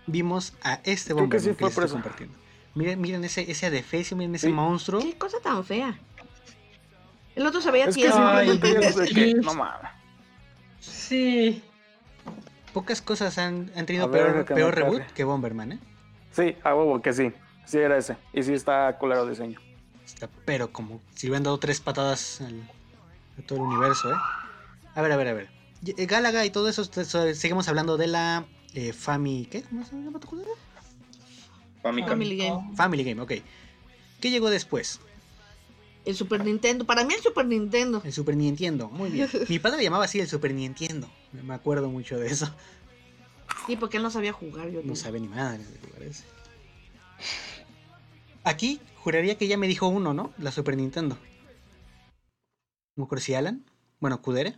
vimos a este Creo que Bomberman sí que, fue les por estoy eso. compartiendo. Miren, miren ese, ese adefesio, miren ese Sí. monstruo. Qué cosa tan fea. El otro se veía Es que sí. que. No mames. Sí. Pocas cosas han, han tenido ver, peor, que peor reboot que Bomberman, ¿eh? Sí, a huevo que sí. Sí, era ese. Y sí está culero diseño. Está, pero como si hubieran dado tres patadas al, a todo el universo, ¿eh? A ver, a ver, a ver. Eh, Gálaga y todo eso, seguimos hablando de la eh, Fami... ¿Qué? ¿Cómo se llama tu cosa? Famicom. Family Game. Family Game, ok. ¿Qué llegó después? El Super Nintendo. Para mí el Super Nintendo. El Super Nintendo, muy bien. Mi padre llamaba así el Super Nintendo. Me acuerdo mucho de eso. Sí, porque él no sabía jugar. Yo No no sabe ni madre, me parece. Aquí juraría que ya me dijo uno, ¿no? La Super Nintendo. No acuerdo si Alan. Bueno, Kudere.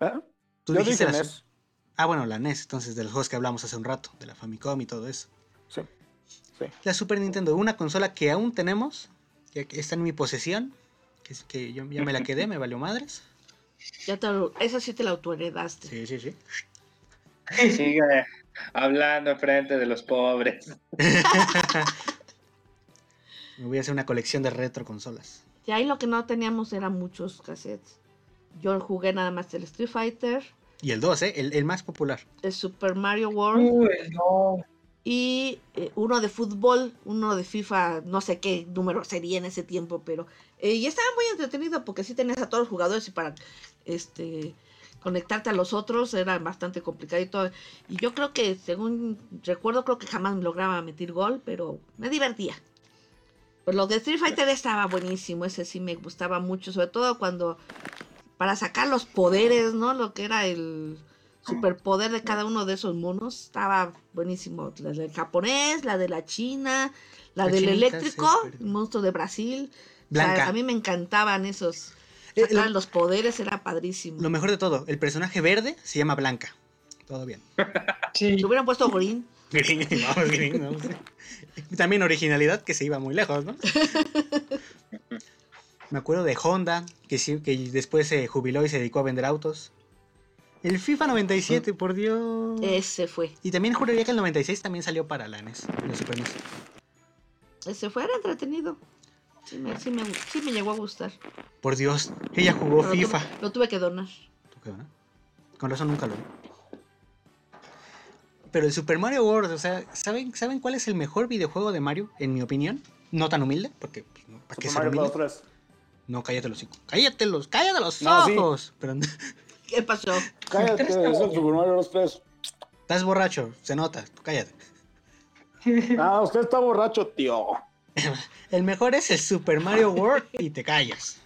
¿Eh? Tú Yo dijiste dije la NES. Ah, bueno, la NES, entonces de los juegos que hablamos hace un rato, de la Famicom y todo eso. Sí. Sí. La Super Nintendo, una consola que aún tenemos, que que está en mi posesión, que, es- que yo ya me la quedé, me valió madres. Ya te lo- esa sí te la autoheredaste. Sí, sí, sí. Sigue hablando frente de los pobres. Me voy a hacer una colección de retro consolas. Y ahí lo que no teníamos eran muchos cassettes. Yo jugué nada más el Street Fighter, Y el 2, ¿eh? El, el más popular. el Super Mario World Uy, no. Y eh, uno de fútbol, uno de FIFA, no sé qué número sería en ese tiempo, pero eh, y estaba muy entretenido porque sí tenías a todos los jugadores y para este conectarte a los otros era bastante complicado y todo. Y yo creo que, según recuerdo, creo que jamás me lograba meter gol, pero me divertía. Pues lo de Street Fighter estaba buenísimo, ese sí me gustaba mucho, sobre todo cuando para sacar los poderes, ¿no? Lo que era el superpoder de cada uno de esos monos, estaba buenísimo. La del japonés, la de la china, la, La del chinita, eléctrico, sí, pero- el monstruo de Brasil. O sea, Blanca. a mí me encantaban esos. Eh, lo- los poderes era padrísimo. Lo mejor de todo, el personaje verde se llama Blanca. Todo bien. Sí. Le hubieran puesto green. Green, vamos, green, vamos. También originalidad que se iba muy lejos, ¿no? Me acuerdo de Honda, que, sí, que después se jubiló y se dedicó a vender autos. El FIFA 97, por Dios. Ese fue. Y también juraría que el 96 también salió para la NES, la Super NES. Ese fue, era entretenido. Sí me, sí me, sí me llegó a gustar. Por Dios, ella jugó Pero lo FIFA. tuve- lo tuve que donar. ¿Tú qué, no? Con razón nunca lo vi. Pero el Super Mario World, o sea, ¿saben, ¿saben cuál es el mejor videojuego de Mario, en mi opinión? No tan humilde, porque pues, no, ¿para qué Super ser Mario humilde? Bros. 3. No, cállate los hocico. Cállate los, cállate los No, sí. ojos. Pero ¿Qué pasó? Cállate, es el Super Mario Bros. 3. estás borracho, se nota, cállate. Ah, usted está borracho, tío. El mejor es el Super Mario World y te callas.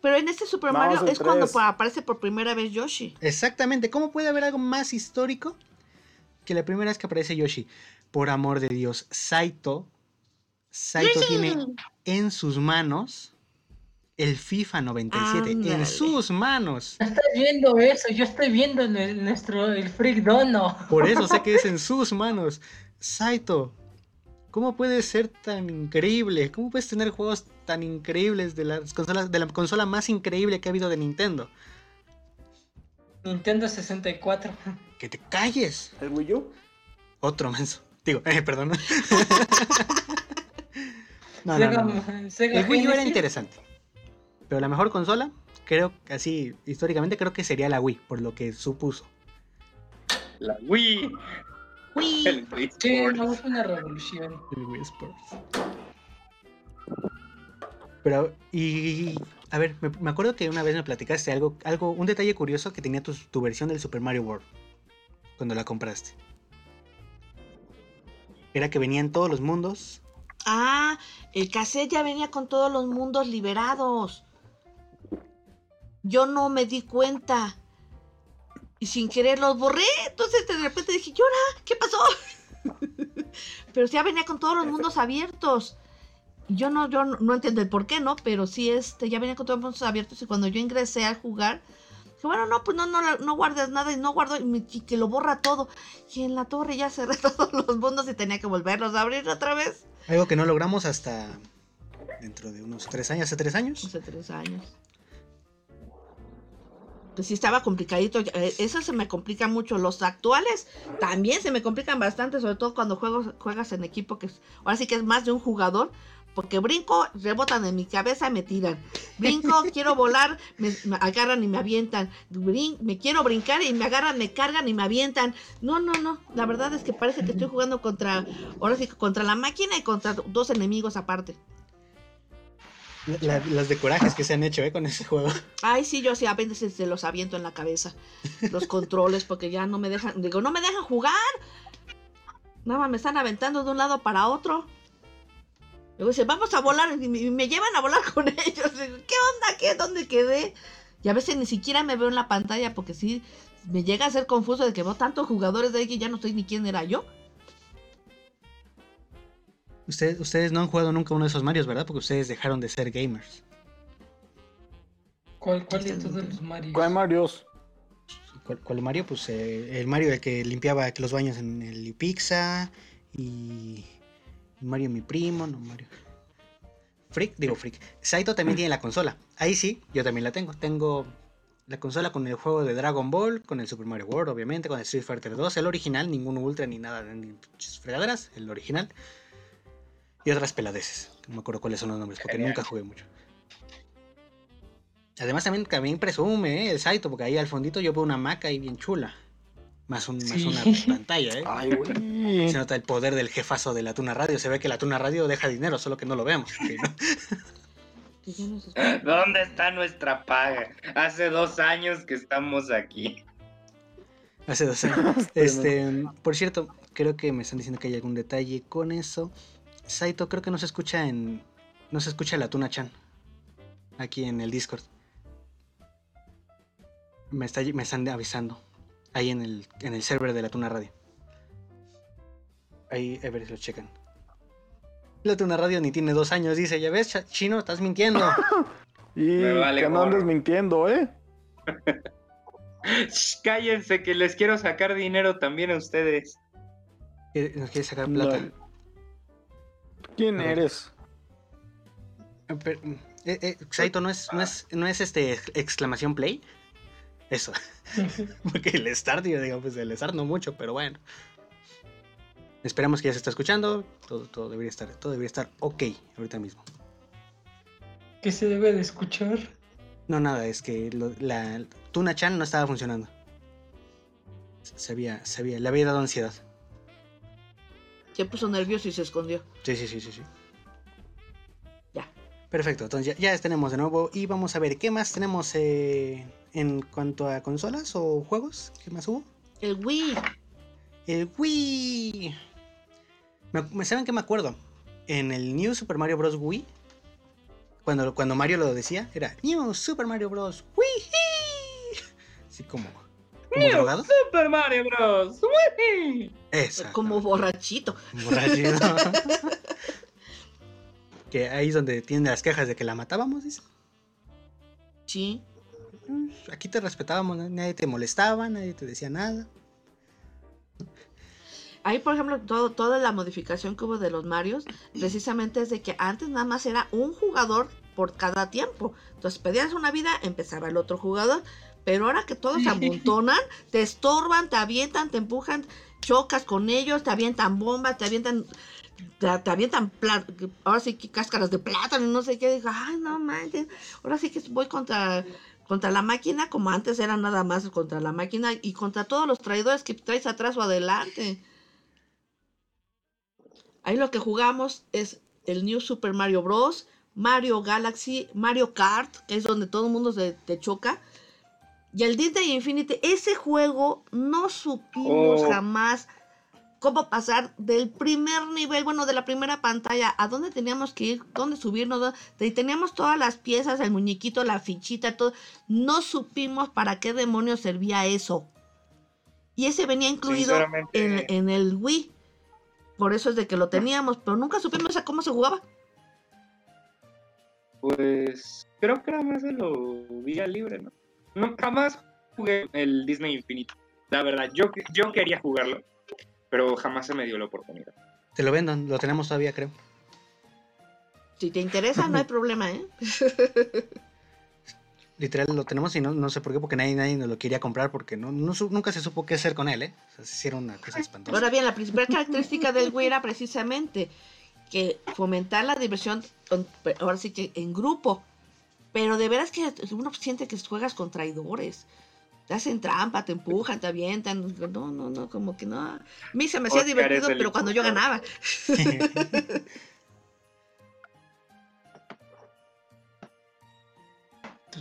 Pero en este Super No, Mario es cuando aparece por primera vez Yoshi. Exactamente, ¿cómo puede haber algo más histórico que la primera vez que aparece Yoshi? Por amor de Dios, Saito, Saito tiene en sus manos el FIFA 97, en Ándale. sus manos. No estoy viendo eso, yo estoy viendo el- nuestro, el Freak Dono. Por eso sé que es en sus manos. Saito, ¿cómo puedes ser tan increíble? ¿Cómo puedes tener juegos tan increíbles de las consolas de la consola más increíble que ha habido de Nintendo? Nintendo 64. Que te calles. ¿El Wii U? Otro menso. Digo, eh, perdón. no, no, Sega- no, no. Sega El Wii U era interesante. Pero la mejor consola, creo que así, históricamente, creo que sería la Wii, por lo que supuso. La Wii. Uy, El Wii Sí, Sports. no, fue una revolución. El Wii Sports. Pero, y. A ver, me, me acuerdo que una vez me platicaste algo, algo, un detalle curioso que tenía tu, tu versión del Super Mario World. cuando la compraste? Era que venían todos los mundos. Ah, el cassette ya venía con todos los mundos liberados. Yo no me di cuenta. Y sin querer los borré. Entonces de repente dije, llora, ¿qué pasó? Pero ya venía con todos los mundos abiertos. Yo no, yo no, no entiendo el por qué, ¿no? Pero sí, este, ya venía con todos los mundos abiertos. Y cuando yo ingresé a jugar, dije, bueno, no, pues no, no, no guardes nada y no guardo y, y que lo borra todo. Y en la torre ya cerré todos los mundos y tenía que volverlos a abrir otra vez. Algo que no logramos hasta dentro de unos tres años, hace tres años. Hace tres años. Pues sí estaba complicadito. eh, Eso se me complica mucho. Los actuales también se me complican bastante, sobre todo cuando juego, juegas en equipo, que es, ahora sí que es más de un jugador. Porque brinco, rebotan en mi cabeza y me tiran. Brinco, quiero volar, me, me agarran y me avientan. Brin- me quiero brincar y me agarran, me cargan y me avientan. No, no, no. La verdad es que parece que estoy jugando contra, ahora sí contra la máquina y contra dos enemigos aparte. La- las de corajes que se han hecho ¿eh? con ese juego. Ay, sí, yo sí, a veces se los aviento en la cabeza. Los controles, porque ya no me dejan. Digo, no me dejan jugar. Nada más me están aventando de un lado para otro. Luego dice, vamos a volar. Y me, llevan a volar con ellos. ¿Qué onda? ¿Qué? ¿Dónde quedé? Y a veces ni siquiera me veo en la pantalla porque sí me llega a ser confuso de que veo tantos jugadores de ahí que ya no estoy ni quién era yo. Ustedes, ustedes no han jugado nunca uno de esos Marios, ¿verdad? Porque ustedes dejaron de ser gamers. ¿Cuál, cuál de todos los Marios? ¿Cuál Marios? ¿Cuál, cuál Mario? Pues eh, el Mario el que limpiaba los baños en el Pizza y Mario mi primo, no Mario. Freak, digo Freak. Saito también tiene la consola. Ahí sí, yo también la tengo. Tengo la consola con el juego de Dragon Ball, con el Super Mario World, obviamente, con el Street Fighter 2, el original, ningún Ultra ni nada, ni fregaderas, el original. Y otras peladeces. No me acuerdo cuáles son los nombres, porque Genial. nunca jugué mucho. Además también, también presume ¿eh? el Saito, porque ahí al fondito yo veo una maca ahí bien chula. Más, un, más una pantalla, ¿eh? Ay, güey. Se nota el poder del jefazo de la Tuna Radio. Se ve que la Tuna Radio deja dinero, solo que no lo vemos. ¿Dónde está nuestra paga? Hace dos años que estamos aquí. Hace dos años. Este, por cierto, creo que me están diciendo que hay algún detalle con eso. Saito, creo que no se escucha en. No se escucha la Tuna Chan. Aquí en el Discord. Me, está, me están avisando. Ahí en el, en el server de la Tuna Radio. Ahí, a ver si lo checan. La Tuna Radio ni tiene dos años, dice. Ya ves, chino, estás mintiendo. Y vale que no andes mintiendo, ¿eh? Shh, Cállense que les quiero sacar dinero también a ustedes. ¿Qué- ¿Nos quieres sacar No. ¿Quién eres? Ah, pero, eh, eh, Saito, ¿no es, no, es, ¿no es este ex- exclamación play? Eso. Porque el start, yo digo, pues el start no mucho, pero bueno. Esperamos que ya se está escuchando. Todo, todo debería estar, todo debería estar ok ahorita mismo. ¿Qué se debe de escuchar? No, nada, es que lo- la Tuna Chan no estaba funcionando. Se había, se había, le había dado ansiedad. Se puso nervioso y se escondió. Sí, sí, sí, sí, sí. Ya. Perfecto, entonces ya, ya tenemos de nuevo y vamos a ver qué más tenemos eh, en cuanto a consolas o juegos. ¿Qué más hubo? El Wii. El Wii. Me, ¿Saben qué me acuerdo? En el New Super Mario Bros. Wii, cuando, cuando Mario lo decía, era New Super Mario Bros. Wii. Así como, como drogado. Super Mario Bros. ¡Wii! Como borrachito. borracho. que ahí es donde tiene las quejas de que la matábamos, dice. Sí. "Mm, Aquí te respetábamos, nadie te molestaba, nadie te decía nada. Ahí, por ejemplo, todo, toda la modificación que hubo de los Marios, precisamente es de que antes nada más era un jugador por cada tiempo. Entonces pedías una vida, empezaba el otro jugador. Pero ahora que todos se amontonan, te estorban, te avientan, te empujan, chocas con ellos, te avientan bombas, te avientan, te, te avientan, ahora sí que cáscaras de plátano, no sé qué. Digo, ay, no manches, ahora sí que voy contra, contra la máquina, como antes era nada más contra la máquina y contra todos los traidores que traes atrás o adelante. Ahí lo que jugamos es el New Super Mario Bros. Mario Galaxy, Mario Kart, que es donde todo el mundo se te choca. Y el Disney Infinity, ese juego no supimos Oh. jamás cómo pasar del primer nivel, bueno, de la primera pantalla, a dónde teníamos que ir, dónde subirnos, dónde- teníamos todas las piezas, el muñequito, la fichita, todo. No supimos para qué demonios servía eso. Y ese venía incluido en, en el Wii. Por eso es de que lo teníamos, pero nunca supimos a cómo se jugaba. pues creo que era más de lo vía libre, ¿no? No, jamás jugué el Disney Infinito. La verdad, yo, yo quería jugarlo, pero jamás se me dio la oportunidad. Te lo vendan, lo tenemos todavía, creo. Si te interesa, no hay problema, ¿eh? Literal lo tenemos y no, no sé por qué, porque nadie, nadie nos lo quería comprar porque no, no nunca se supo qué hacer con él, ¿eh? O sea, se hicieron una cosa espantosa. Ahora bien, la principal característica del Wii era precisamente que fomentar la diversión, ahora sí que en grupo. Pero de veras que uno siente que juegas con traidores. Te hacen trampa, te empujan, te avientan. No, no, no, como que no. A mí se me hacía Oscar divertido, pero cuando yo ganaba.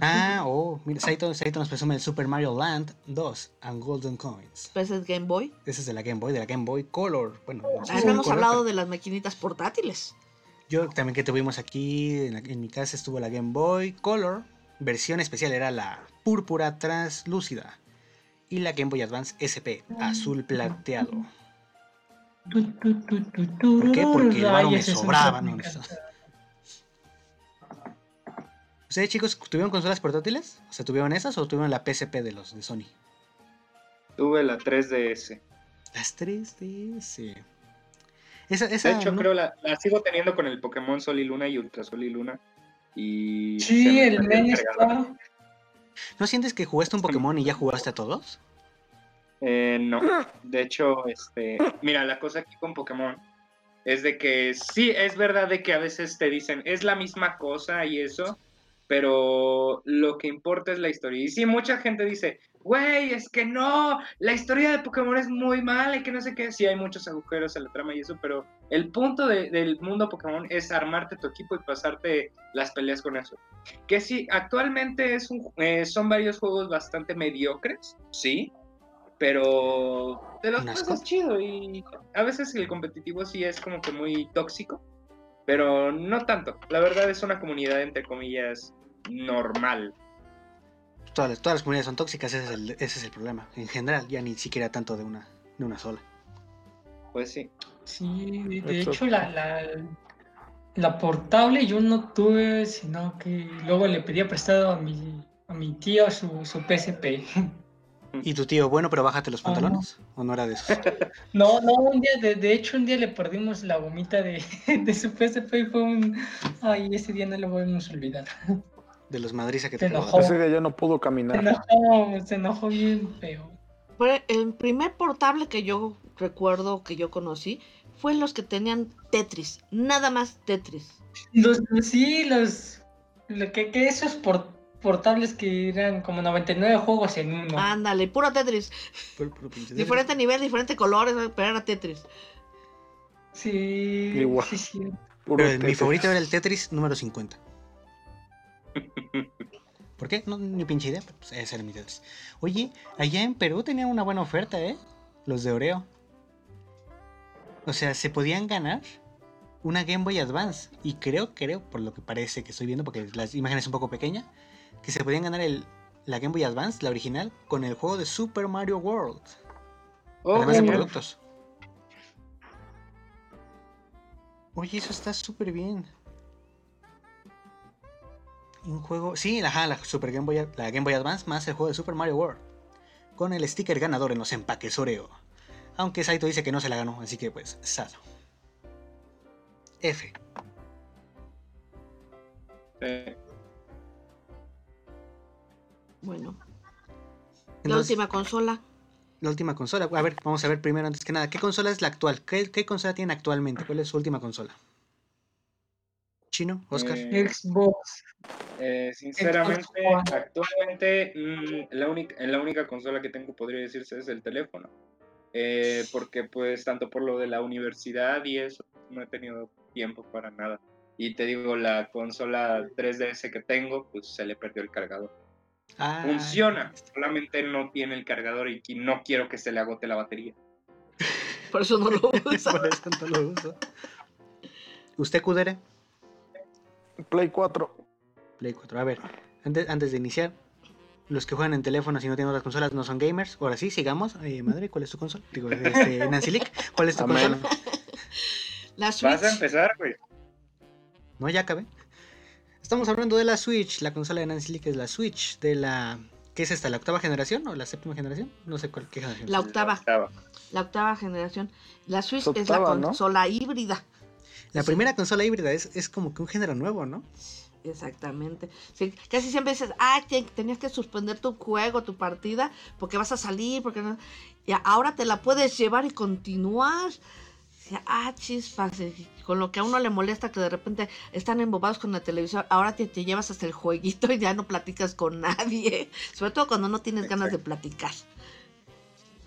ah, oh, mira, Saito, Saito nos presume el Super Mario Land 2 and Golden Coins. Pues es Game Boy. Ese es de la Game Boy, de la Game Boy Color. Bueno, no sé Ah, si no hemos color, hablado pero de las maquinitas portátiles. Yo también que tuvimos aquí, en, la- en mi casa estuvo la Game Boy Color. Versión especial era la púrpura translúcida. Y la Game Boy Advance SP, azul plateado. ¿Por ¿Por qué? Porque el varo me sobraba, no, no. ¿Ustedes chicos tuvieron consolas portátiles? O sea, ¿tuvieron esas o tuvieron la PSP de los de Sony? Tuve la 3DS. Las 3DS. Esa, esa De hecho, no- creo la, la sigo teniendo con el Pokémon Sol y Luna y Ultra Sol y Luna. Y Sí, me el cargador. está. ¿No sientes que jugaste un Pokémon y ya jugaste a todos? Eh, no, de hecho, este, mira, la cosa aquí con Pokémon es de que sí, es verdad de que a veces te dicen es la misma cosa y eso, pero lo que importa es la historia. Y sí, mucha gente dice, güey, es que no, la historia de Pokémon es muy mala y que no sé qué, sí hay muchos agujeros en la trama y eso, pero el punto de- del mundo Pokémon es armarte tu equipo y pasarte las peleas con eso. Que sí, actualmente es un, eh, son varios juegos bastante mediocres, sí, pero te los pasas chido y a veces el competitivo sí es como que muy tóxico, pero no tanto. La verdad es una comunidad entre comillas normal. Todas las, todas las comunidades son tóxicas, ese es, el, ese es el problema. En general, ya ni siquiera tanto de una, de una sola. Pues sí. Sí, de, hecho la, la, la portable yo no tuve, sino que luego le pedía prestado a mi, a mi tío su, su PSP. ¿Y tu tío, bueno, pero bájate los no. pantalones? ¿O no era de esos? No, no, un día, de, de hecho un día le perdimos la gomita de, de su PSP y fue un... Ay, ese día no lo podemos olvidar. De los madriza que Se te enojó. Ese día ya no pudo Se caminar. enojó, se enojó bien feo. Fue el primer portable que yo recuerdo que yo conocí fue los que tenían Tetris, nada más Tetris. Los, los- sí, los... Lo que, que esos por- portables que eran como 99 juegos en uno. Ándale, puro Tetris. Puro- puro pinche Diferente nivel, diferente colores, pero era Tetris. Sí, Igual. sí, sí. Puro Pero mi favorito era el Tetris número 50. ¿Por qué? No, ni pinche idea, pero pues ese era mi Tetris. Oye, allá en Perú tenían una buena oferta, ¿eh? Los de Oreo. O sea, se podían ganar una Game Boy Advance. Y creo, creo, por lo que parece que estoy viendo, porque la imagen es un poco pequeña, que se podían ganar el, la Game Boy Advance, la original, con el juego de Super Mario World. Oh, Además de productos. Oye, eso está súper bien. Un juego. Sí, ajá, la Super Game Boy, la Game Boy Advance más el juego de Super Mario World. Con el sticker ganador en los empaques Oreo. Aunque Saito dice que no se la ganó, así que pues, salo. F. Sí. Bueno, la última consola. la última consola. A ver, vamos a ver primero, antes que nada, ¿qué consola es la actual? ¿Qué, qué consola tiene actualmente? ¿Cuál es su última consola? ¿Chino? ¿Oscar? Eh, Xbox. Eh, sinceramente, Xbox actualmente mm, la, única, la única consola que tengo, podría decirse, es el teléfono. Eh, porque pues tanto por lo de la universidad y eso, no he tenido tiempo para nada. Y te digo, la consola 3DS que tengo, pues se le perdió el cargador. Ah, Funciona, solamente no tiene el cargador y no quiero que se le agote la batería. Por eso no lo usa. Por eso no lo uso. ¿Usted, Kudere? Play 4. Play 4. A ver, antes, antes de iniciar, los que juegan en teléfonos y no tienen otras consolas no son gamers. Ahora sí, sigamos. Eh, madre, ¿cuál es tu consola? Digo, este, Nancy Lick, ¿cuál es tu Amén. consola? La Switch. Vas a empezar, güey. No, ya acabé. Estamos hablando de la Switch, la consola de Nancy Lick es la Switch de la... ¿Qué es esta? ¿La octava generación o la séptima generación? No sé cuál, qué generación. La octava. Octava. La octava generación. La Switch Es es la consola híbrida. La Sí. primera consola híbrida es, es como que un género nuevo, ¿no? Exactamente. Sí, casi siempre dices, ah, te- tenías que suspender tu juego, tu partida, porque vas a salir, porque no. Y ahora te la puedes llevar y continuar. Ah, chispas, y con lo que a uno le molesta que de repente están embobados con la televisión, ahora te, te llevas hasta el jueguito y ya no platicas con nadie. Sobre todo cuando no tienes ganas de platicar.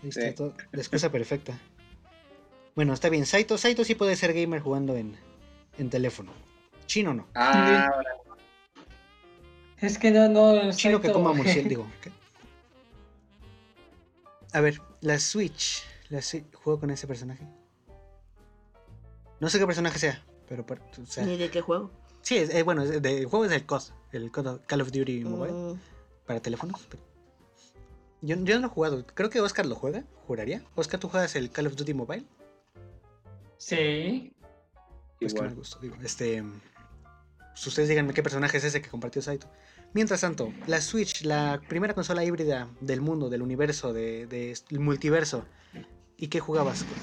Está Sí. todo, la excusa perfecta. Bueno, está bien. Saito, Saito sí puede ser gamer jugando en, en teléfono. Chino no. Ah. Es que no, no. Chino que coma murciélago. A ver, la Switch. La Swi- ¿Juego con ese personaje? No sé qué personaje sea, pero... o sea, Ni de qué juego. sí, es, eh, bueno, es de- el juego es el COD, el Call of Duty Mobile, Mm, para teléfonos. pero- Yo, yo no lo he jugado, creo que Oscar lo juega, juraría. Oscar, ¿tú juegas el Call of Duty Mobile? Sí. Pues que Igual. me gustó, digo, este... pues ustedes díganme qué personaje es ese que compartió Saito. Mientras tanto, la Switch, la primera consola híbrida del mundo, del universo, de, de del multiverso. ¿Y qué jugabas con?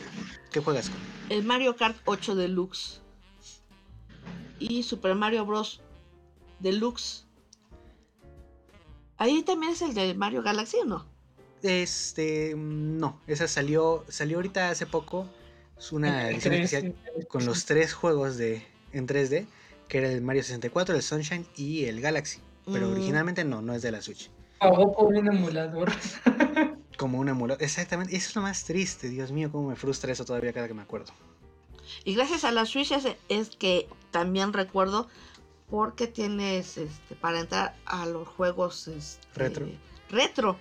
¿Qué juegas con? El Mario Kart 8 Deluxe. Y Super Mario Bros. Deluxe. Ahí también es el de Mario Galaxy, ¿o no? Este, mm, no, esa salió, salió ahorita hace poco. Es una edición especial con los tres juegos de en 3D, que era el Mario 64, el Sunshine y el Galaxy. Pero Mm. originalmente no, no es de la Switch. Pagó por un emulador. Como un emulador. Exactamente, eso es lo más triste. Dios mío, cómo me frustra eso todavía cada que me acuerdo. Y gracias a la Switch es, que también recuerdo porque tienes este para entrar a los juegos este, Retro. retro.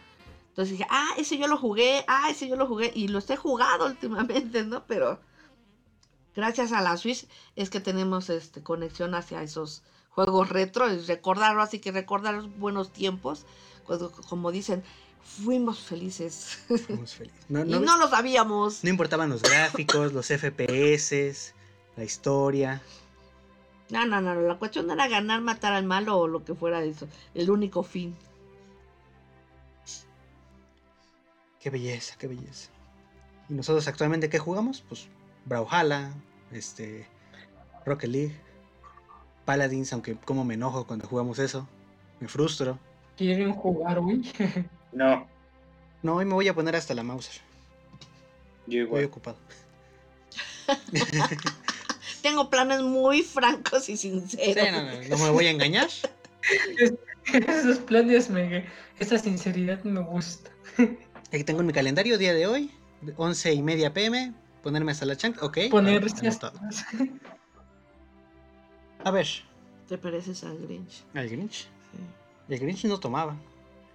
Entonces dije, ah, ese yo lo jugué, ah, ese yo lo jugué y los he jugado últimamente, ¿no? Pero gracias a la Switch es que tenemos este conexión hacia esos juegos retro, y recordar, así que recordar los buenos tiempos, cuando, como dicen, fuimos felices Fuimos felices. No, y no, no lo sabíamos. no importaban los gráficos, los FPS, la historia. No, no, no, la cuestión era ganar, matar al malo o lo que fuera eso, el único fin. Qué belleza, qué belleza. ¿Y nosotros actualmente qué jugamos? Pues Brawlhalla, este, Rocket League, Paladins, aunque como me enojo cuando jugamos eso, me frustro. ¿Quieren jugar, güey? No, No, hoy me voy a poner hasta la Mauser, yo voy igual. ocupado. Tengo planes muy francos y sinceros. Sí, no, no, no me voy a engañar. Esos planes, me... esa sinceridad me gusta. Aquí tengo en mi calendario día de hoy, 11 y media pm, ponerme hasta la chanca, ok. Ponerse hasta... A ver, Te pareces al Grinch. el Grinch. sí. El Grinch no tomaba.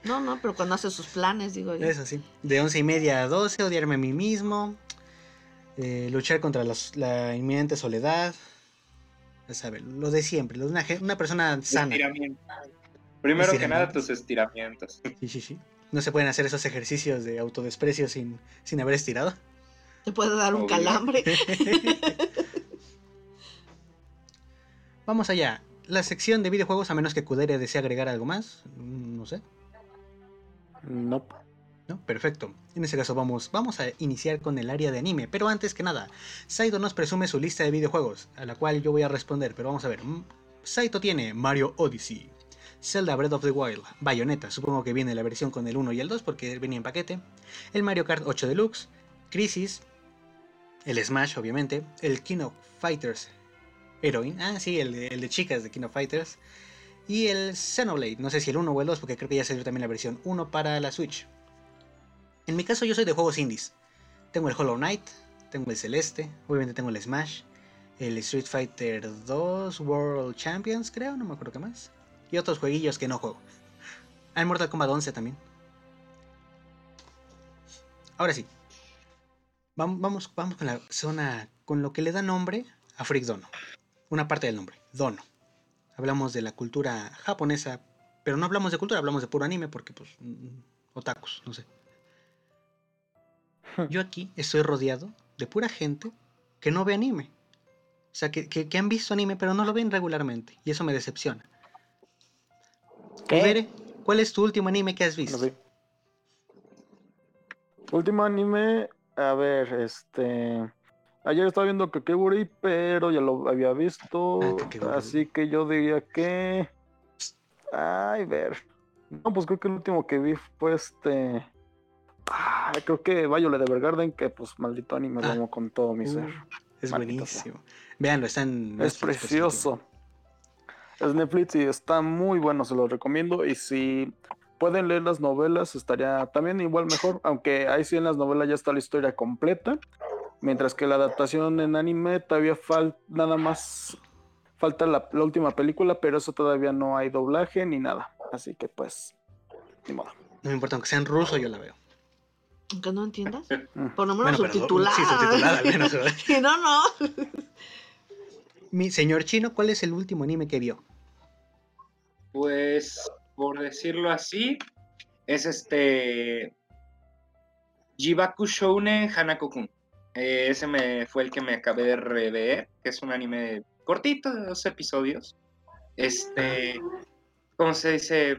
No, no, pero cuando hace sus planes, digo yo. Eso sí. De 11 y media a 12, odiarme a mí mismo. eh, luchar contra los- la inminente soledad. Ya sabe, lo de siempre. Lo de una, persona sana. Primero que nada, tus estiramientos. Sí, sí, sí. No se pueden hacer esos ejercicios de autodesprecio sin, sin haber estirado. Te puede dar un Obvio. calambre. Vamos allá. La sección de videojuegos, a menos que Kudere desee agregar algo más. No sé. Nope. ¿No? Perfecto. En ese caso vamos, vamos a iniciar con el área de anime. Pero antes que nada, Saito nos presume su lista de videojuegos, a la cual yo voy a responder. Pero vamos a ver. Mm, Saito tiene Mario Odyssey, Zelda Breath of the Wild, Bayonetta, supongo que viene la versión con el 1 y el 2 porque venía en paquete, el Mario Kart 8 Deluxe, Crisis, el Smash obviamente, el King of Fighters Heroine, ah sí, el de, chicas de King of Fighters, y el Xenoblade, no sé si el 1 o el 2 porque creo que ya salió también la versión 1 para la Switch. En mi caso yo soy de juegos indies. Tengo el Hollow Knight, tengo el Celeste, obviamente tengo el Smash, el Street Fighter 2 World Champions, creo, no me acuerdo qué más. Y otros jueguillos que no juego. En Mortal Kombat 11 también. Ahora sí. Vam- Vamos, vamos con la zona, con lo que le da nombre a Freak Dono. Una parte del nombre, Dono. Hablamos de la cultura japonesa, pero no hablamos de cultura, hablamos de puro anime porque, pues, mm, otakus, no sé. Yo aquí estoy rodeado de pura gente que no ve anime. O sea, que, que- que han visto anime, pero no lo ven regularmente. Y eso me decepciona. ¿Qué? ¿cuál es tu último anime que has No visto? sé. Último anime, a ver, este. Ayer estaba viendo Kakegurui, pero ya lo había visto. Ah, así que yo diría que. Ay, ver. No, pues creo que el último que vi fue este. Ah, creo que Violet Evergarden, que pues maldito anime, Ah. amo con todo mi ser. Uh, es Maldita sea. buenísimo. Véanlo, está en Es precioso. Es Netflix y está muy bueno, se lo recomiendo. Y si pueden leer las novelas, estaría también igual mejor. Aunque ahí sí en las novelas ya está la historia completa. Mientras que la adaptación en anime todavía falta nada más. Falta la, la última película, pero eso todavía no hay doblaje ni nada. Así que pues, ni modo. No me importa, aunque sea en ruso, yo la veo. Aunque no entiendas. Mm. Por lo menos Bueno, pero subtitulada. sí, subtitulada al menos, no, no. Mi señor chino, ¿cuál es el último anime que vio? Pues, por decirlo así, es este. Jibaku Shounen Hanako-kun. Eh, ese me, fue el que me acabé de rever, que es un anime cortito de dos episodios. Este. ¿Cómo se dice?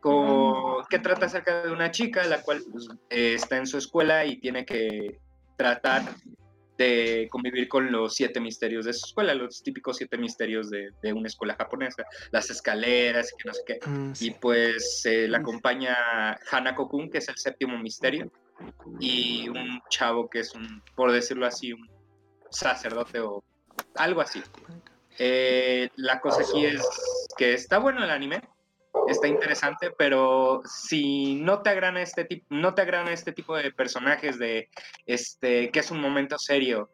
Co- que trata acerca de una chica la cual pues, eh, está en su escuela y tiene que tratar de convivir con los siete misterios de su escuela, los típicos siete misterios de, de una escuela japonesa, las escaleras y que no sé qué. Ah, Y pues eh, la acompaña Hanako-kun, que es el séptimo misterio, y un chavo que es un, por decirlo así, un sacerdote o algo así. Eh, la cosa aquí es que está bueno el anime, está interesante, pero si no te agradan este tipo, no te agradan este tipo de personajes de este que es un momento serio,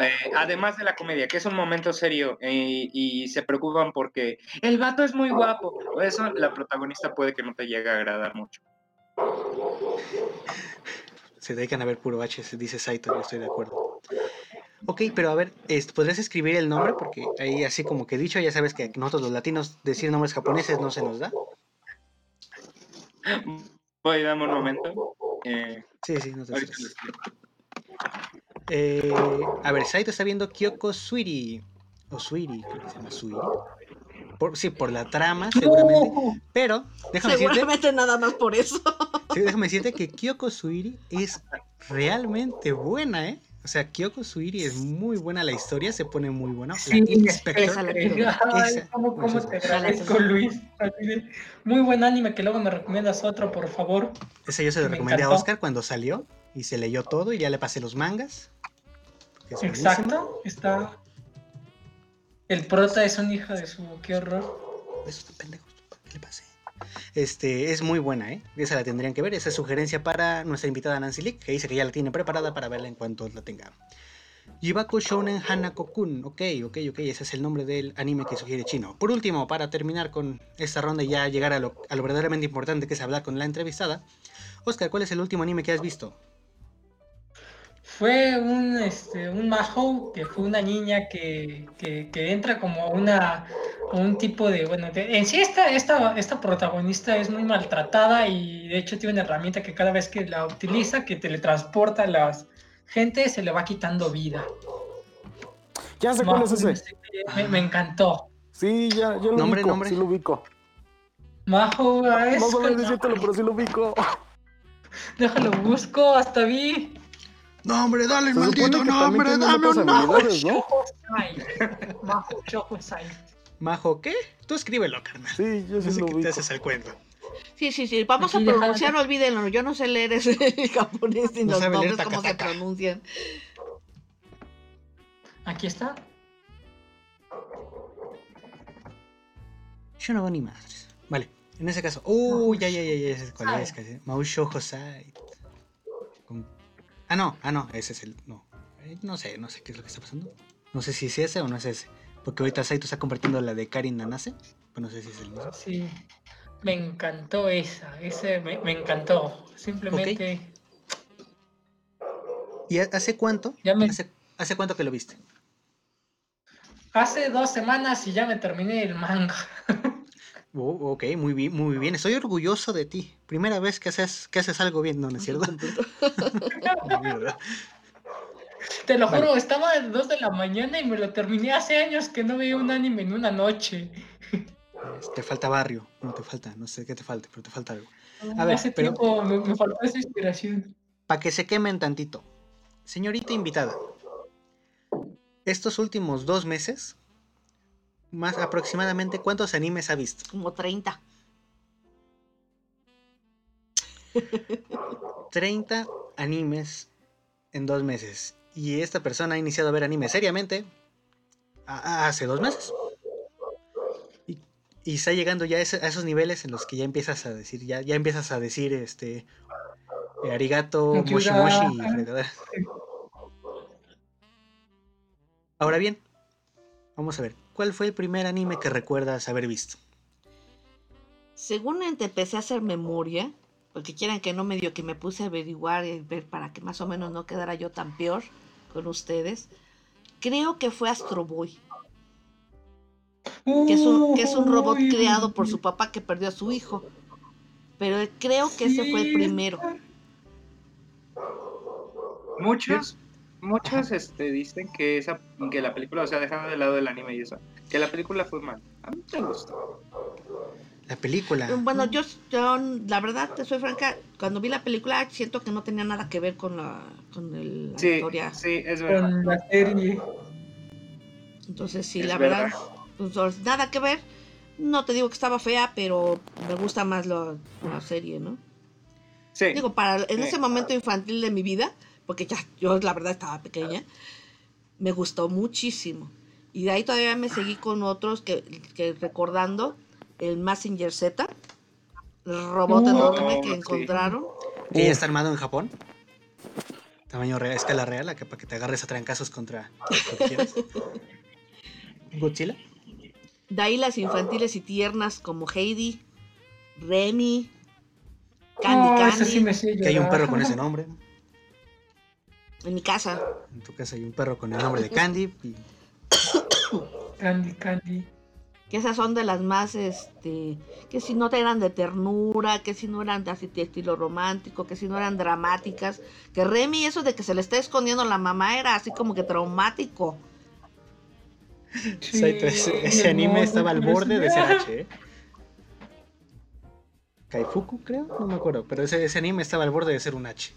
eh, además de la comedia, que es un momento serio eh, y se preocupan porque el vato es muy guapo, eso la protagonista puede que no te llegue a agradar mucho. Se dedican a ver puro H, se dice Saito, yo estoy de acuerdo. Ok, pero a ver, ¿podrías escribir el nombre? Porque ahí así como que dicho, ya sabes que nosotros los latinos decir nombres japoneses no se nos da. Voy, dame un momento. Eh, Sí, sí, no te. Eh, a ver, Saito está viendo Kyoko Suiri. O Suiri, creo que se llama Suiri. Por, sí, por la trama, seguramente. No. Pero, déjame decirte, Seguramente nada más por eso. sí, déjame decirte que Kyoko Suiri es realmente buena, ¿eh? O sea, Kyoko Suiri es muy buena la historia, se pone muy buena. Sí, Inspector, la Esa. ¿cómo, te agradezco, Luis? Muy buen anime que luego me recomiendas otro, por favor. esa yo se lo me recomendé a. Oscar cuando salió y se leyó todo y ya le pasé los mangas. buenísimo. Exacto, está. El prota es un hijo de su. Qué horror. Esos pendejos, ¿qué le pasé? Este, es muy buena, ¿eh? Esa la tendrían que ver. Esa es sugerencia para nuestra invitada Nancy Lee, que dice que ya la tiene preparada para verla en cuanto la tenga. Yibaku Shounen Hanako-kun. Ok, ok, ok. Ese es el nombre del anime que sugiere Chino. Por último, para terminar con esta ronda y ya llegar a lo, a lo verdaderamente importante que es hablar con la entrevistada. Oscar, ¿cuál es el último anime que has visto? Fue un, este, un Mahou, que fue una niña que, que, que entra como una, un tipo de, bueno, de- en sí esta, esta, esta protagonista es muy maltratada y de hecho tiene una herramienta que cada vez que la utiliza, que teletransporta a las gente, se le va quitando vida. Ya sé cuál es ese. Me, me encantó. Sí, ya, ya lo Nombre, ubico. nombre. Sí lo ubico. Mahou, ah, es No sabía con- decírtelo, pero sí lo ubico. déjalo busco, hasta vi. No, hombre, dale, Se supone que también tiene otras habilidades, ¿no? Choco Sai. Mahou Choco Sai. Majo, ¿qué? Tú escríbelo, carnal. Sí, yo sí sé lo que te haces el cuento. Sí, sí, sí. Vamos a pronunciar, olvídenlo. Yo no sé leer ese japonés ni No los nombres, cómo se pronuncian. Aquí está. Yo no hago ni madres. Vale, en ese caso. Uh, ya, ya, ya, ya, ese es cuál es. Ah, no, ah, no, ese es el. No. Eh, No sé, no sé qué es lo que está pasando. No sé si es ese o no es ese. Porque ahorita Saito está convirtiendo la de Karin Nanase. Pero no sé si es el mismo. Sí. me encantó esa, ese me, me encantó. Simplemente. ¿Y hace cuánto? Ya me- ¿Hace, hace cuánto que lo viste? Hace dos semanas y ya me terminé el manga. Oh, ok, muy bien, muy bien. Estoy orgulloso de ti. Primera vez que haces, que haces algo bien, ¿no, ¿no es cierto? Te lo Vale. juro, estaba a las 2 de la mañana y me lo terminé hace años que no veía un anime en una noche. Te falta barrio, no te falta, no sé qué te falta, pero te falta algo. A ver, hace pero- tiempo me, me faltó esa inspiración. Para que se quemen tantito. Señorita invitada, estos últimos dos meses, más aproximadamente, ¿cuántos animes ha visto? Como 30. 30 animes en dos meses. Y esta persona ha iniciado a ver anime seriamente hace dos meses. Y, y está llegando ya a, esos niveles en los que ya empiezas a decir, ya, ya empiezas a decir este eh, arigato, moshi moshi. Ahora bien, vamos a ver, ¿cuál fue el primer anime que recuerdas haber visto? Según empecé a hacer memoria, porque quieran que no medio que me puse a averiguar y ver para que más o menos no quedara yo tan peor con ustedes, creo que fue Astro Boy, que es un, que es un robot creado por su papá que perdió a su hijo. Pero creo que ese fue el primero. Muchos, muchos este, dicen que esa que la película, o sea, dejando de lado el anime y eso, que la película fue mal. A mí me gustó. La película. Bueno, yo, yo, la verdad, te soy franca, cuando vi la película siento que no tenía nada que ver con la, con el- la Sí, historia. sí, es verdad. Con la serie. Entonces, sí, Es la verdad. verdad, pues, nada que ver. No te digo que estaba fea, pero me gusta más la, la serie, ¿no? Sí, Digo, para en Sí. ese momento infantil de mi vida, porque ya yo la verdad estaba pequeña, me gustó muchísimo. Y de ahí todavía me seguí con otros que, que recordando el Massinger Z, el robot Uh, enorme que sí. encontraron. Que ya está armado en Japón. Tamaño real, escala real, acá para que te agarres a trancazos contra lo que quieras. Godzilla. De ahí las infantiles y tiernas como Heidi, Remy, Candy ese Candy. sí me hacía Que hay un perro con ese nombre. En mi casa. En tu casa hay un perro con el nombre de Candy. y- Candy, Candy. que esas son de las más, este, que si no eran de ternura, que si no eran de así de estilo romántico, que si no eran dramáticas, que Remy eso de que se le está escondiendo la mamá era así como que traumático. Sí, ese, ese anime estaba al borde de ser H, ¿eh? Kaifuku, creo, no me acuerdo, pero ese, ese anime estaba al borde de ser un H.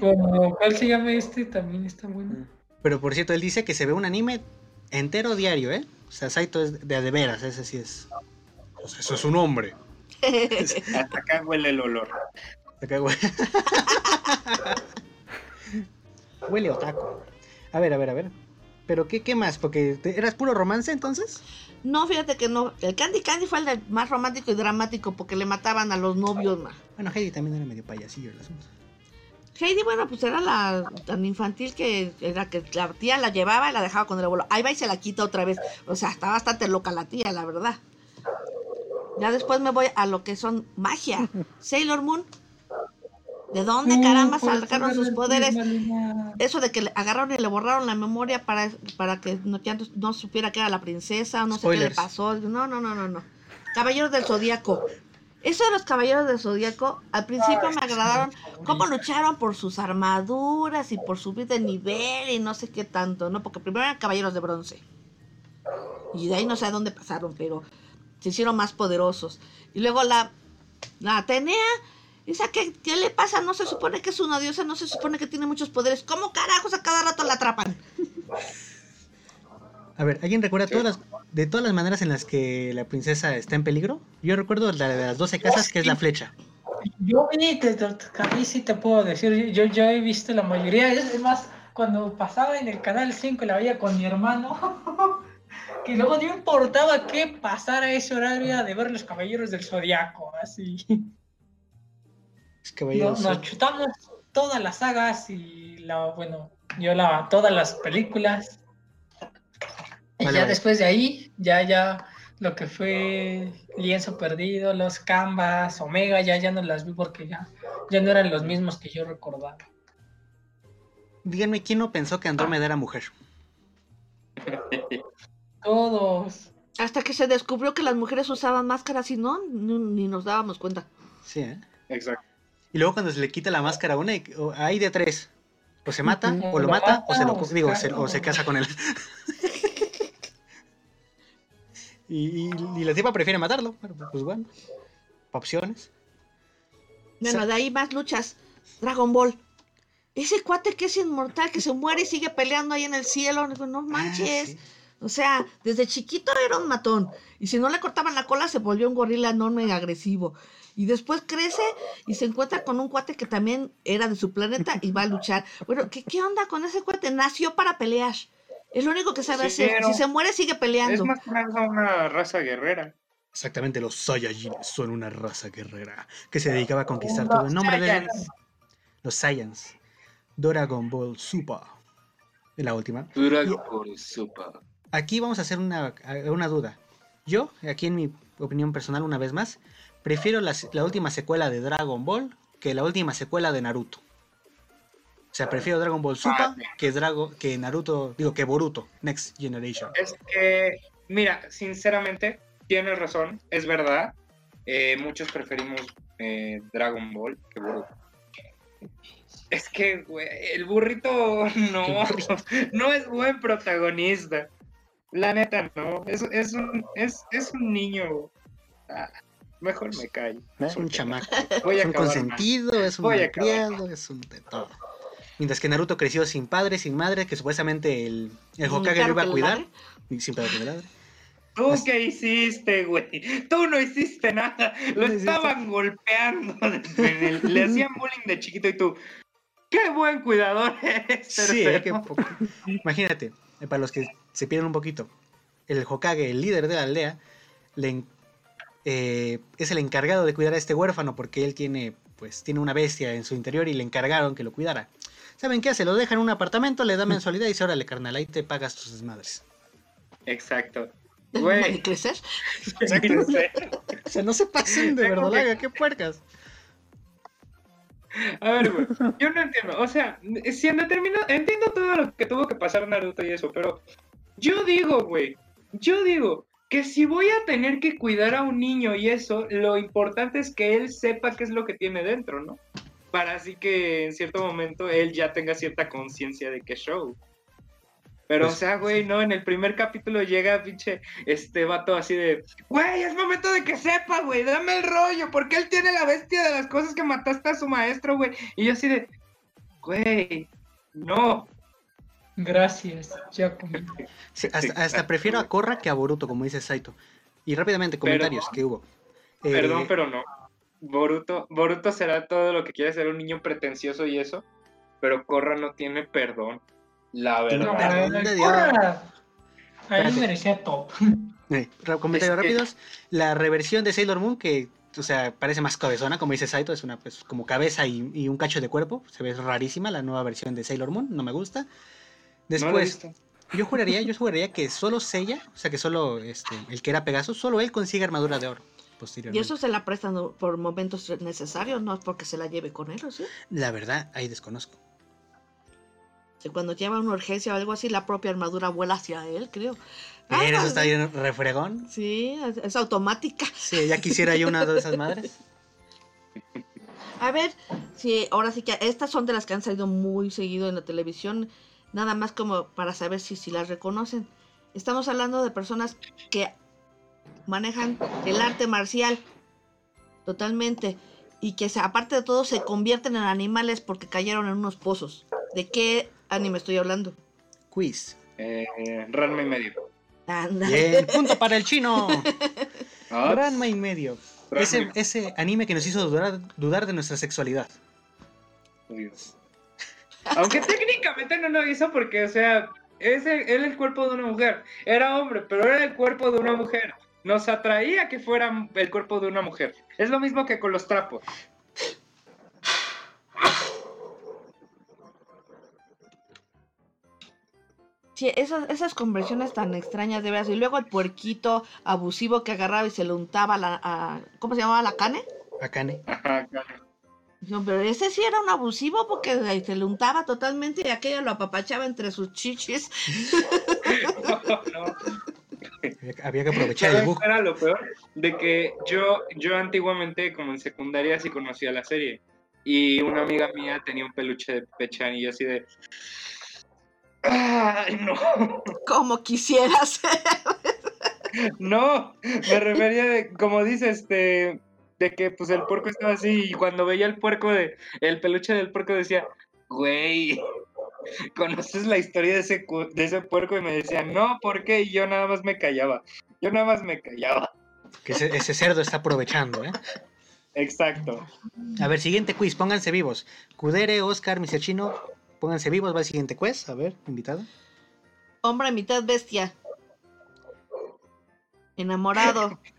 Como, ¿cuál se llama este? También está bueno. Pero por cierto, él dice que se ve un anime entero diario, ¿eh? O sea, Saito es de a de veras, ese sí es. Sea, eso es un hombre. hasta acá huele el olor. Acá, güey. Huele otaku. A ver, a ver, a ver. ¿Pero qué, qué más? Porque te- eras puro romance entonces. No, fíjate que no. El Candy Candy fue el de- más romántico y dramático porque le mataban a los novios. ma. Bueno, Heidi también era medio payasillo el asunto. Heidi, bueno, pues era la tan infantil que era que la tía la llevaba y la dejaba con el abuelo. Ahí va y se la quita otra vez. O sea, está bastante loca la tía, la verdad. Ya después me voy a lo que son magia. Sailor Moon. ¿De dónde caramba sacaron sus poderes? Eso de que le agarraron y le borraron la memoria para, para que no, ya no- no supiera que era la princesa, no sé qué le pasó. No, no, no, no, no. Caballeros del Zodíaco. Eso de los Caballeros del Zodíaco, al principio me agradaron cómo lucharon por sus armaduras y por subir de nivel y no sé qué tanto, ¿no? Porque primero eran Caballeros de Bronce. Y de ahí no sé a dónde pasaron, pero se hicieron más poderosos. Y luego la, la Atenea, esa que, ¿qué le pasa? No se supone que es una diosa, no se supone que tiene muchos poderes. ¿Cómo carajos a cada rato la atrapan? A ver, ¿alguien recuerda todas las, de todas las maneras en las que la princesa está en peligro? Yo recuerdo la de las 12 casas, que es la flecha. Yo vi, ahí sí te puedo decir, yo he visto la mayoría, es más, cuando pasaba en el canal 5 la veía con mi hermano, que luego no importaba qué pasara ese horario de ver los caballeros del zodiaco, así. Nos, nos chutamos todas las sagas y la, bueno, yo la, todas las películas. Y Vale, ya vale. después de ahí, ya, ya lo que fue Lienzo Perdido, los Canvas, Omega, ya, ya no las vi porque ya, ya no eran los mismos que yo recordaba. Díganme, ¿quién no pensó que Andrómeda era mujer? Todos. Hasta que se descubrió que las mujeres usaban máscaras y no, ni, ni nos dábamos cuenta. Sí, ¿eh? Exacto. Y luego cuando se le quita la máscara a una, hay de tres. O se mata, o lo mata, o se lo digo, se o se casa con él. y, y, y la tipa prefiere matarlo. Pero, pues bueno, opciones. Bueno, de ahí más luchas. Dragon Ball. Ese cuate que es inmortal, que se muere y sigue peleando ahí en el cielo. No no manches. Ah, sí. O sea, desde chiquito era un matón. Y si no le cortaban la cola, se volvió un gorila enorme y agresivo. Y después crece y se encuentra con un cuate que también era de su planeta y va a luchar. Bueno, ¿qué, qué onda con ese cuate? Nació para pelear. Es lo único que sabe Sí, hacer. Si se muere, sigue peleando. Es más que nada una raza guerrera. Exactamente, los Saiyajines son una raza guerrera que se dedicaba a conquistar todo en nombre de los Saiyans. Dragon Ball Super. Es la última. Dragon Ball Super. Aquí vamos a hacer una, una duda. Yo, aquí en mi opinión personal, una vez más, prefiero la, la última secuela de Dragon Ball que la última secuela de Naruto. Sea, prefiero Dragon Ball Super que, Drago, que Naruto, digo, que Boruto, Next Generation. Es que, mira, sinceramente, tienes razón, es verdad. Eh, muchos preferimos eh, Dragon Ball que Boruto. Es que, güey, el burrito no, no es buen protagonista. La neta, no. Es, es, un, es, es un niño. Ah, mejor me callo. Es un chamaco. Voy a Es un acabar mal. consentido, es un malcriado, es un de todo. Mientras que Naruto creció sin padre, sin madre, que supuestamente el, Hokage lo iba a cuidar. Y sin padre que le ladre. ¿Tú qué hiciste, güey? Tú no hiciste nada. Lo No hiciste. estaban golpeando. el- le hacían bullying de chiquito y tú. ¡Qué buen cuidador eres! Sí, eh, qué tercero". poco. Imagínate, eh, para los que se pierden un poquito, el Hokage, el líder de la aldea, le eh, es el encargado de cuidar a este huérfano porque él tiene, pues, tiene una bestia en su interior y le encargaron que lo cuidara. ¿Saben qué hace? Lo deja en un apartamento, le da mensualidad y dice, órale, carnal, ahí te pagas tus desmadres. Exacto. ¿Y Güey. crecer? O sea, no se pasen de verdolaga, qué puercas. A ver, güey. Yo no entiendo. O sea, si en determinado. Entiendo todo lo que tuvo que pasar Naruto y eso, pero. Yo digo, güey. Yo digo que si voy a tener que cuidar a un niño y eso, lo importante es que él sepa qué es lo que tiene dentro, ¿no? Para así que en cierto momento él ya tenga cierta conciencia de qué show. Pero, Pues, o sea, güey, no, en el primer capítulo llega pinche este vato así de, güey, es momento de que sepa, güey, dame el rollo, porque él tiene la bestia de las cosas que mataste a su maestro, güey. Y yo así de, güey, no. Gracias, ya comí. Sí, hasta, hasta prefiero a Korra que a Boruto, como dice Saito. Y rápidamente, comentarios que hubo. Eh, Perdón, pero no. Boruto, Boruto será todo lo que quiere ser un niño pretencioso y eso, pero Korra no tiene perdón. La No, verdad. perdón de Dios. Korra, Ahí merecía top. Eh, ra- comentarios que- rápidos. La reversión de Sailor Moon, que, o sea, parece más cabezona, como dice Saito, es una, pues, como cabeza y, y un cacho de cuerpo. Se ve rarísima la nueva versión de Sailor Moon, no me gusta. No Después, yo juraría, yo juraría que solo Seiya, o sea, que solo este, el que era Pegasus, solo él consigue armadura de oro. Y Posteriormente. eso se la prestan por momentos necesarios, no es porque se la lleve con él, ¿o sí? La verdad, ahí desconozco. Que cuando lleva una urgencia o algo así, la propia armadura vuela hacia él, creo. Eso está bien refregón. Sí, es, es automática. Sí, ya quisiera yo una de esas madres. A ver, sí, ahora sí que estas son de las que han salido muy seguido en la televisión, nada más como para saber si, si las reconocen. Estamos hablando de personas que manejan el arte marcial totalmente y que se- aparte de todo se convierten en animales porque cayeron en unos pozos. ¿De qué anime estoy hablando? Quiz. Eh, Ranma y medio. Bien, punto para el chino. Ah, Ranma y medio. Ranma Ese, ese anime que nos hizo dudar, dudar de nuestra sexualidad. Dios. Aunque técnicamente no lo hizo porque, o sea, es el, era el cuerpo de una mujer. Era hombre, pero era el cuerpo de una mujer. Nos atraía que fuera el cuerpo de una mujer. Es lo mismo que con los trapos. Sí, esas, esas conversiones tan extrañas de veras. Y luego el puerquito abusivo que agarraba y se le untaba la, a, ¿cómo se llamaba la cane? Ajá, claro. No, pero ese sí era un abusivo porque se le untaba totalmente y aquello lo apapachaba entre sus chichis. No, Había, había que aprovechar el ¿Sabes bug. era lo peor? De que yo, yo antiguamente, como en secundaria, sí conocía la serie. Y una amiga mía tenía un peluche de Pechan y yo así de... ¡Ay, no! Como quisieras. No, me refería de, como dice, este, de que pues el puerco estaba así y cuando veía el puerco de, el peluche del puerco decía, güey, ¿conoces la historia de ese, de ese puerco? Y me decía, no, ¿por qué? Y yo nada más me callaba, yo nada más me callaba. Que ese, ese cerdo está aprovechando, ¿eh? Exacto. A ver, siguiente quiz, pónganse vivos. Kudere, Oscar, Mr. Chino, pónganse vivos, va el siguiente quiz. A ver, invitado. Hombre mitad bestia. Enamorado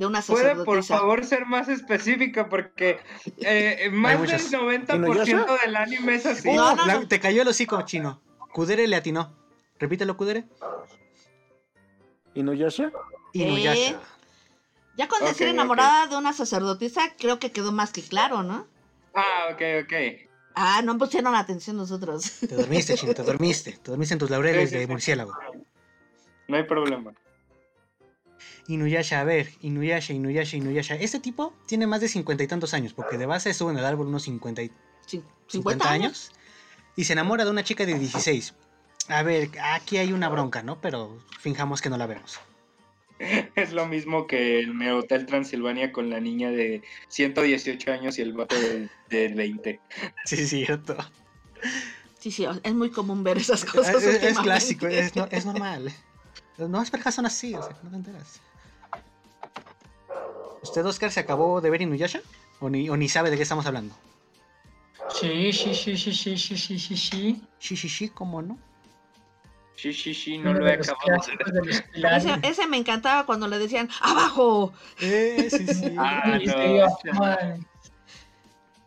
de una ¿Puede por sacerdotisa. favor ser más específica? Porque eh, más del muchos. 90% del anime es así. No, Oh, no, la- no. Te cayó el hocico, Chino. Kudere le atinó. Repítelo, Kudere. ¿Inuyasha? Inuyasha. Eh, Ya con decir enamorada de una sacerdotisa, creo que quedó más que claro, ¿no? Ah, ok, ok. Ah, no pusieron atención nosotros. Te dormiste, Chino, te dormiste. Te dormiste en tus laureles Sí, sí, de murciélago. No hay problema. Inuyasha, a ver, Inuyasha, Inuyasha, Inuyasha. Este tipo tiene más de cincuenta y tantos años, porque de base estuvo en el árbol unos 50, y- Sí, 50 50 años. Y se enamora de una chica de 16. A ver, aquí hay una bronca, ¿no? Pero finjamos que no la vemos. Es lo mismo que el Hotel Transilvania con la niña de 118 años y el vato de, de 20. Sí, es cierto. Sí, sí, es muy común ver esas Es, cosas. es- clásico, es, no- es normal. Los nuevas parejas son así, o sea, no te enteras. ¿Usted, Oscar, se acabó de ver Inuyasha? ¿O ni, o ni sabe de qué estamos hablando? Sí, sí, sí, sí, sí, sí, sí, sí, sí. Sí, sí, sí, ¿cómo no? Sí, sí, sí, no lo he acabado de ver. Ese, ese me encantaba cuando le decían ¡Abajo! Eh, sí, sí. Ah, no.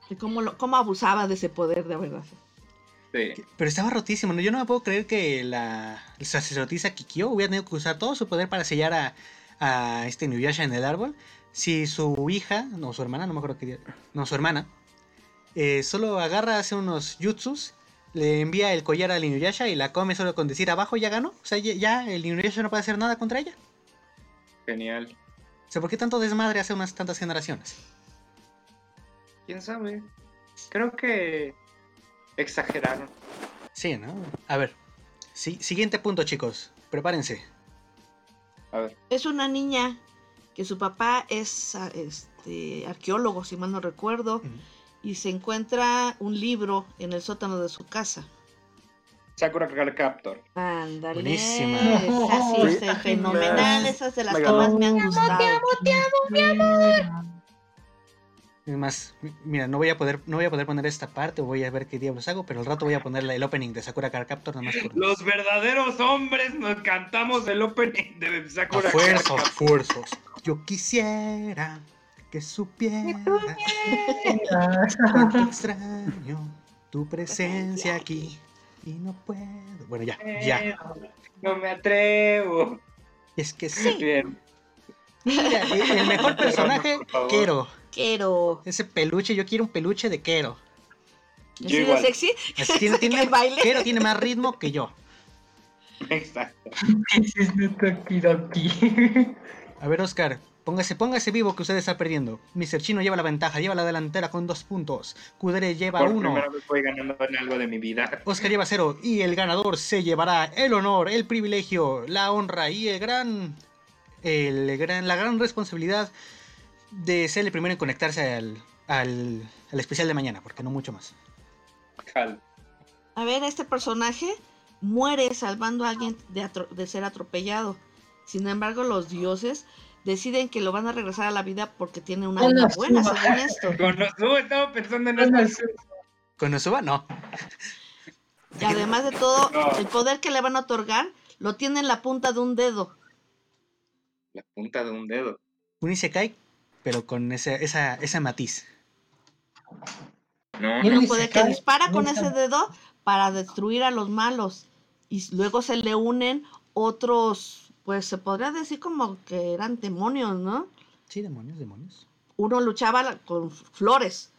Y cómo, lo- cómo abusaba de ese poder, de verdad. Sí. Pero estaba rotísimo, ¿no? Yo no me puedo creer que la sacerdotisa Kikyo hubiera tenido que usar todo su poder para sellar a, a este Inuyasha en el árbol. Si su hija, no, su hermana, no me acuerdo qué día- no, su hermana, eh, solo agarra, hace unos jutsus, le envía el collar al Inuyasha y la come solo con decir abajo ya ganó. O sea, ya, ya el Inuyasha no puede hacer nada contra ella. Genial. O sea, ¿por qué tanto desmadre hace unas tantas generaciones? ¿Quién sabe? Creo que exageraron. Sí, ¿no? A ver, si- siguiente punto, chicos. Prepárense. A ver. Es una niña que su papá es este, arqueólogo, si mal no recuerdo, y se encuentra un libro en el sótano de su casa. Sakura Card Captor. Ándale. Buenísima. Esa sí es fenomenal. Esa es de las que más me han gustado. Es más, mi- mira, no voy a poder, no voy a poder poner esta parte, voy a ver qué diablos hago, pero al rato voy a poner el opening de Sakura Card Captor nada más por Los verdaderos hombres nos cantamos el opening de a Sakura Card fuerzos, Captor. Yo quisiera que supiera cuánto extraño tu presencia aquí y no puedo. Bueno, ya, ya. No me atrevo. Es que sí. Bien. Mira, el mejor personaje. Kero. Quiero. Ese peluche, yo quiero un peluche de Kero. ¿Así Yo de igual. sexy? Así tiene, ¿Que tiene, baile? Kero tiene más ritmo que yo. Exacto. Es Tokidoki. A ver, Oscar, póngase, póngase vivo que usted está perdiendo. Mr. Chino lleva la ventaja, lleva la delantera con dos puntos. Kudere lleva Por uno. primera vez voy ganando en algo de mi vida. Oscar lleva cero. Y el ganador se llevará el honor, el privilegio, la honra y el gran. El gran la gran responsabilidad de ser el primero en conectarse al, al, al especial de mañana, porque no mucho más. A ver, este personaje muere salvando a alguien de, atro- de ser atropellado. Sin embargo, los dioses deciden que lo van a regresar a la vida porque tiene una alma Konosuba. buena, según esto. Con Nozuo estaba pensando en Bueno, esto. Con Nosuba, no. Y además de todo, No. el poder que le van a otorgar lo tiene en la punta de un dedo. La punta de un dedo. Un Isekai, pero con ese, esa, esa matiz. No, Isekai, poder que dispara con ese dedo para destruir a los malos. y luego se le unen otros, pues se podría decir como que eran demonios, ¿no? Sí, demonios, demonios. Uno luchaba con flores.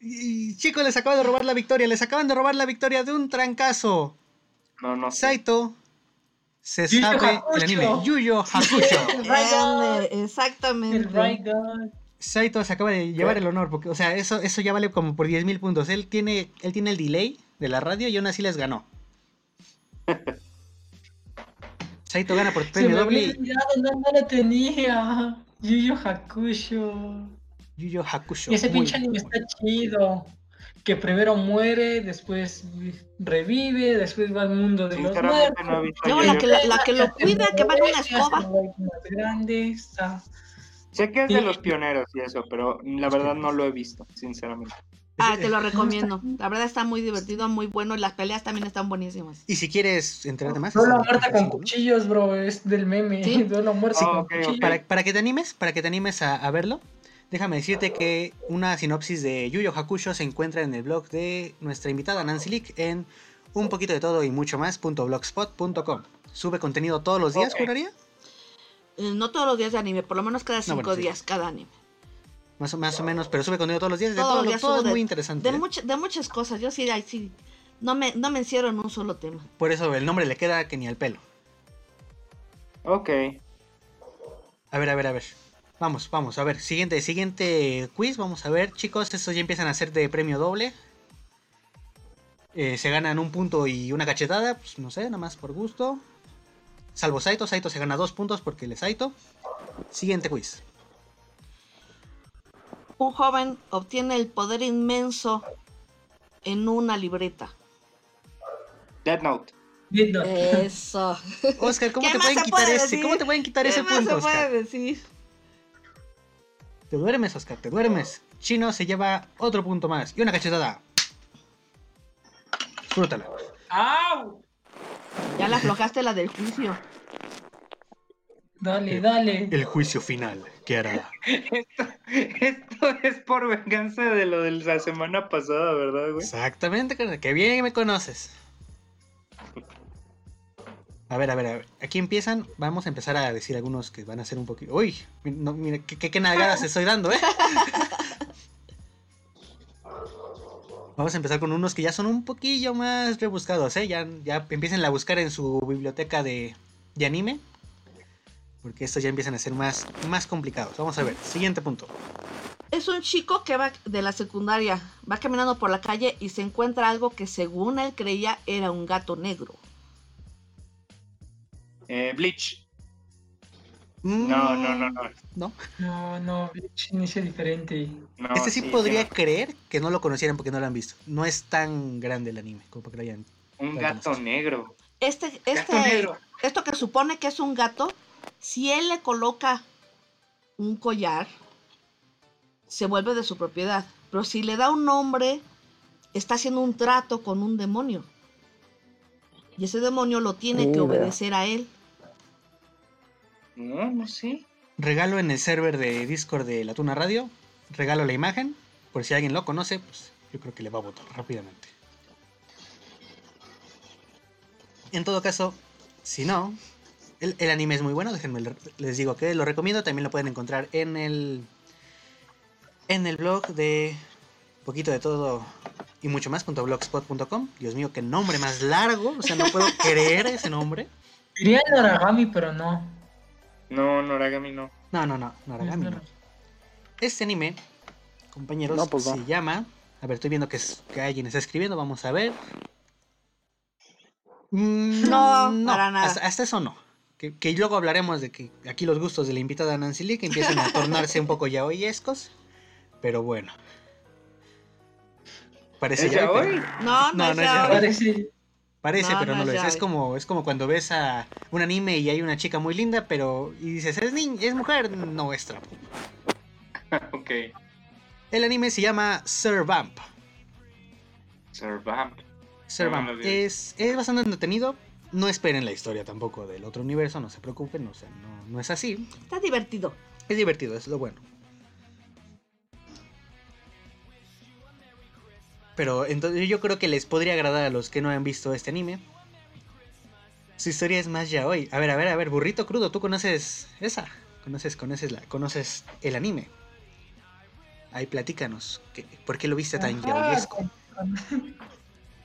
Y chicos, les acabo de robar la victoria, les acaban de robar la victoria de un trancazo. No, no sé. Saito se Yu Yu sabe el anime Yu Yu Hakusho. El El exactamente. Raigan. Saito se acaba de llevar el honor, porque, o sea, eso, eso ya vale como por 10.000 puntos. Él tiene, él tiene el delay de la radio y aún así les ganó. Saito gana por olvidado, no, no lo tenía. Yu Yu Hakusho. Yu Yu Hakusho. Y ese Muy pinche anime está chido. Que primero muere, después revive, después va al mundo de los muertos. no la que, la, la que lo cuida, que va en una escoba. más grande, está- Sé que es Sí. de los pioneros y eso, pero la verdad no lo he visto, sinceramente. Ah, te lo recomiendo. La verdad está muy divertido, muy bueno. y Las peleas también están buenísimas. Y si quieres enterarte más, Duelo a muerte con cuchillos, bro, es del meme. Sí. Duelo a muerte cuchillos. para, para que te animes, para que te animes a, a verlo, déjame decirte que una sinopsis de Yu Yu Hakusho se encuentra en el blog de nuestra invitada Nancy Leak en un poquito de todo y mucho más.blogspot.com. Sube contenido todos los días, Ok. juraría. Eh, no todos los días de anime, por lo menos cada No, cinco sí. días cada anime. Más o, más o menos, pero sube contenido todos los días. De Todos todo, los todo es muy interesante. De, ¿eh? much- de muchas cosas. Yo sí, ay, sí. No me, no me encierro en un solo tema. Por eso el nombre le queda que ni al pelo. Ok. A ver, a ver, a ver. Vamos, vamos, a ver. Siguiente, siguiente quiz. Vamos a ver, chicos. Estos ya empiezan a ser de premio doble. Eh, se ganan un punto y una cachetada. Pues no sé, nada más por gusto. Salvo Saito. Saito se gana dos puntos porque él es Saito. Siguiente quiz. Un joven obtiene el poder inmenso en una libreta. Dead Note. Eso. Oscar, ¿cómo ¿Qué te pueden quitar puede ese? decir? ¿Cómo te pueden quitar ¿Qué ese más punto, se Oscar? puede decir? Te duermes, Oscar, te duermes. Chino se lleva otro punto más. Y una cachetada. Disfrútala. ¡Au! Ya le aflojaste la del juicio. Dale, dale. El juicio final. ¿Qué hará? Esto, esto es por venganza de lo de la semana pasada, ¿verdad, güey? Exactamente, carnal. Que bien me conoces. A ver, a ver, a ver. Aquí empiezan. Vamos a empezar a decir algunos que van a ser un poquito. Uy, no, mira, qué, qué, qué nalgadas estoy dando, ¿eh? Vamos a empezar con unos que ya son un poquillo más rebuscados, ¿eh? Ya, ya empiecen a buscar en su biblioteca de, de anime. Porque estos ya empiezan a ser más, más complicados. Vamos a ver, siguiente punto. Es un chico que va de la secundaria, va caminando por la calle y se encuentra algo que según él creía era un gato negro. Eh, Bleach. Mm, No, no, no, no. No. No, no, Bleach inicia diferente. no, Este sí, podría creer que no lo conocieran porque no lo han visto. No es tan grande el anime como para que lo hayan. Un gato negro. Este, Gato este, negro. esto que supone que es un gato, si él le coloca un collar, se vuelve de su propiedad. Pero si le da un nombre, está haciendo un trato con un demonio. Y ese demonio lo tiene que obedecer a él. No, no sé. Regalo en el server de Discord de la Tuna Radio. Regalo la imagen. Por si alguien lo conoce, pues yo creo que le va a votar rápidamente. En todo caso, si no, el, el anime es muy bueno. Déjenme le- les digo que lo recomiendo. También lo pueden encontrar en el en el blog de poquito de todo y mucho más .blogspot.com. Dios mío, qué nombre más largo. O sea, no puedo creer ese nombre. Diría el Origami, pero no. No, Noragami no. No, no, no, Noragami no. Este anime, compañeros, No, pues no. se llama. A ver, estoy viendo que, es- que alguien está escribiendo. Vamos a ver. Mm, No, para nada. Hasta, hasta eso no. Que, que luego hablaremos de que aquí los gustos de la invitada Nancy Lee que empiezan a tornarse un poco yaoyescos. Pero bueno. Parece pero- No, no, No, es no es yaoi. Parece. Parece, No, pero no lo es. Es como, es como cuando ves a un anime y hay una chica muy linda, pero. Y dices, es niña, es mujer. No es trapo. ok. El anime se llama Sir Vamp. Sir Vamp. Sir No, Vamp. no lo vi. es, es bastante entretenido. No esperen la historia tampoco del otro universo, no se preocupen, o sea, no, no es así. Está divertido. Es divertido, es lo bueno. Pero entonces yo creo que les podría agradar a los que no han visto este anime. Su historia es más ya hoy. A ver, a ver, a ver, burrito crudo, ¿tú conoces esa? ¿Conoces, conoces, la, conoces el anime? Ahí platícanos. ¿qué- ¿Por qué lo viste tan yaoyesco?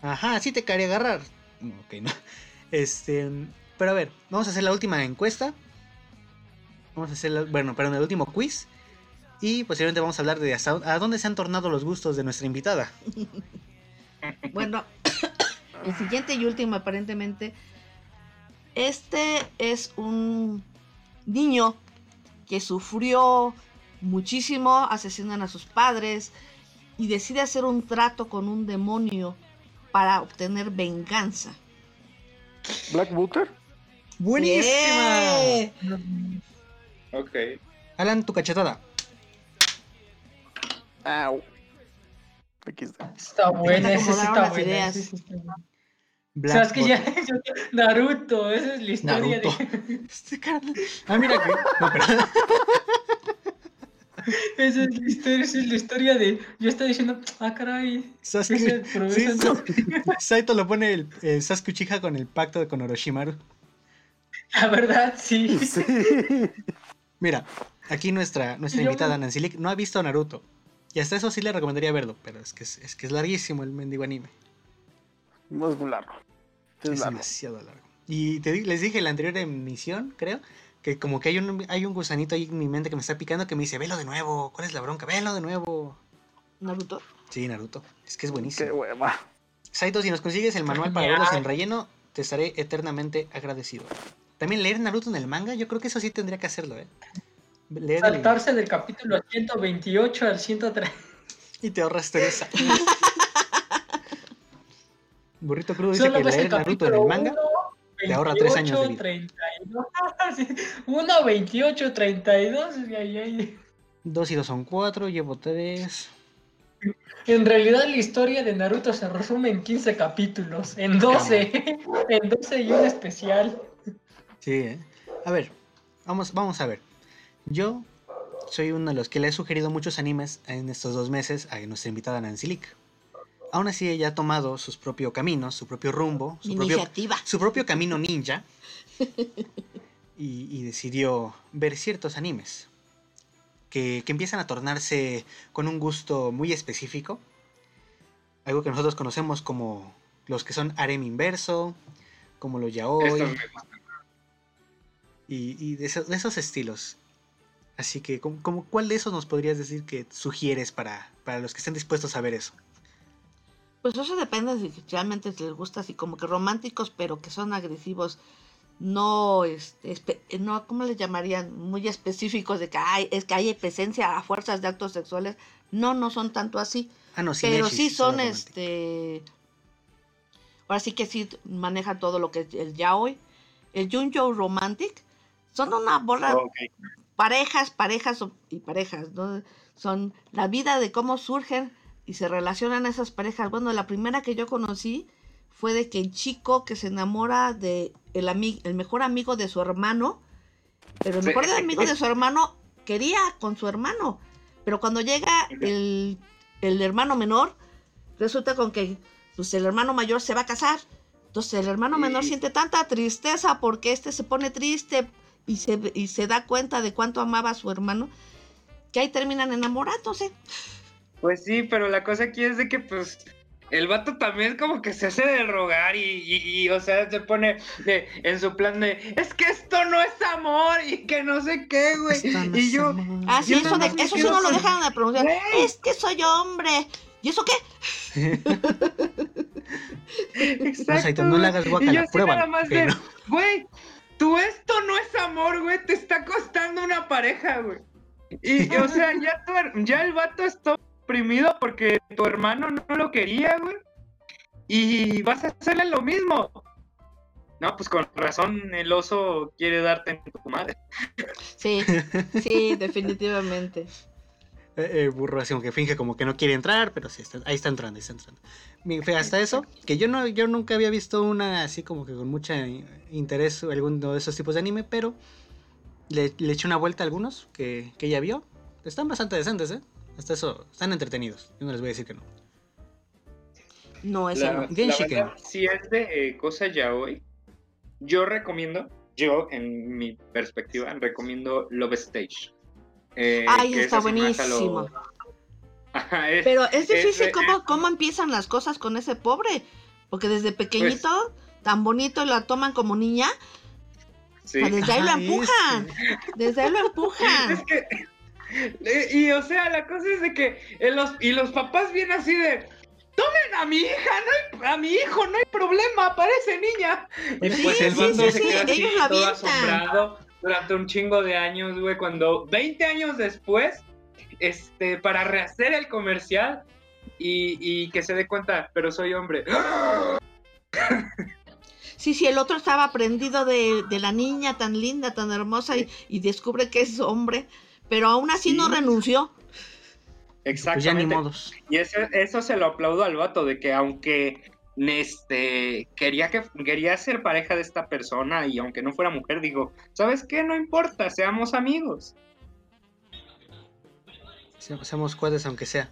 Ajá, sí te quería agarrar. No, Ok, no. Este, pero a ver, vamos a hacer la última encuesta. Vamos a hacer, la- bueno, perdón, el último quiz. Y posiblemente vamos a hablar de a dónde se han tornado los gustos de nuestra invitada. Bueno, el siguiente y último aparentemente. Este es un niño que sufrió muchísimo, asesinan a sus padres y decide hacer un trato con un demonio para obtener venganza. Black Booter. ¡Buenísima! ¡Eh! Ok. Alan, tu cachetada. Au. XD. Está buena, esa sí acomodaron está buena. ideas. esa está buena. Black ¿Sabes que ya, Naruto, esa es la historia Naruto. de. Este. Ah, mira que. No, pero. Esa es la historia, esa es la historia de. Yo estaba diciendo, ah, caray. Sasuke. Sí, Saito lo pone el, el Sasuke Uchiha con el pacto con Orochimaru. La verdad, sí. Sí. Mira, aquí nuestra, nuestra Yo- invitada Nancy Lick no ha visto Naruto. Y hasta eso sí le recomendaría verlo, pero es que es, es que es larguísimo el mendigo anime. No es muy largo. Es, Es largo. demasiado largo. Y te les dije en la anterior emisión, creo, que como que hay un, hay un gusanito ahí en mi mente que me está picando que me dice, velo de nuevo, ¿cuál es la bronca? Velo de nuevo. Naruto. Sí, Naruto. Es que es Qué buenísimo. hueva. Saito, si nos consigues el manual para verlos en relleno, te estaré eternamente agradecido. También leer Naruto en el manga, yo creo que eso sí tendría que hacerlo, ¿eh? Leer el- Saltarse del capítulo 128 al 103. y te ahorras tres años. Burrito Crudo dice Solo que leer Naruto en el manga 1, te ahorra tres años de 28, vida. 32. Sí, 1, 28, 32. y ahí, ahí. Dos y dos son cuatro, llevo tres. En realidad la historia de Naruto se resume en 15 capítulos, en 12, en 12 y un especial. Sí, ¿eh? A ver, vamos, vamos a ver. Yo soy uno de los que le he sugerido muchos animes en estos dos meses a nuestra invitada Nancy Lick. Aún así, ella ha tomado sus propios caminos, su propio rumbo, su propio, su propio camino ninja y, y decidió ver ciertos animes que, que empiezan a tornarse con un gusto muy específico. Algo que nosotros conocemos como los que son harem inverso, como los yaoi y, y de, esos, de esos estilos. Así que, ¿cómo, cómo- cuál de esos nos podrías decir que sugieres para, para los que estén dispuestos a ver eso? Pues eso depende de si realmente les gusta así como que románticos, pero que son agresivos, no, este, espe- no, ¿cómo les llamarían? Muy específicos de que hay, es que hay presencia a fuerzas de actos sexuales. No, no son tanto así, Ah, no, pero sí son, este, ahora sí que sí manejan todo lo que es el yaoi, el junjo romantic, son una bola, Ok. parejas, parejas o- y parejas, ¿no? Son la vida de cómo surgen y se relacionan esas parejas. Bueno, la primera que yo conocí fue de que el chico que se enamora de el, ami- el mejor amigo de su hermano, pero el Sí. mejor amigo de su hermano quería con su hermano, pero cuando llega el, el hermano menor, resulta con que pues, el hermano mayor se va a casar. Entonces el hermano menor siente tanta tristeza porque este se pone triste y se, y se da cuenta de cuánto amaba a su hermano, que ahí terminan enamorándose. Pues sí, pero la cosa aquí es de que, pues, el vato también como que se hace de rogar y, y, y, o sea, se pone de- en su plan de, es que esto no es amor y que no sé qué, güey. No Y yo. Ah, sí, Yo eso, de- eso sí no lo dejan de pronunciar. Es que soy hombre. ¿Y eso qué? exacto. No, Saito, no le hagas guacala, Y yo así pruébalo, nada más que de, no. güey, tú esto no es amor, güey, te está costando una pareja, güey. Y, o sea, ya, tu her- ya el vato está oprimido porque tu hermano no lo quería, güey. Y vas a hacerle lo mismo. No, pues con razón el oso quiere darte en tu madre. Sí, sí, definitivamente. Eh, eh, burro así como que finge como que no quiere entrar, pero sí, está, ahí está entrando, ahí está entrando. Hasta eso, que yo no, yo nunca había visto una así como que con mucho interés alguno de esos tipos de anime, pero le, le eché una vuelta a algunos que, que ella vio. Están bastante decentes, ¿eh? Hasta eso, están entretenidos. Yo no les voy a decir que no. No, esa La, no. la si es de eh, cosa ya hoy, yo recomiendo, yo en mi perspectiva, recomiendo Love Stage. Eh, Ay, está buenísimo. Pero es difícil cómo, cómo empiezan las cosas con ese pobre, porque desde pequeñito, pues tan bonito, la toman como niña. desde ahí lo empujan, desde ahí lo empujan. Es que, y o sea, la cosa es de que los, y los papás vienen así de, tomen a mi hija, no hay, a mi hijo, no hay problema, parece niña. Y pues el bando se queda así todo asombrado durante un chingo de años, güey, cuando 20 años después, este, para rehacer el comercial y, que se dé cuenta, pero soy hombre. Sí, sí, el otro estaba prendido de, la niña tan linda, tan hermosa y, descubre que es hombre, pero aún así no renunció. Exactamente. Pues y eso, eso se lo aplaudo al vato, de que aunque este, quería, que, quería ser pareja de esta persona y aunque no fuera mujer, digo, ¿sabes qué? No importa, seamos amigos. Seamos cuates aunque sea.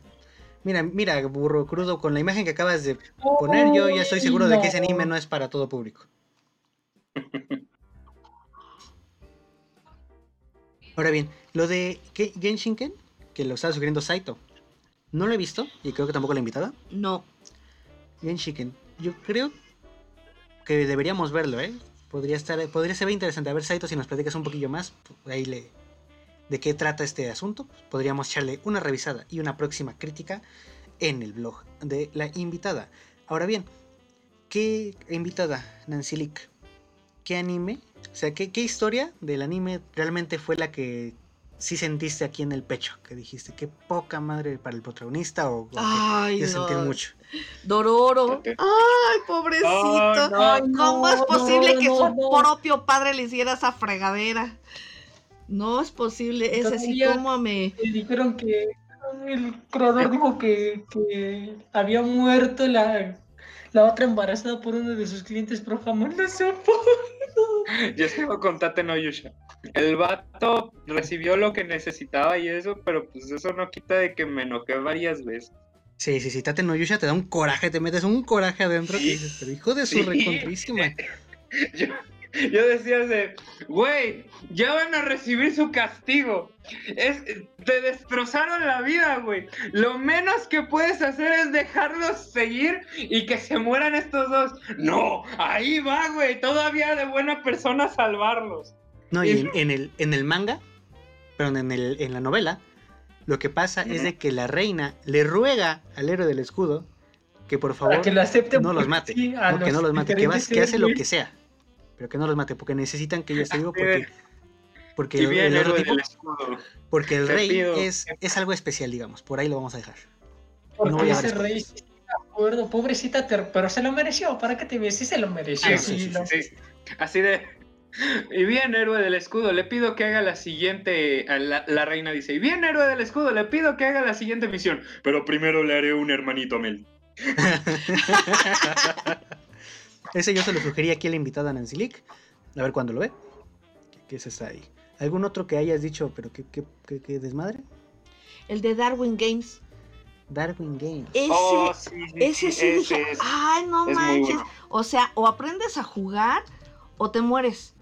Mira, mira, burro crudo, con la imagen que acabas de poner, yo ya estoy seguro de que ese anime no es para todo público. Ahora bien, lo de Genshinken, que lo estaba sugiriendo Saito, no lo he visto y creo que tampoco la invitada. No. Genshinken, yo creo que deberíamos verlo, ¿eh? Podría estar, podría ser interesante. A ver, Saito, si nos platicas un poquillo más, pues, ahí le, de qué trata este asunto, podríamos echarle una revisada y una próxima crítica en el blog de la invitada. Ahora bien, ¿qué invitada, Nancy Lick? ¿Qué anime? O sea, ¿qué, ¿qué, historia del anime realmente fue la que sí sentiste aquí en el pecho? Que dijiste, qué poca madre para el protagonista o, Ay, no. mucho. Dororo. Ay, pobrecito. ¿Cómo es posible que su propio padre le hiciera esa fregadera? No es posible, es así como me... Dijeron que el creador dijo que, había muerto la, la, otra embarazada por uno de sus clientes, pero jamás lo supo. Yo sigo con Tate no Yusha. El vato recibió lo que necesitaba y eso, pero pues eso no quita de que me enojé varias veces. Sí, sí, sí, Tate no Yusha te da un coraje, te metes un coraje adentro y dices, pero hijo de su sí. Yo, yo decía de, güey, ya van a recibir su castigo. Es, te destrozaron la vida, güey. Lo menos que puedes hacer es dejarlos seguir y que se mueran estos dos. No, ahí va, güey. Todavía de buena persona salvarlos. No, y en, el, en el manga, perdón, en, el, en la novela, lo que pasa es de que la reina le ruega al héroe del escudo que por favor que lo acepte no los mate, que no los mate, que, que hace lo que sea pero que no los mate, porque necesitan que yo esté vivo, porque, porque el, el porque el rey es, es algo especial, digamos, por ahí lo vamos a dejar. Porque ese rey, sí, de acuerdo, pobrecita, pero se lo mereció, ¿para qué te ves? Sí se lo mereció. Sí, sí, Así de... Y bien, héroe del escudo, le pido que haga la siguiente. La, la, reina dice: Y bien, héroe del escudo, le pido que haga la siguiente misión. Pero primero le haré un hermanito a Mel. Ese yo se lo sugerí aquí a la invitada Nancy Lick. A ver cuándo lo ve. ¿Qué es esa ahí? ¿Algún otro que hayas dicho, pero qué, qué, desmadre? El de Darwin Games. Darwin Games. Ese, oh, ese sí dije, ay, no manches. O sea, o aprendes a jugar o te mueres.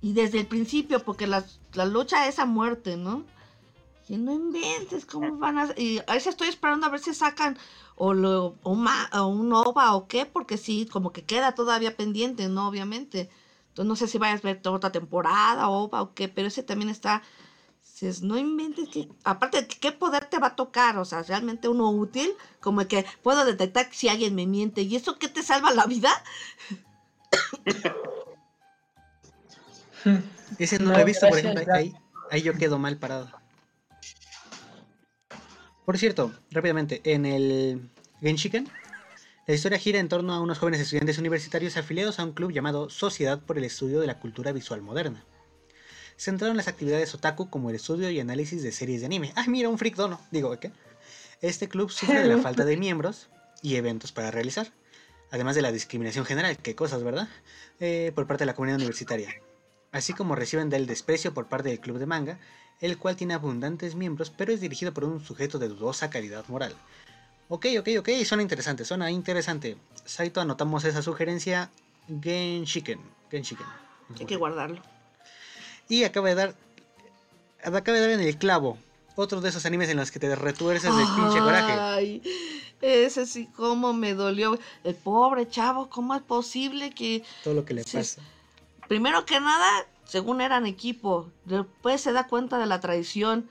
Y desde el principio, porque la, la lucha es a muerte, ¿no? Y no inventes, ¿cómo van a...? Y a veces estoy esperando a ver si sacan o, lo, o, un OVA o qué, porque sí, como que queda todavía pendiente, ¿no? Obviamente. Entonces no sé si vayas a ver toda otra temporada, OVA o qué, pero ese también está... Dices, no inventes que, aparte, ¿qué poder te va a tocar? O sea, realmente uno útil, como que puedo detectar si alguien me miente. ¿Y eso qué te salva la vida? Ese no, lo he visto, por ejemplo, ahí, ahí yo quedo mal parado. Por cierto, rápidamente, en el Genshiken, la historia gira en torno a unos jóvenes estudiantes universitarios afiliados a un club llamado Sociedad por el Estudio de la Cultura Visual Moderna. Centraron las actividades otaku como el estudio y análisis de series de anime. ¡Ah, mira, un freak dono! Digo, ¿qué? Este club sufre de la falta de miembros y eventos para realizar, además de la discriminación general, qué cosas, ¿verdad? Eh, por parte de la comunidad universitaria. Así como reciben del desprecio por parte del club de manga el cual tiene abundantes miembros, pero es dirigido por un sujeto de dudosa calidad moral. Ok, ok, ok, suena interesante, suena interesante. Saito, anotamos esa sugerencia. Genshiken. Genshiken. Hay que guardarlo. Y acaba de dar. Acaba de dar en el clavo. Otro de esos animes en los que te retuerces del pinche coraje. Ay, ese sí, cómo me dolió. El pobre chavo, ¿cómo es posible que. Todo lo que le pasa. Primero que nada, según eran equipo, después se da cuenta de la traición.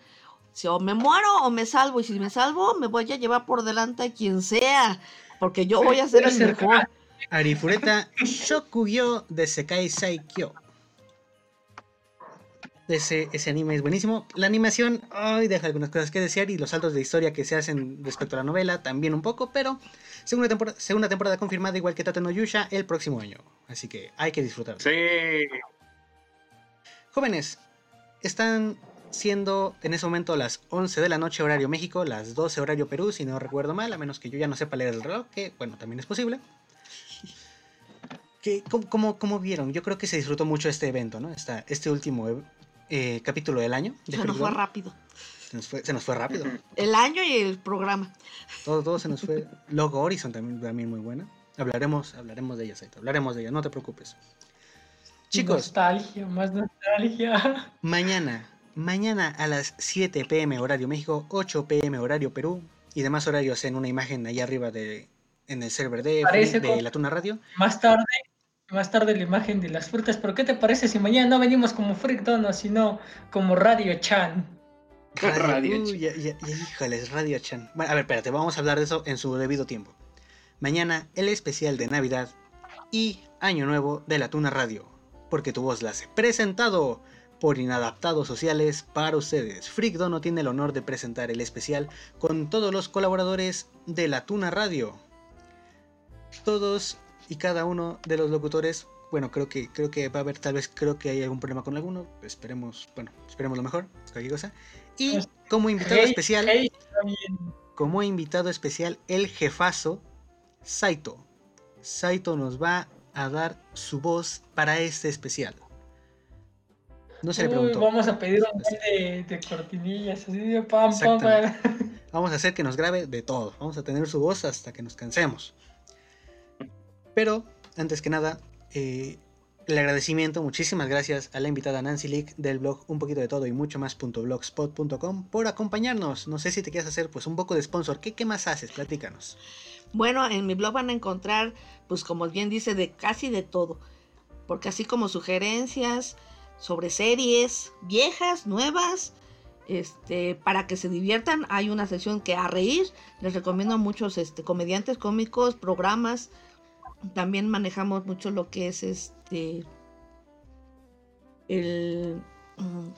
Si o me muero o me salvo, y si me salvo, me voy a llevar por delante a quien sea, porque yo voy a ser el mejor. Arifureta Shokugyo de Sekai Saikyo. Ese, ese anime es buenísimo. La animación ay, deja algunas cosas que desear y los saltos de historia que se hacen respecto a la novela también un poco, pero segunda temporada, segunda temporada confirmada igual que Tate no Yusha el próximo año. Así que hay que disfrutarlo. Sí. Jóvenes, están siendo en ese momento las 11 de la noche horario México, las 12 horario Perú, si no recuerdo mal, a menos que yo ya no sepa leer el reloj, que bueno, también es posible. ¿Qué- cómo, cómo- cómo vieron? Yo creo que se disfrutó mucho este evento, ¿no? Esta, este último eh, capítulo del año. de Se nos fue rápido. Se nos fue, se nos fue rápido. El año y el programa. Todo, todo se nos fue. Logo Horizon también, también muy buena. Hablaremos, hablaremos de ella, Saito. Hablaremos de ella, no te preocupes. Chicos, Nostalgia, más nostalgia. Mañana, mañana a las 7 pm horario México, 8 pm horario Perú y demás horarios en una imagen ahí arriba de en el server de, de la Tuna Radio. Más tarde, más tarde la imagen de las frutas. ¿Pero qué te parece si mañana no venimos como Freak Dono, sino como Radio Chan? Radio Uy, ya- ya- ya, híjoles, Radio Chan. Bueno, a ver, espérate, vamos a hablar de eso en su debido tiempo. Mañana el especial de Navidad y Año Nuevo de la Tuna Radio, porque tu voz la hace presentado por Inadaptados Sociales para ustedes. Freak Dono tiene el honor de presentar el especial con todos los colaboradores de la Tuna Radio. Todos y cada uno de los locutores, bueno, creo que creo que va a haber tal vez creo que hay algún problema con alguno, esperemos, bueno, esperemos lo mejor, cualquier cosa. Y Pues, como invitado Hey, especial, hey, como invitado especial el jefazo Saito. Saito nos va a dar su voz para este especial. No se le preguntó. vamos a pedir un de, de cortinillas, así de pam, pam. Vamos a hacer que nos grabe de todo. Vamos a tener su voz hasta que nos cansemos. Pero, antes que nada, eh, el agradecimiento, muchísimas gracias a la invitada Nancy Leak del blog Un poquito de todo y mucho más.blogspot.com por acompañarnos. No sé si te quieres hacer pues un poco de sponsor. ¿Qué, qué más haces? Platícanos. Bueno, en mi blog van a encontrar, pues como bien dice, de casi de todo. Porque así como sugerencias sobre series viejas, nuevas, este, para que se diviertan, hay una sección que a reír. Les recomiendo muchos este, comediantes cómicos, programas. También manejamos mucho lo que es este el mm,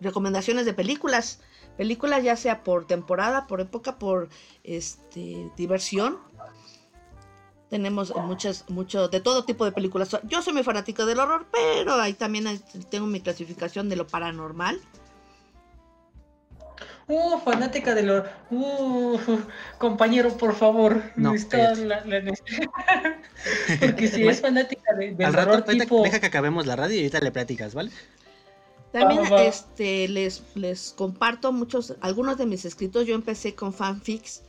recomendaciones de películas. Películas ya sea por temporada, por época, por este diversión. Tenemos muchas, mucho, de todo tipo de películas. Yo soy muy fanática del horror, pero ahí también tengo mi clasificación de lo paranormal. Uh, fanática de lo. Uh, compañero, por favor. No, cállate. la- la- Porque si es fanática de, del Al rato, horror ahorita tipo. deja que acabemos la radio y ahorita le platicas, ¿vale? También este les, les comparto muchos, algunos de mis escritos. Yo empecé con fanfics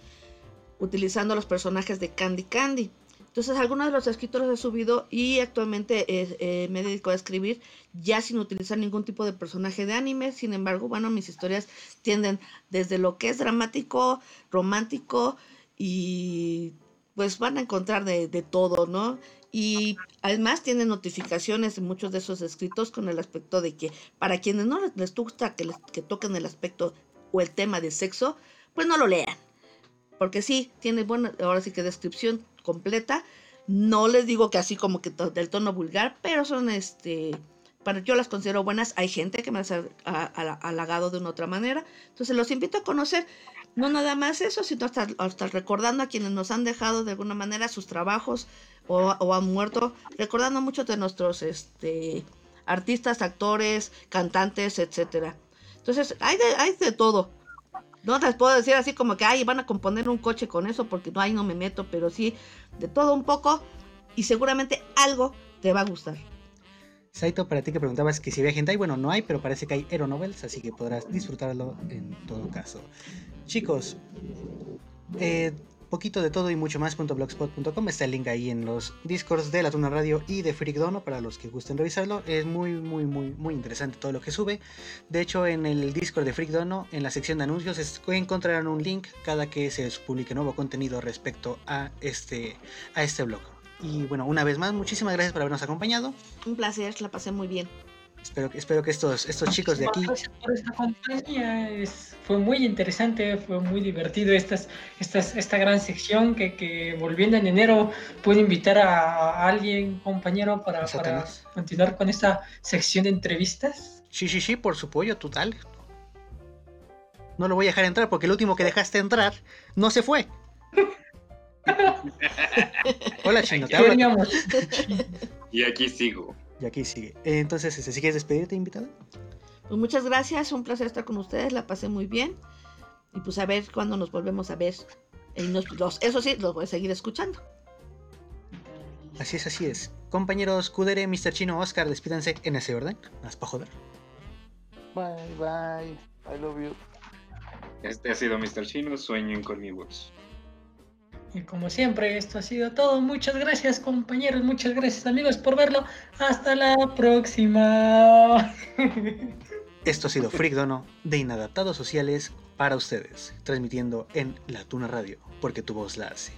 utilizando los personajes de Candy Candy. Entonces algunos de los escritos los he subido y actualmente eh, me dedico a escribir ya sin utilizar ningún tipo de personaje de anime. Sin embargo, bueno, mis historias tienden desde lo que es dramático, romántico y pues van a encontrar de, de todo, ¿no? Y además tienen notificaciones en muchos de esos escritos con el aspecto de que para quienes no les, les gusta que, les, que toquen el aspecto o el tema de sexo, pues no lo lean. Porque sí, tiene buena, ahora sí que descripción completa. No les digo que así como que del tono vulgar, pero son este. Para, yo las considero buenas. Hay gente que me ha ha- ha- halagado de una otra manera. Entonces los invito a conocer no nada más eso, sino hasta, recordando a quienes nos han dejado de alguna manera sus trabajos o, o han muerto, recordando muchos de nuestros este, artistas, actores, cantantes, etcétera. Entonces, hay de, hay de todo. No les puedo decir así como que, ay, van a componer un coche con eso, porque no, ahí no me meto, pero sí, de todo un poco, y seguramente algo te va a gustar. Saito, para ti que preguntabas que si había hentai, bueno, no hay, pero parece que hay Hero Novels, así que podrás disfrutarlo en todo caso. Chicos, eh, poquito de todo y mucho más.blogspot.com. Está el link ahí en los discords de la Tuna Radio y de Freak Dono para los que gusten revisarlo. Es muy, muy, muy, muy interesante todo lo que sube. De hecho, en el Discord de Freak Dono, en la sección de anuncios, encontrarán un link cada que se publique nuevo contenido respecto a este, a este blog. Y bueno, una vez más, muchísimas gracias por habernos acompañado. Un placer, la pasé muy bien. Espero, espero que estos, estos chicos de aquí. Gracias por esta compañía. fue muy interesante, fue muy divertido estas, estas, esta gran sección que, que volviendo en enero puedo invitar a, alguien, compañero, para, para, continuar con esta sección de entrevistas. Sí, sí, sí, por su pollo, total. No lo voy a dejar entrar porque el último que dejaste entrar no se fue. Hola, Chino, te Y aquí sigo. Y aquí sigue. Entonces, si quieres despedirte, invitado. Pues muchas gracias, un placer estar con ustedes, la pasé muy bien. Y pues a ver cuándo nos volvemos a ver. eso sí, los voy a seguir escuchando. Así es, así es. Compañeros Kudere, Mr. Chino, Oscar, despídanse en ese orden. Más para joder. Bye, bye. I love you. Este ha sido Mr. Chino, sueñen conmigo. Y como siempre, esto ha sido todo. Muchas gracias compañeros, muchas gracias amigos por verlo. Hasta la próxima. Esto ha sido Freak Dono de Inadaptados Sociales para ustedes, transmitiendo en La Tuna Radio, porque tu voz la hace.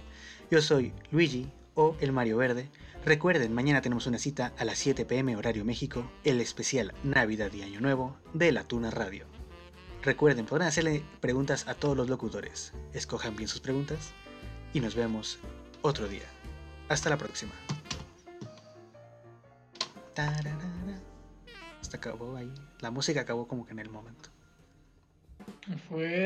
Yo soy Luigi o el Mario Verde. Recuerden, mañana tenemos una cita a las 7 pm horario México, el especial Navidad y Año Nuevo de La Tuna Radio. Recuerden, podrán hacerle preguntas a todos los locutores. Escojan bien sus preguntas y nos vemos otro día. Hasta la próxima. Hasta acabó ahí. La música acabó como que en el momento. Fuerte.